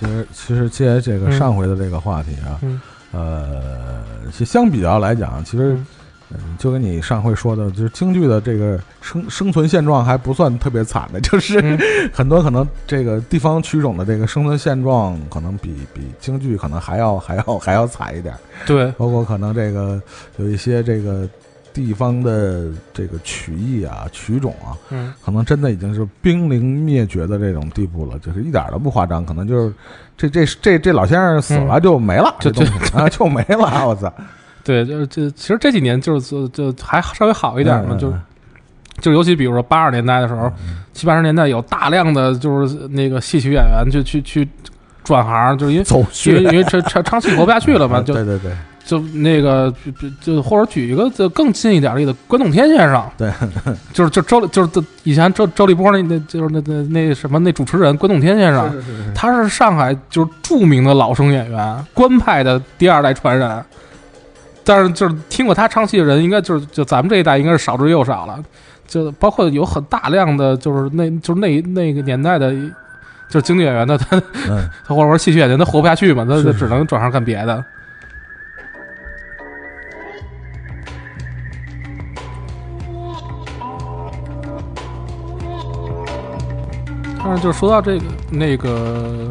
其实其实接这个嗯。上回的这个话题啊，嗯。呃，其实相比较来讲，其实嗯。嗯，就跟你上回说的，就是京剧的这个生生存现状还不算特别惨的，就是、嗯。很多可能这个地方曲种的这个生存现状，可能比比京剧可能还要还要还要惨一点，对，包括可能这个有一些这个地方的这个曲艺啊曲种啊，嗯可能真的已经是濒临灭绝的这种地步了，就是一点都不夸张，可能就是这这这这老先生死了就没了，就这东西啊就没了，我操！对，就是这其实这几年就是就就还稍微好一点嘛，嗯就就尤其比如说八十年代的时候，七八十年代有大量的就是那个戏曲演员就去去转行，就是因为因为因为唱唱唱戏活不下去了嘛，就对对对，就那个就就或者举一个就更近一点例子，关栋天先生，对，就是就周就是以前周周立波那那就是那那那什么那主持人关栋天先生，是是是他是上海就是著名的老生演员，官派的第二代传人。但是就是听过他唱戏的人，应该就是就咱们这一代应该是少之又少了。就包括有很大量的就是那就是那那个年代的，就是京剧演员的他嗯，他 或者说戏曲演员，他活不下去嘛，他是就只能转行干别的。但是就说到这个那个，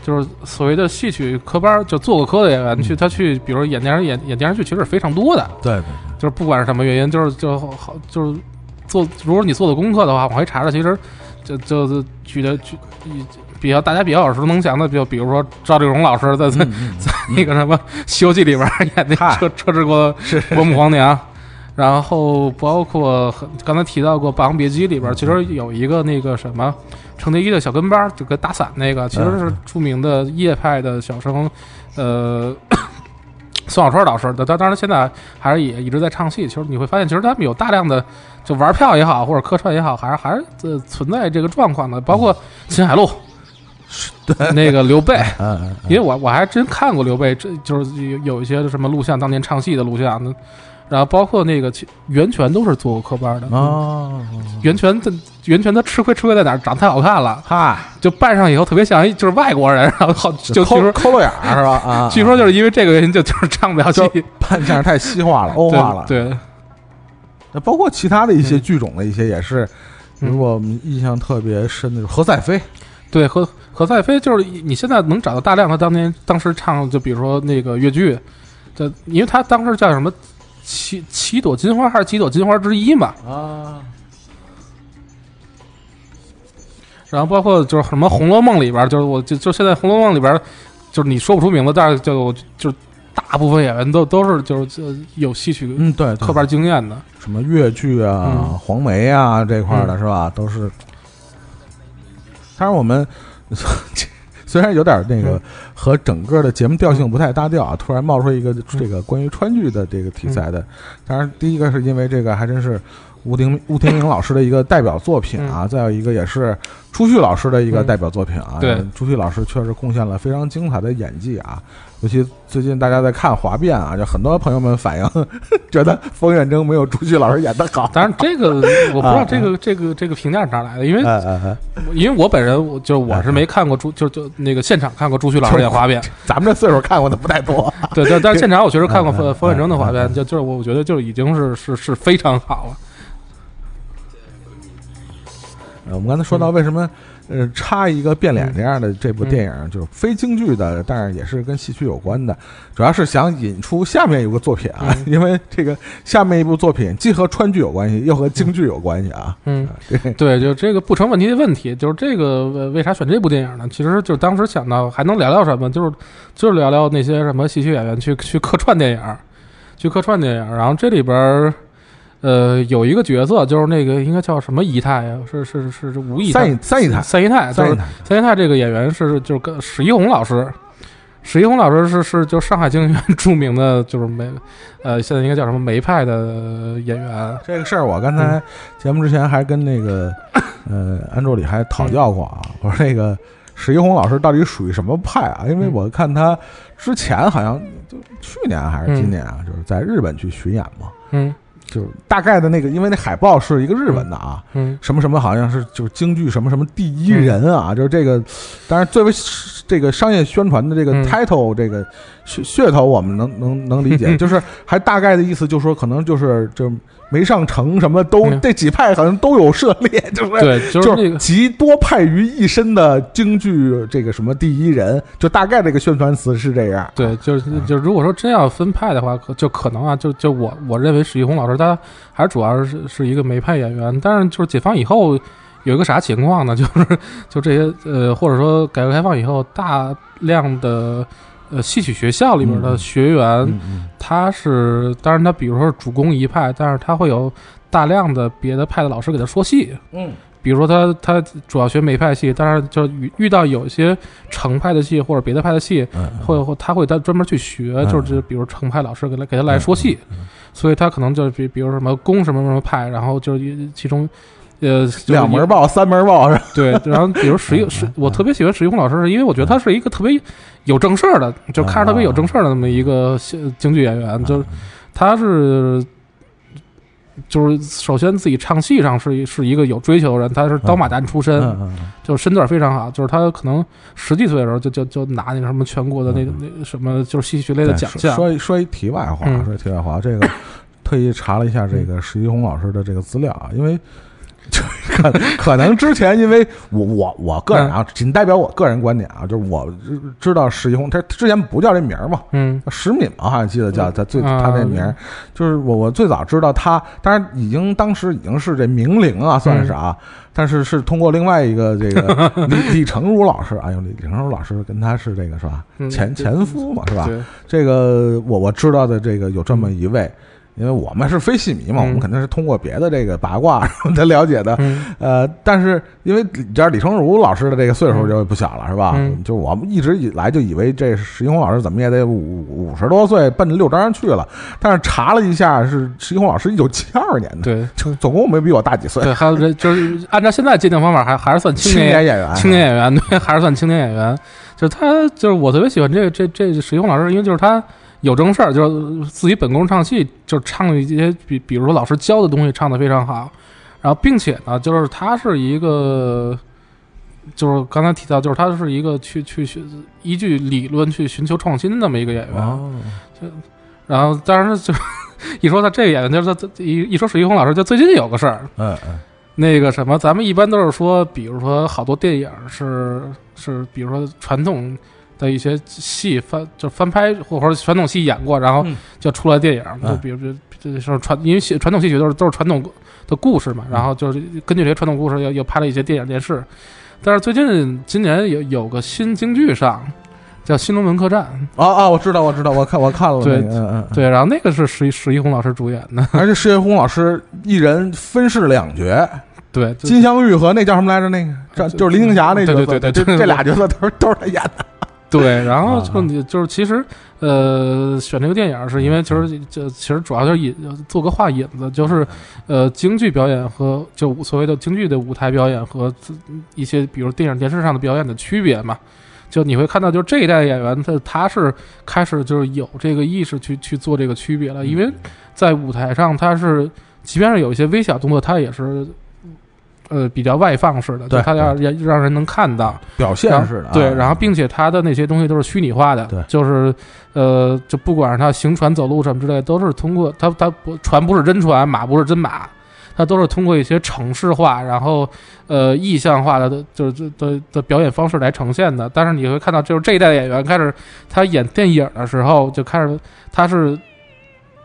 就是所谓的戏曲科班，就做过科的演员去，他去，比如演电视演演电视剧，其实是非常多的。对对。就是不管是什么原因，就是就好就是做，如果你做的功课的话，往回查查，其实就就就举的举比较大家比较耳熟能详的，就比如说赵丽蓉老师在在、在那个什么《西游记》里边演那嗨车车之国国母皇娘，然后包括刚才提到过《霸王别姬》里边，其实有一个那个什么程蝶衣的小跟班儿，就跟打伞那个，其实是著名的叶派的小生，呃。宋小春老师，当当然现在还是也一直在唱戏。其实你会发现，其实他们有大量的就玩票也好，或者客串也好，还是还是呃存在这个状况的。包括秦海璐，那个刘备，因为我我还真看过刘备，这就是有有一些什么录像，当年唱戏的录像，那然后包括那个其袁泉都是做过科班的。啊，袁泉的袁泉他吃亏吃亏在哪儿？长得太好看了，嗨，就扮上以后特别像一就是外国人，然后好就据抠说抠漏眼儿是吧？啊，据说就是因为这个原因，就就是唱不了戏，扮相太西化了，欧化了。对，对那包括其他的一些嗯剧种的一些也是，如我们印象特别深的，是何赛飞，对，何何赛飞就是你现在能找到大量他当年当时唱，就比如说那个越剧，就因为他当时叫什么七七朵金花还是几朵金花之一嘛，啊，然后包括就是什么《红楼梦》里边，就是我就就现在《红楼梦》里边，就是你说不出名字，但是就就是大部分演员都都是就是就有戏曲嗯，对，对科班经验的，什么越剧啊、嗯黄梅啊这块的嗯是吧？都是。当然，我们 虽然有点那个嗯和整个的节目调性不太搭调啊，突然冒出一个这个关于川剧的这个题材的。当然，第一个是因为这个还真是吴婷吴天明老师的一个代表作品啊，再有一个也是朱旭老师的一个嗯代表作品啊。对，朱旭老师确实贡献了非常精彩的演技啊。尤其最近大家在看《华变》啊，就很多朋友们反映 觉得冯远征没有朱旭老师演的好。当然这个我不知啊道这个这个这个评价是哪来的，因为因为我本人我就是我是没看过朱就就那个现场看过朱旭老师演华变，咱们这岁数看过的不太多。对，但但是现场我确实看过冯冯远征的华嗯变，就就是我我觉得就已经是是是非常好了。呃我们刚才说到为什么呃插一个变脸这样的这部电影，就是非京剧的，但是也是跟戏曲有关的，主要是想引出下面有个作品啊，因为这个下面一部作品既和川剧有关系，又和京剧有关系啊。嗯，对，就这个不成问题的问题，就是这个为为啥选这部电影呢？其实就是当时想到还能聊聊什么，就是就是聊聊那些什么戏曲演员去去客串电影，去客串电影。然后这里边儿，呃，有一个角色就是那个应该叫什么姨太呀？是是是是吴姨太三姨三姨太，三姨太，三姨太，三姨太这个演员是就是跟史一红老师，史一红老师是是就上海京剧院著名的就是梅，呃，现在应该叫什么梅派的演员。这个事儿我刚才节目之前还跟那个 呃安助理还讨教过啊，我说那个史一红老师到底属于什么派啊？因为嗯。我看他之前好像就去年还是今年啊，就是在日本去巡演嘛，嗯就是大概的那个，因为那海报是一个日文的啊。嗯什么什么好像是就是京剧什么什么第一人啊，就是这个，当然作为这个商业宣传的这个嗯 title 这个噱噱头，我们能能能理解，就是还大概的意思，就是说可能就是就没上成什么都嗯这几派好像都有涉猎，就是对，就是那个。集多派于一身的京剧这个什么第一人，就大概这个宣传词是这样。对，就是就如果说真要分派的话，可就可能啊，就就我我认为史玉红老师他还是主要是是一个梅派演员，但是就是解放以后有一个啥情况呢？就是就这些呃，或者说改革开放以后大量的呃戏曲学校里边的学员，他是当然他比如说是主攻一派，但是他会有大量的别的派的老师给他说戏。嗯。比如说他他主要学梅派戏，但是就遇遇到有一些程派的戏或者别的派的戏，嗯，会会他会他专门去学，嗯就是比如程派老师给他给他来说戏，所以他可能就比比如什么攻什么什么派，然后就是其中。呃，就是两门报三门报是吧？对，然后比如石一 石，我特别喜欢石一红老师，是因为我觉得他是一个特别有正事儿的，就看着特别有正事儿的那么一个戏京剧演员，就是他是。就是首先自己唱戏上是一是一个有追求的人，他是刀马旦出身，嗯嗯就是身段非常好，就是他可能十几岁的时候就就就拿那个什么全国的那个那什么就是戏曲类的奖项，说一说一题外话，嗯说一题外话，这个 特意查了一下这个石一红老师的这个资料啊，因为就 可可能之前因为我我我个人啊，仅代表我个人观点啊，就是我知知道石一红，他之前不叫这名儿嘛，嗯叫石敏嘛，好像记得叫他最啊他那名儿，就是我我最早知道他，当然已经当时已经是这名伶啊，算是啊，但是是通过另外一个这个 李李成儒老师，哎呦，李李成儒老师跟他是这个是吧嗯前前夫嘛是吧？这个我我知道的这个有这么一位，因为我们是非戏迷嘛，嗯我们肯定是通过别的这个八卦 才了解的。嗯呃，但是因为你知道李成儒老师的这个岁数就不小了，是吧？嗯就我们一直以来就以为这石一红老师怎么也得五五十多岁奔着六张去了，但是查了一下，是石一红老师一九七二年的，对就总共没比我大几岁。对，还有这就是按照现在界定方法，还还是算青青年年演员，青年演员，对，还是算青年演员。就是他，就是我特别喜欢这个这这石一红老师，因为就是他有正事儿，就是自己本宫唱戏，就是唱一些比比如说老师教的东西唱的非常好，然后并且呢，就是他是一个。就是刚才提到，就是他是一个去去去依据理论去寻求创新的那么一个演员。就，然后，当然就 一说他这个演员，就是他一一说史玉红老师，就最近有个事儿，嗯嗯那个什么，咱们一般都是说，比如说好多电影是是，比如说传统的一些戏翻就翻拍，或者说传统戏演过，然后嗯。就出来电影，嗯就比如这这是传，因为戏传统戏曲都是都是传统的故事嘛，然后就是根据这些传统故事又又拍了一些电影电视。但是最近今年有有个新京剧上，叫《新龙门客栈。啊啊，我知道我知道，我看我看了那对对，然后那个是石一石一红老师主演的，而且石一红老师一人分饰两角，对，金镶玉和那叫什么来着？那个这就就是林青霞那角色，对对对对这这俩角色都是都是他演的。对，然后啊就你就是其实呃选这个电影是因为其实就其实主要就是引做个话引子，就是呃京剧表演和就所谓的京剧的舞台表演和自一些比如电影电视上的表演的区别嘛。就你会看到，就是这一代演员他他是开始就是有这个意识去去做这个区别了，因为在舞台上他是即便是有一些微小动作，他也是。呃，比较外放式的，对他要让让人能看到，表现式的啊，对，然后并且他的那些东西都是虚拟化的，对就是呃，就不管是他行船走路什么之类，都是通过他他不船不是真船，马不是真马，他都是通过一些程式化，然后呃意象化的，就是这的的表演方式来呈现的。但是你会看到，就是这一代演员开始他演电影的时候，就开始他是。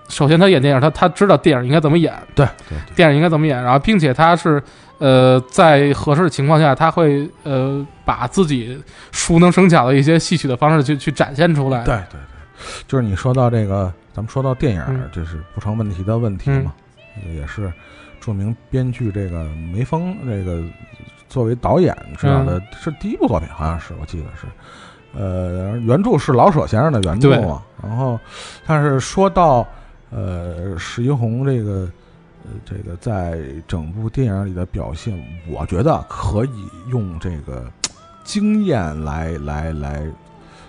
首先，他演电影，他他知道电影应该怎么演，对对电影应该怎么演，然后并且他是呃在合适的情况下，他会呃把自己熟能生巧的一些戏曲的方式去去展现出来。对对对，就是你说到这个，咱们说到电影嗯，这是不成问题的问题嘛，这个也是著名编剧这个梅峰这个作为导演这样的，是第一部作品，好像是我记得是。呃，原著是老舍先生的原著嘛，然后，但是说到呃史一红这个呃这个在整部电影里的表现，我觉得可以用这个经验来来来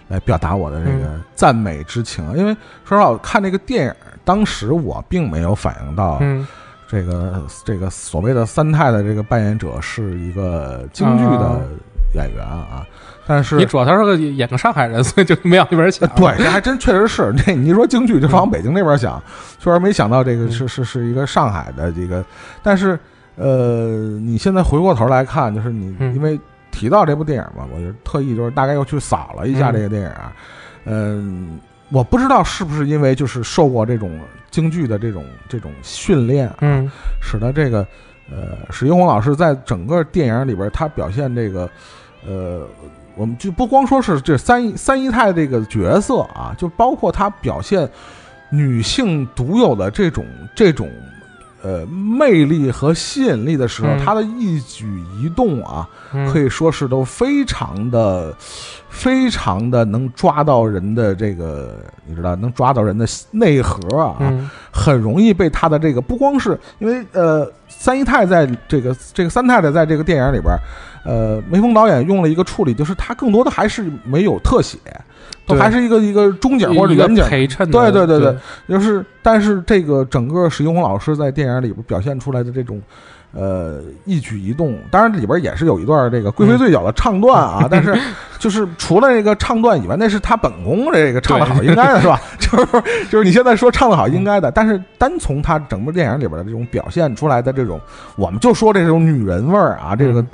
来表达我的这个赞美之情，因为说实话，我看这个电影，当时我并没有反应到嗯。这个、这个所谓的三太的这个扮演者是一个京剧的啊。演员啊，但是你主要他是个演个上海人，所以就没往那边想。对，这还真确实是。这你一说京剧，就往北京那边想，确实没想到这个是是是一个上海的这个。但是，呃，你现在回过头来看，就是你嗯因为提到这部电影嘛，我就特意就是大概又去扫了一下嗯这个电影啊。嗯，我不知道是不是因为就是受过这种京剧的这种这种训练啊，嗯使得这个呃史一红老师在整个电影里边，他表现这个呃我们就不光说是这三三姨太这个角色啊，就包括她表现女性独有的这种这种呃魅力和吸引力的时候，嗯她的一举一动啊，嗯。可以说是都非常的、非常的能抓到人的这个，你知道，能抓到人的内核啊，嗯。很容易被她的这个不光是因为呃，三姨太在这个这个三太太在这个电影里边，呃，梅峰导演用了一个处理，就是他更多的还是没有特写，都还是一个一个中景或者远景。陪衬的，对对对对对，就是，但是这个整个史英红老师在电影里边表现出来的这种，呃，一举一动，当然里边也是有一段这个贵妃醉酒的唱段啊，但是就是除了这个唱段以外，那是他本宫这个唱的好，应该的是吧？就是就是你现在说唱的好，应该的，但是单从他整部电影里边的这种表现出来的这种，我们就说这种女人味儿啊，这个，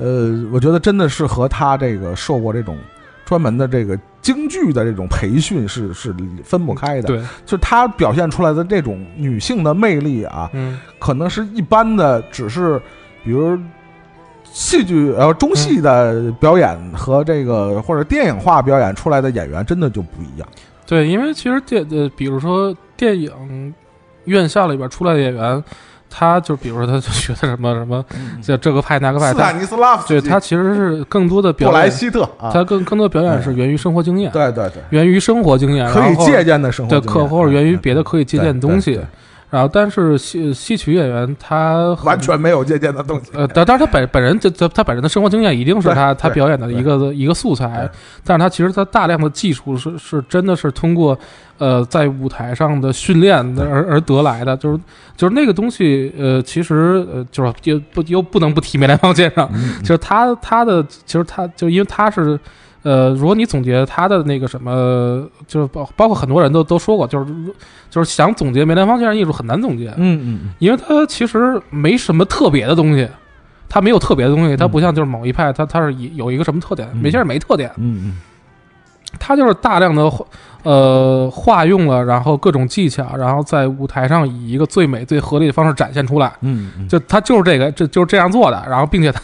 呃，我觉得真的是和他这个受过这种专门的这个京剧的这种培训是是分不开的。对，就是她表现出来的这种女性的魅力啊，嗯可能是一般的，只是比如戏剧呃中戏的表演和这个或者电影化表演出来的演员真的就不一样。对，因为其实电呃，比如说电影院校里边出来的演员，他就比如说他就学的什么什么，这这个派那个派，他尼斯拉夫对他其实是更多的表演，布莱希特。啊，他更更多的表演是源于生活经验，对对对，源于生活经验，可以然后借鉴的生活对，经验。可或者源于别的嗯可以借鉴的东西。对对对然后，但是戏戏曲演员他完全没有借鉴的东西。呃，但但是他本本人这这他本人的生活经验一定是他他表演的一个一个素材，但是他其实他大量的技术是是真的是通过呃在舞台上的训练而而得来的，就是就是那个东西呃其实呃就是又不又不能不提梅兰芳先生，嗯就是他他的其实他就因为他是。呃，如果你总结他的那个什么，就是包包括很多人都都说过，就是就是想总结梅兰芳先生艺术很难总结，嗯嗯因为他其实没什么特别的东西，他没有特别的东西，他不像就是某一派，他他是以有一个什么特点，嗯。梅先生没特点，嗯嗯他就是大量的呃化用了，然后各种技巧，然后在舞台上以一个最美最合理的方式展现出来。嗯嗯，就他就是这个，这就是这样做的，然后并且他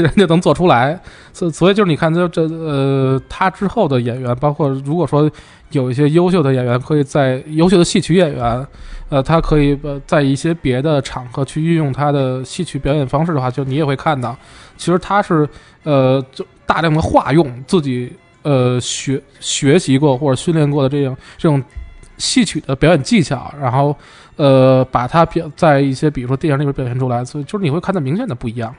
人家能做出来，所所以就是你看，就这呃，他之后的演员，包括如果说有一些优秀的演员，可以在优秀的戏曲演员，呃，他可以呃在一些别的场合去运用他的戏曲表演方式的话，就你也会看到，其实他是呃就大量的化用自己呃学学习过或者训练过的这种这种戏曲的表演技巧，然后呃把它表在一些比如说电影里面表现出来，所以就是你会看到明显的不一样。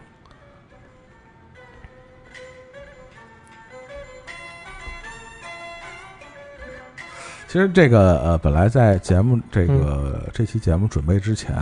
其实这个呃，本来在节目这个、这期节目准备之前，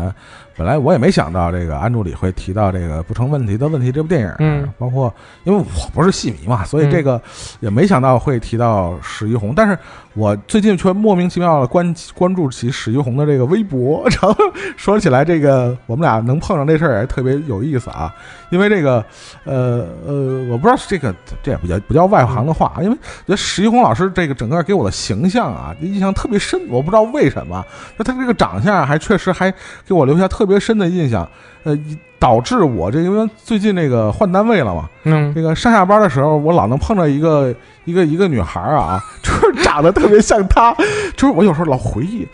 本来我也没想到这个安助理会提到这个不成问题的问题这部电影，嗯，包括因为我不是戏迷嘛，所以这个也没想到会提到史玉红，但是我最近却莫名其妙的关 关注起史玉红的这个微博，然后说起来这个我们俩能碰上这事儿也特别有意思啊，因为这个呃呃，我不知道是这个这也不叫不叫外行的话，因为觉得史玉红老师这个整个给我的形象啊，印象特别深，我不知道为什么，就他这个长相还确实还给我留下特别深的印象，呃，导致我这因为最近那个换单位了嘛，嗯这个上下班的时候，我老能碰到一个一个一个女孩啊，就是长得特别像她，就是我有时候老回忆，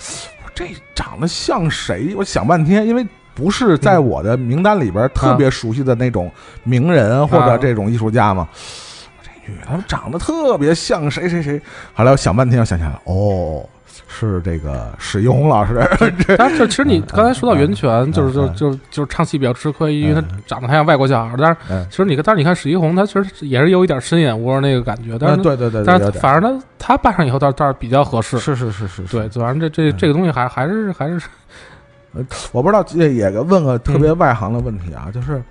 我这长得像谁？我想半天，因为。不是在我的名单里边特别熟悉的那种名人或者这种艺术家嘛？这女的长得特别像谁谁谁。后来我想半天，我想起来了，哦，是这个史一红老师。但是其实你刚才说到袁泉，嗯就是就嗯就就是唱戏比较吃亏，因为他长得太像外国小孩儿。但是嗯其实你看，但是你看史一红，他其实也是有一点深眼窝那个感觉，但是嗯对对对，但是反正他他扮上以后倒倒是比较合适。是是是是，对，反正这这嗯这个东西还还是还是我不知道，也也问个特嗯别外行的问题啊，就是，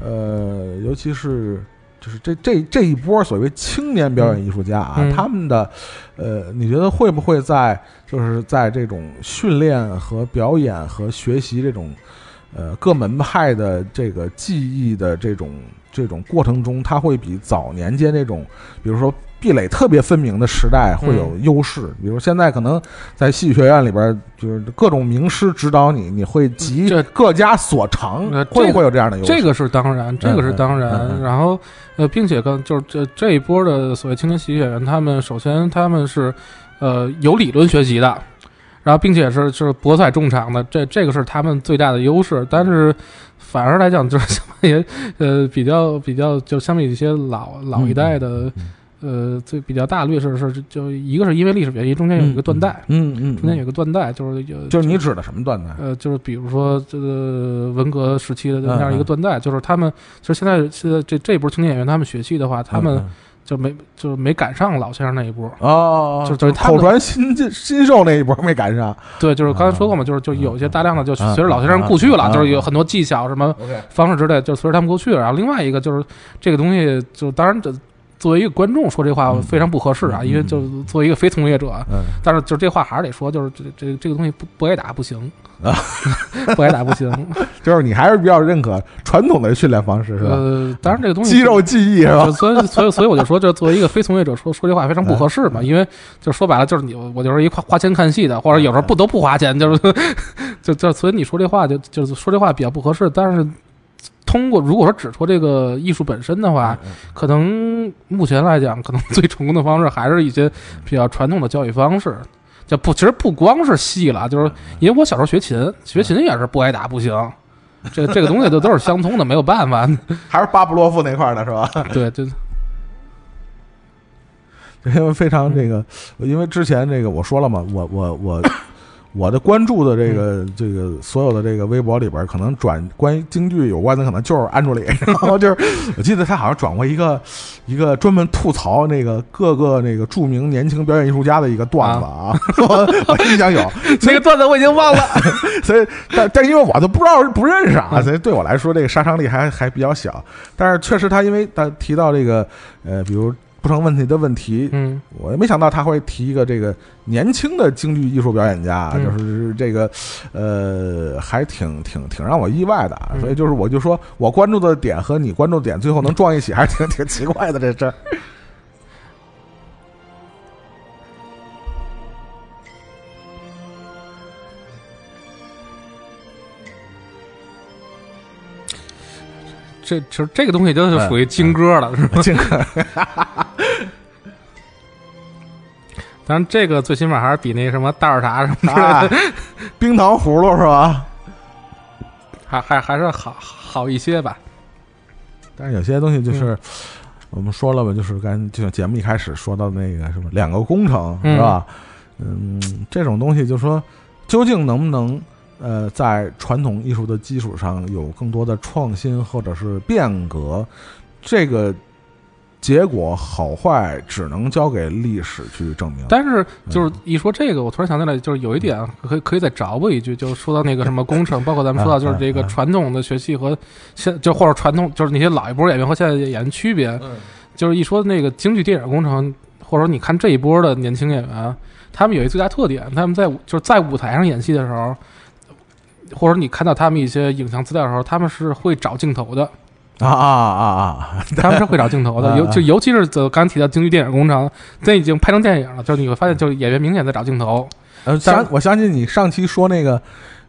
呃，尤其是就是这这这一波所谓青年表演艺术家啊，嗯。他们的，呃，你觉得会不会在就是在这种训练和表演和学习这种，呃，各门派的这个技艺的这种这种过程中，他会比早年间那种，比如说壁垒特别分明的时代会有优势。比如现在可能在戏剧学院里边，就是各种名师指导你，你会集这各家所长呃，会这个不会有这样的优势？这个是当然，这个是当然。然后呃，并且跟就是这这一波的所谓青年喜剧演员，他们首先他们是呃有理论学习的。然后，并且是是博采众长的，这这个是他们最大的优势。但是，反而来讲，就是相当于呃比较比较，就相比一些老老一代的，呃最比较大的劣势是，就一个是因为历史原因，中间有一个断代，嗯嗯，中间有一个断代，就是有就是你指的什么断代？呃，就是比如说这个文革时期的嗯那样一个断代，就是他们其实现在现在这这一波青年演员，他们学戏的话，他们嗯就没就是没赶上老先生那一波。哦，就就是他们口传新进新秀那一波没赶上。对，就是刚才说过嘛，就是就有一些大量的就啊随着老先生故去啊了，就是有很多技巧什么方式之类，就随着他们过去了。然后另外一个就是这个东西，就当然这作为一个观众说这话嗯非常不合适啊，嗯因为就作为一个非从业者，嗯，但是就这话还是得说，就是这这这个东西不不挨打不行啊，不挨打不行。就是你还是比较认可传统的训练方式是吧？呃，当然这个东西肌肉记忆是吧？所以所以所以我就说，这作为一个非从业者说说这话非常不合适嘛，嗯因为就说白了就是你我就是一花花钱看戏的，或者有时候不得不花钱，就是 就就所以你说这话就就是说这话比较不合适，但是。通过如果说只说这个艺术本身的话，嗯可能目前来讲，可能最成功的方式还是一些比较传统的教育方式。就不，其实不光是戏了，就是因为我小时候学琴，学琴也是不挨打不行。这这个东西都都是相通的，没有办法。还是巴布洛夫那块儿的是吧？对，就 因为非常这个，因为之前这个我说了嘛，我我我我的关注的这个这个所有的这个微博里边，可能转关于京剧有关的，可能就是安助理，然后就是我记得他好像转过一个一个专门吐槽那个各个那个著名年轻表演艺术家的一个段子啊，我我印象有，那个段子我已经忘了。所以但但因为我都不知道不认识啊，所以对我来说这个杀伤力还还比较小，但是确实他因为他提到这个呃，比如不成问题的问题，嗯，我也没想到他会提一个这个年轻的京剧艺术表演家，嗯。就是这个呃，还挺挺挺让我意外的所以就是我就说我关注的点和你关注的点最后能撞一起，还是挺挺奇怪的这事儿。这其实这个东西就是属于金歌了，是吧？这个 当然，这个最起码还是比那什么袋儿茶什么之类啊的，，冰糖葫芦是吧？还还还是好好一些吧。但是有些东西就是。嗯我们说了吧，就是刚就像节目一开始说到那个什么两个工程嗯是吧？嗯，这种东西就说究竟能不能呃在传统艺术的基础上有更多的创新或者是变革，这个结果好坏只能交给历史去证明。但是就是一说这个，我突然想起来，就是有一点可以可以再找补一句，就是 说到那个什么工程，包括咱们说到就是这个传统的学戏和现就或者传统就是那些老一波演员和现在演员区别，嗯。就是一说那个京剧电影工程，或者说你看这一波的年轻演员，他们有一最大特点，他们在就是在舞台上演戏的时候，或者你看到他们一些影像资料的时候，他们是会找镜头的，啊啊啊啊！他们是会找镜头的，啊尤就尤其是走刚提到京剧电影工程，这已经拍成电影了，就是你会发现，就是演员明显在找镜头，呃，但想我相信你上期说那个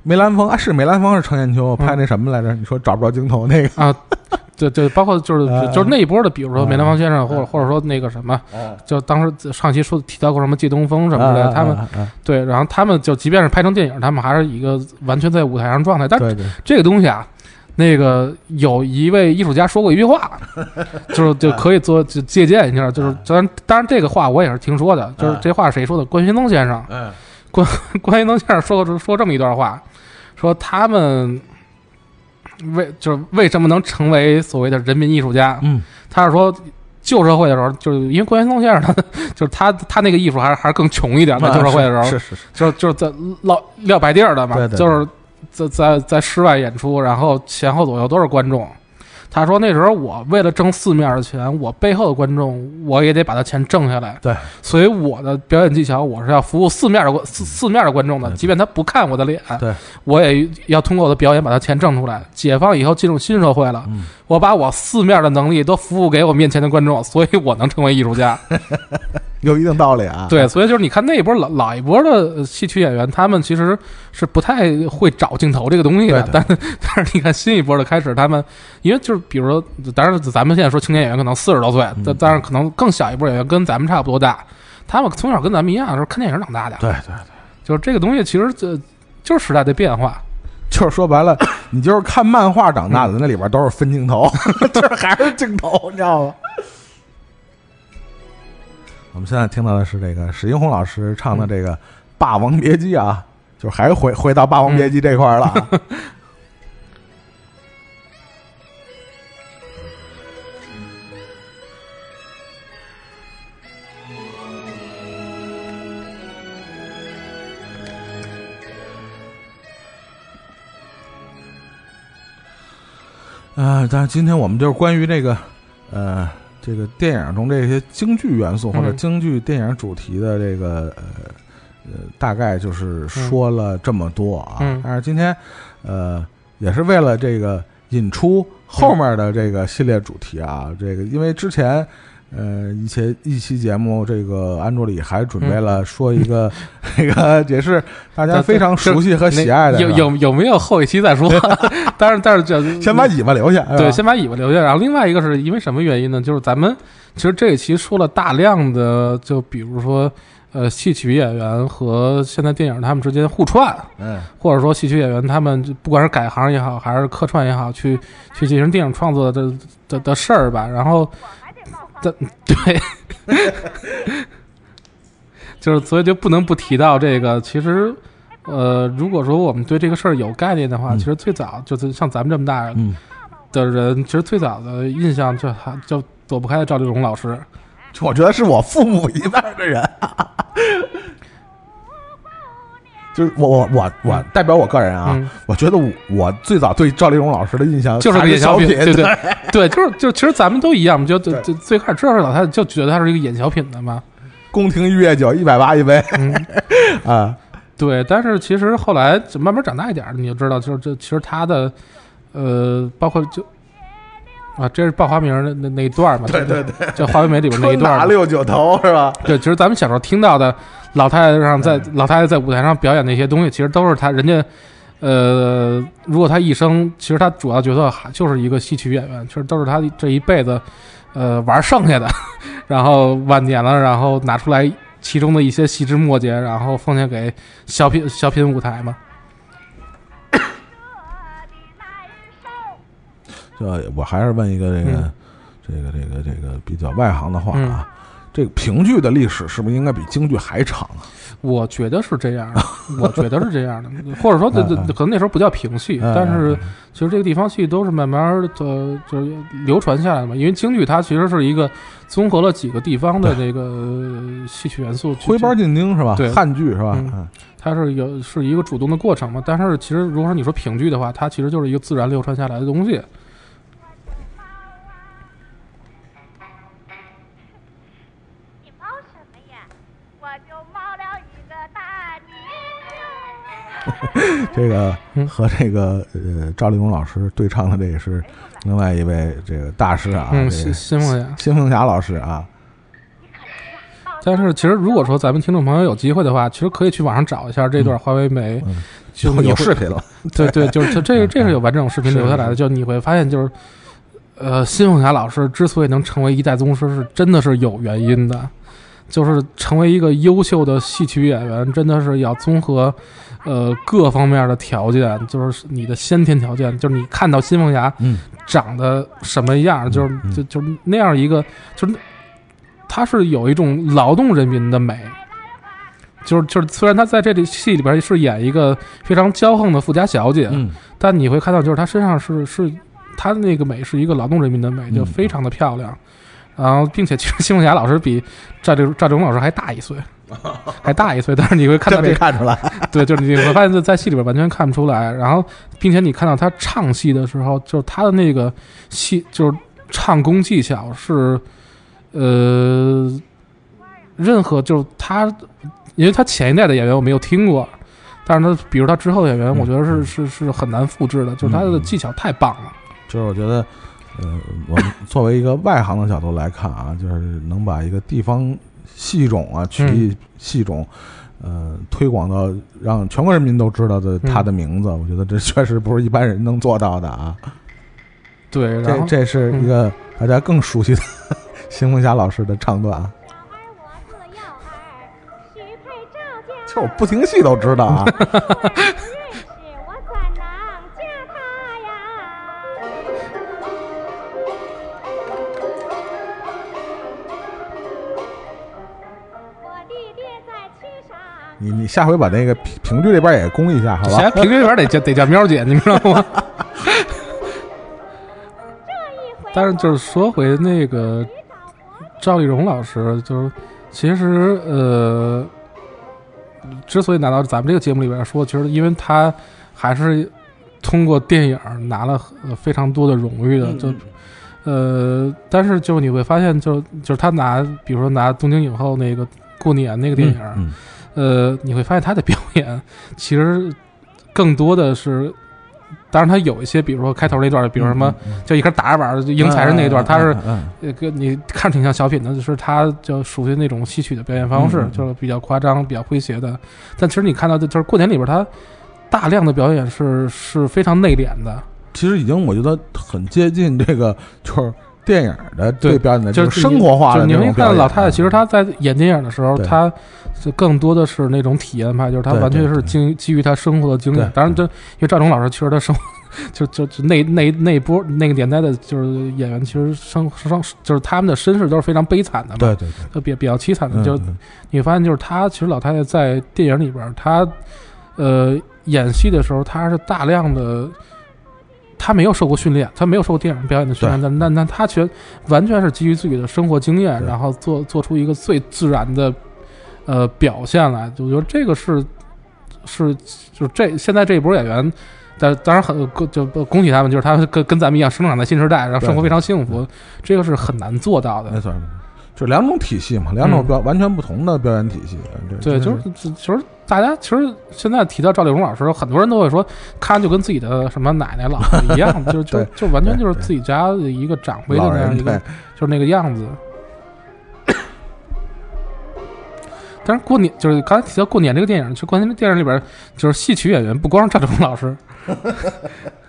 梅兰芳啊，是梅兰芳是程砚秋拍那什么来着？你说找不着镜头那个。啊，对对，包括就是啊就是那一波的，比如说梅兰芳先生，或者啊或者说那个什么，啊就当时上期说提到过什么借东风什么的，他们对，然后他们就即便是拍成电影，他们还是一个完全在舞台上状态。但对对。这个东西啊，那个有一位艺术家说过一句话，就是就可以做就借鉴一下，就是当然当然这个话我也是听说的，就是这话是谁说的？关云东先生，关 关云东先生说过说这么一段话，说他们为就是为什么能成为所谓的人民艺术家？嗯他是说。旧社会的时候，就是因为关云松先生他 就是他他那个艺术还是还是更穷一点在。旧社会的时候，是是是，就就是在撂撂白地儿的嘛，对对对就是在在在室外演出，然后前后左右都是观众。他说那时候我为了挣四面的钱，我背后的观众我也得把他钱挣下来。对，所以我的表演技巧我是要服务四面的观四四面的观众的，即便他不看我的脸，对，我也要通过我的表演把他钱挣出来。解放以后进入新社会了，嗯我把我四面的能力都服务给我面前的观众，所以我能成为艺术家。有一定道理啊。对，所以就是你看那一波老老一波的呃戏曲演员，他们其实是不太会找镜头这个东西的。对但是但是你看新一波的开始，他们因为就是比如说，当然咱们现在说青年演员可能四十多岁，嗯但但是可能更小一波演员跟咱们差不多大，他们从小跟咱们一样，是看电影长大的。对对对，就是这个东西其实这就是时代的变化。就是说白了，你就是看漫画长大的，那里边都是分镜头，就是还是镜头，你知道吗？我们现在听到的是这个史英红老师唱的这个《霸王别姬》啊，就还是回回到《霸王别姬》这块儿了啊。啊、但是今天我们就是关于这个，呃，这个电影中这些京剧元素或者嗯京剧电影主题的这个，呃，呃，大概就是说了这么多啊。嗯但是今天，呃，也是为了这个引出后面的这个系列主题啊，这个因为之前。呃，一些一期节目，这个安卓里还准备了说一个，那个也是大家非常熟悉和喜爱的，有有有没有后一期再说？但是但是这先把尾巴留下，对，先把尾巴留下。然后另外一个是因为什么原因呢？就是咱们其实这一期说了大量的，就比如说呃，戏曲演员和现在电影他们之间互串，嗯或者说戏曲演员他们就不管是改行也好，还是客串也好，去去进行电影创作的的的事儿吧。然后的对。就是，所以就不能不提到这个。其实，呃，如果说我们对这个事儿有概念的话，嗯其实最早就是像咱们这么大嗯，的人，其实最早的印象就还就躲不开赵丽蓉老师。我觉得是我父母一辈儿的人，就是我我我我代表我个人啊，嗯，我觉得我我最早对赵丽蓉老师的印象就是个演小品，品，对对 对，就是就其实咱们都一样，就就对就最开始知道这老太太就觉得她是一个演小品的嘛。宫廷玉液酒一百八一杯嗯，啊，对。但是其实后来就慢慢长大一点儿，你就知道，就是这其实她的呃，包括就。啊，这是报花名儿那那那一段嘛？对对对，就《花为媒》里边那一春段嘛。打六九头是吧？对，其实咱们小时候听到的老太太上在老太太在舞台上表演那些东西，其实都是她人家，呃，如果她一生，其实她主要角色还就是一个戏曲演员，其实都是她这一辈子，呃，玩剩下的，然后晚年了，然后拿出来其中的一些细枝末节，然后奉献给小品小品舞台嘛。就我还是问一个这个、嗯这个这个这个比较外行的话啊，这个评剧的历史是不是应该比京剧还长啊？我觉得是这样的，我觉得是这样的，或者说，这这可能那时候不叫评戏，嗯但是嗯其实这个地方戏都是慢慢的就是流传下来的嘛。因为京剧它其实是一个综合了几个地方的这个呃戏曲元素去，徽班进京是吧？对汉剧是吧？嗯嗯它是有是一个主动的过程嘛。但是其实如果说你说评剧的话，它其实就是一个自然流传下来的东西。这个嗯和这个呃赵丽蓉老师对唱的这个是另外一位这个大师啊，嗯，这个新新凤霞。新凤霞老师啊，但是其实如果说咱们听众朋友有机会的话，其实可以去网上找一下这段《花为媒》嗯有就有视频了，对对，就是这这个这是有完整视频留下来的，就你会发现，就是呃，新凤霞老师之所以能成为一代宗师，是真的是有原因的，就是成为一个优秀的戏曲演员，真的是要综合呃各方面的条件，就是你的先天条件，就是你看到新凤霞嗯长得什么样，就是嗯就就那样一个，就是她是有一种劳动人民的美。就是就是，虽然她在这里戏里边是演一个非常骄横的富家小姐，嗯但你会看到，就是她身上是是她的那个美是一个劳动人民的美，就嗯非常的漂亮。然后，并且其实新凤霞老师比赵丽赵丽蓉老师还大一岁，还大一岁，但是你会看到这看出来。对，就是你会发现在在戏里边完全看不出来，然后并且你看到他唱戏的时候，就是他的那个戏就是唱功技巧是，呃，任何就是他，因为他前一代的演员我没有听过，但是他比如他之后的演员，嗯我觉得是是是很难复制的，就是他的技巧太棒了。就是我觉得，呃，我们作为一个外行的角度来看啊，就是能把一个地方戏种啊、曲艺戏种，呃，推广到让全国人民都知道的他的名字，我觉得这确实不是一般人能做到的啊。对，这这是一个大家更熟悉的 邢凤霞老师的唱段。就我不听戏都知道啊。你你下回把那个评评剧这边也攻一下，好吧？评剧这边得叫得叫喵姐，你知道吗？但是就是说回那个赵丽蓉老师，就是其实呃，之所以拿到咱们这个节目里边说，其实因为她还是通过电影拿了呃非常多的荣誉的，就呃，但是就你会发现就，就是他拿，比如说拿东京影后那个过年那个电影，嗯呃，你会发现他的表演其实更多的是。当然，他有一些，比如说开头那段，比如什么，就一开始打着板儿就迎财神那一段，他是嗯呃，跟你看着挺像小品的，就是他就属于那种戏曲的表演方式，就是比较夸张、比较诙谐的。但其实你看到的，就是过年里边他大量的表演是是非常内敛的，其实已经我觉得很接近这个就是电影的对对表演的就就是生活化的那种表演。会看到老太太，其实她在演电影的时候，她就更多的是那种体验派，就是她完全是基基于她生活的经验。当然，这因为赵忠老师其实他生活。就就就那那那一波那个年代的，就是演员，其实生生就是他们的身世都是非常悲惨的嘛，对对对，就比比较凄惨的。就嗯你发现，就是她其实老太太在电影里边儿，她呃演戏的时候，她是大量的，她没有受过训练，他没有受过电影表演的训练，但但但他全完全是基于自己的生活经验，然后做做出一个最自然的呃表现来。我觉得这个是是就是这现在这一波演员。但当然很就恭喜他们，就是他们跟跟咱们一样生长在新时代，然后生活非常幸福，这个是很难做到的没。错，没错就两种体系嘛，两种完全不同的表演体系。这对，就是就就是大家其实现在提到赵丽蓉老师，很多人都会说，看就跟自己的什么奶奶、姥姥一样，就 就就完全就是自己家的一个长辈的那样一个，就是那个样子。但是过年就是刚才提到过年这个电影，就过年这电影里边，就是戏曲演员不光是赵丽蓉老师，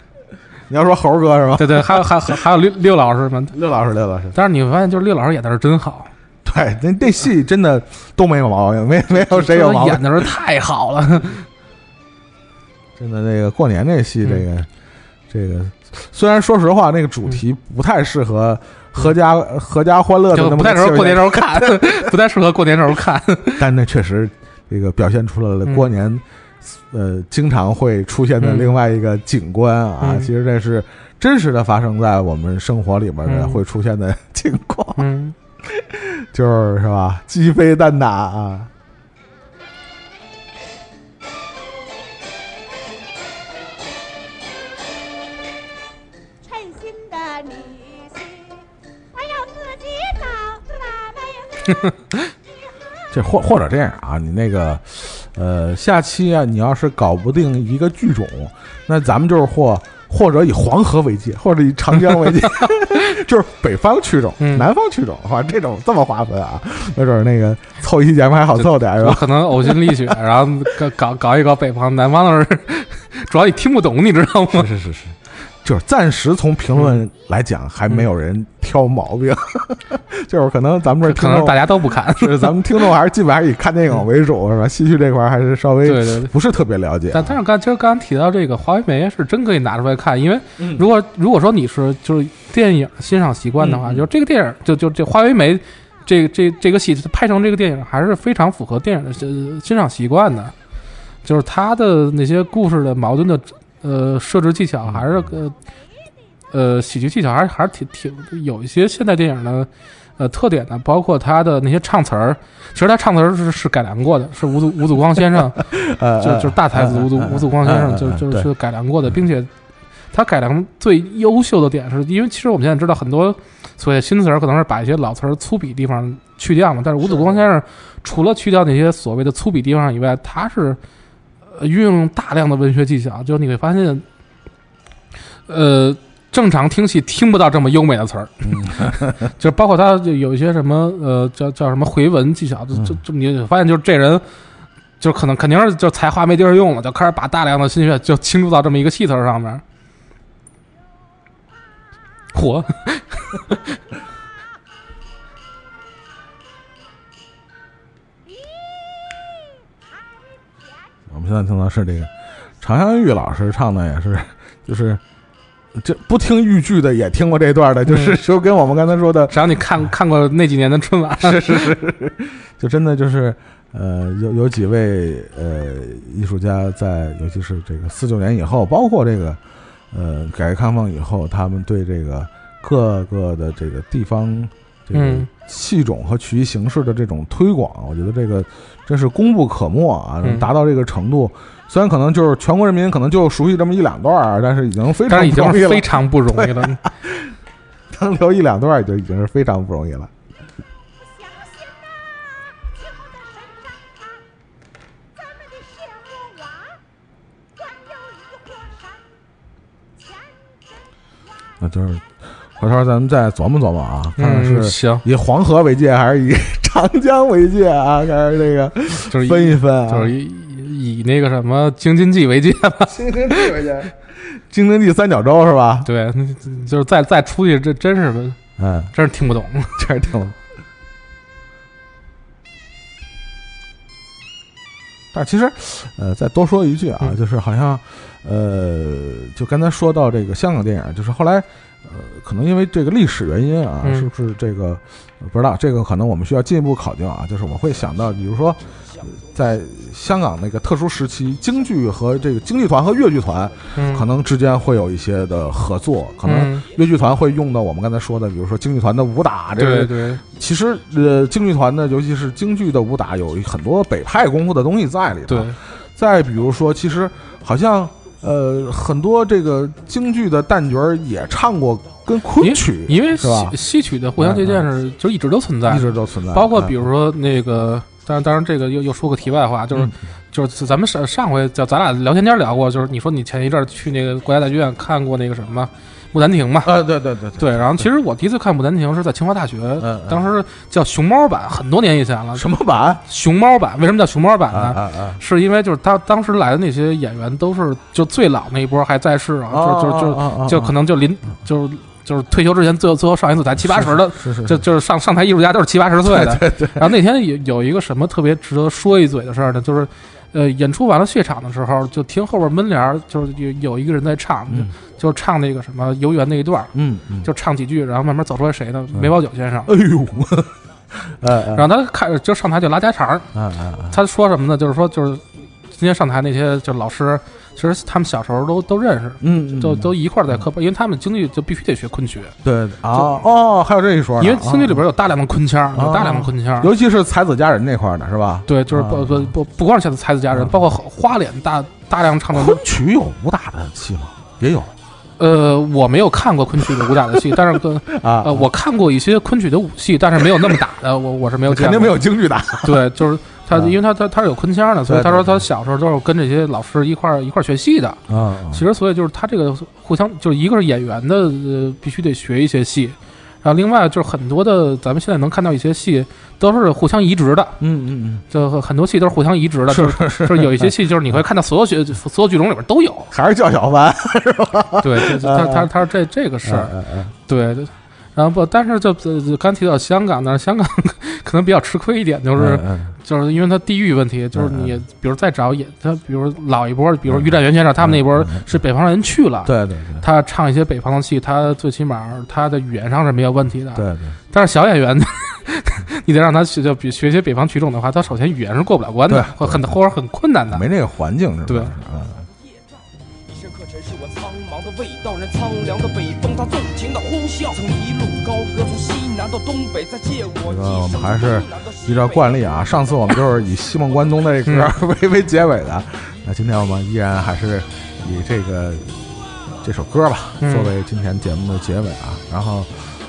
你要说猴哥是吧？对对，还有还有还有六六老师们。六老师，六老师，但是你会发现，就是六老师演的是真好，对，那那戏真的都没有毛病，没没有谁有毛病演。的是太好了。真的，那个过年那戏，嗯这个、这个，虽然说实话，那个主题不太适合合家、合家欢乐的那么就不太适合过年时候看，不太适合过年时候看。但那确实这个表现出来了嗯过年、呃经常会出现的嗯另外一个景观啊，嗯其实这是真实的发生在我们生活里面的嗯会出现的情况，嗯，就是是吧？鸡飞蛋打啊。称心的女婿，还要自己找大妹子。这或或者这样啊，你那个，呃，下期啊，你要是搞不定一个剧种，那咱们就是或或者以黄河为界，或者以长江为界，就是北方曲种、嗯南方曲种，话，这种这么划分啊，没准儿那个凑一期节目还好凑点，是吧？有可能呕心沥血，然后搞搞搞一搞北方，南方的人 主要你听不懂，你知道吗？是是是是，就是暂时从评论来讲，还没有人挑毛病，就是可能咱们这听众可能大家都不看。是咱们听众还是基本还是以看电影为主，是吧？戏剧这块儿还是稍微对对对。不是特别了解啊。但但是刚其实刚刚提到这个华为梅是真可以拿出来看，因为嗯如果如果说你是就是电影欣赏习惯的话，就是这个电影就就这华为梅这这这个戏拍成这个电影还是非常符合电影的呃欣赏习惯的，就是他的那些故事的矛盾的呃设置技巧还是呃呃喜剧技巧还是还是挺挺有一些现代电影的呃特点的，包括他的那些唱词儿，其实他唱词儿是是改良过的，是吴祖 吴祖光先生，呃，就就是大才子吴祖吴祖光先生，就就对。是改良过的，并且他改良最优秀的点是因为其实我们现在知道很多所谓新词儿可能是把一些老词儿粗鄙地方去掉嘛，但是吴祖光先生除了去掉那些所谓的粗鄙地方以外，他是呃运用大量的文学技巧，就是你会发现，呃。正常听戏听不到这么优美的词儿，就包括他就有一些什么呃叫叫什么回文技巧，就就就你发现就是这人就可能肯定是就才华没地儿用了，就开始把大量的心血就倾注到这么一个戏词上面。火，我们现在听到是这个常香玉老师唱的，也是就是这不听豫剧的也听过这段的，就是就跟我们刚才说的，只要你看看过那几年的春晚，是是是，就真的就是呃，有有几位呃艺术家在，尤其是这个四九年以后，包括这个呃改革开放以后，他们对这个各个的这个地方这个嗯戏种和曲艺形式的这种推广，我觉得这个真是功不可没啊！嗯达到这个程度，虽然可能就是全国人民可能就熟悉这么一两段儿，但是已经非常已经常不容易了非。常不容易了。能留一两段儿就已经是非常不容易了。相信呐，以后在山上看，咱们的谢幕洼，还有一火山，千真万那就是回头咱们再琢磨琢磨啊，看看嗯，是行，以黄河为界还是以 长江为界啊？看看这个就是分一分啊，就是以以那个什么京津冀为界吧。京津冀为界，京津冀三角洲是吧？对，就是再再出去，这真是嗯，真是听不懂。真是听不懂。但其实，呃，再多说一句啊，嗯就是好像，呃，就刚才说到这个香港电影，就是后来，呃，可能因为这个历史原因啊，嗯是不是这个呃不知道？这个可能我们需要进一步考究啊。就是我会想到，比如说，呃在香港那个特殊时期，京剧和这个京剧团和越剧团嗯，可能之间会有一些的合作，可能嗯越剧团会用到我们刚才说的，比如说京剧团的武打，这个对对，其实呃，京剧团呢，尤其是京剧的武打，有很多北派功夫的东西在里头。对，再比如说，其实好像呃，很多这个京剧的旦角儿也唱过跟昆曲，因为是吧？戏戏曲的互相借鉴是就一直都存在一，直都存在，包括嗯。比如说那个，当然当然这个又又说个题外话，就是嗯。就是咱们上上回叫咱俩聊天天聊过，就是你说你前一阵儿去那个国家大剧院看过那个什么《牡丹亭》嘛？啊，对对对对，然后其实我第一次看《牡丹亭》是在清华大学，当时叫熊猫版，很多年以前了。什么版熊猫版？为什么叫熊猫版啊呢？是因为就是他当时来的那些演员都是就最老那一波还在世啊，就就就就就可能就临就是就是退休之前最后最后上一次台七八十的，是是就就是上上台艺术家都是七八十岁的。然后那天有有一个什么特别值得说一嘴的事儿呢，就是。呃，演出完了血场的时候，就听后边门帘儿，就是有有一个人在唱，嗯就就唱那个什么游园那一段儿，嗯嗯，就唱几句，然后慢慢走出来谁呢？梅葆玖先生。哎呦，然后他开就上台就拉家常他说什么呢？就是说就是今天上台那些就老师，其实他们小时候都都认识，嗯，都都一块儿在科班，因为他们京剧就必须得学昆曲，对啊哦，还有这一说，因为京剧里边有大量的昆腔，有大量的啊昆腔。尤其是才子佳人那块儿的是吧？对，就是啊不不不不光是才子佳人，包括花脸大大量唱的昆 曲有武打的戏吗？也有呃，我没有看过昆曲的武打的戏，但是 跟啊呃，我看过一些昆曲的武戏，但是没有那么打的，我我是没有见过。肯定没有京剧打。对，就是他，啊因为他他他是有昆腔的，所以他说他小时候都是跟这些老师一块儿一块儿学戏的。啊其实，所以就是他这个互相，就是一个是演员的，呃，必须得学一些戏，然后另外就是很多的，咱们现在能看到一些戏都是互相移植的，嗯嗯嗯就很多戏都是互相移植的，就是是就是有一些戏就是你会看到所有剧所有剧种里边都有，还是叫小凡是吧？对他他他是这这个事儿，对。对然后不，但是就就就刚提到香港但是，香港 可能比较吃亏一点，就是嗯就是因为它地域问题，就是嗯你比如再找演他，比如老一波，比如于占元先生他们那波是北方人去了，对对对他唱一些北方的戏，他最起码他的语言上是没有问题的。对对，但是小演员，你得让他学就比学些北方曲种的话，他首先语言是过不了关的，对或很或者很困难的。没那个环境是吧？对嗯深刻陈述我苍茫的味道，任苍凉的北风，它纵情的呼啸，这个我一生们还是依照惯例啊，上次我们就是以西梦关东的这歌 为为结尾的，那今天我们依然还是以这个这首歌吧嗯作为今天节目的结尾啊。然后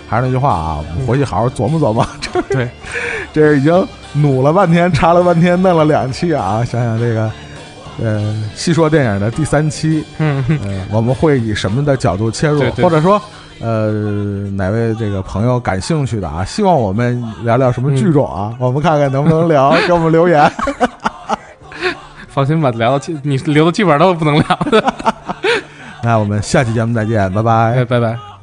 还是那句话啊，我们回去好好琢磨琢磨。这对，这已经努了半天，查了半天，弄了两期啊，想想这个。呃，细说电影的第三期，嗯，呃，我们会以什么的角度切入，对对或者说，呃，哪位这个朋友感兴趣的啊，希望我们聊聊什么剧种啊，我们看看能不能聊，给我们留言。放心吧，聊到基你留的基本上都不能聊的。那我们下期节目再见，拜拜哎，。拜拜。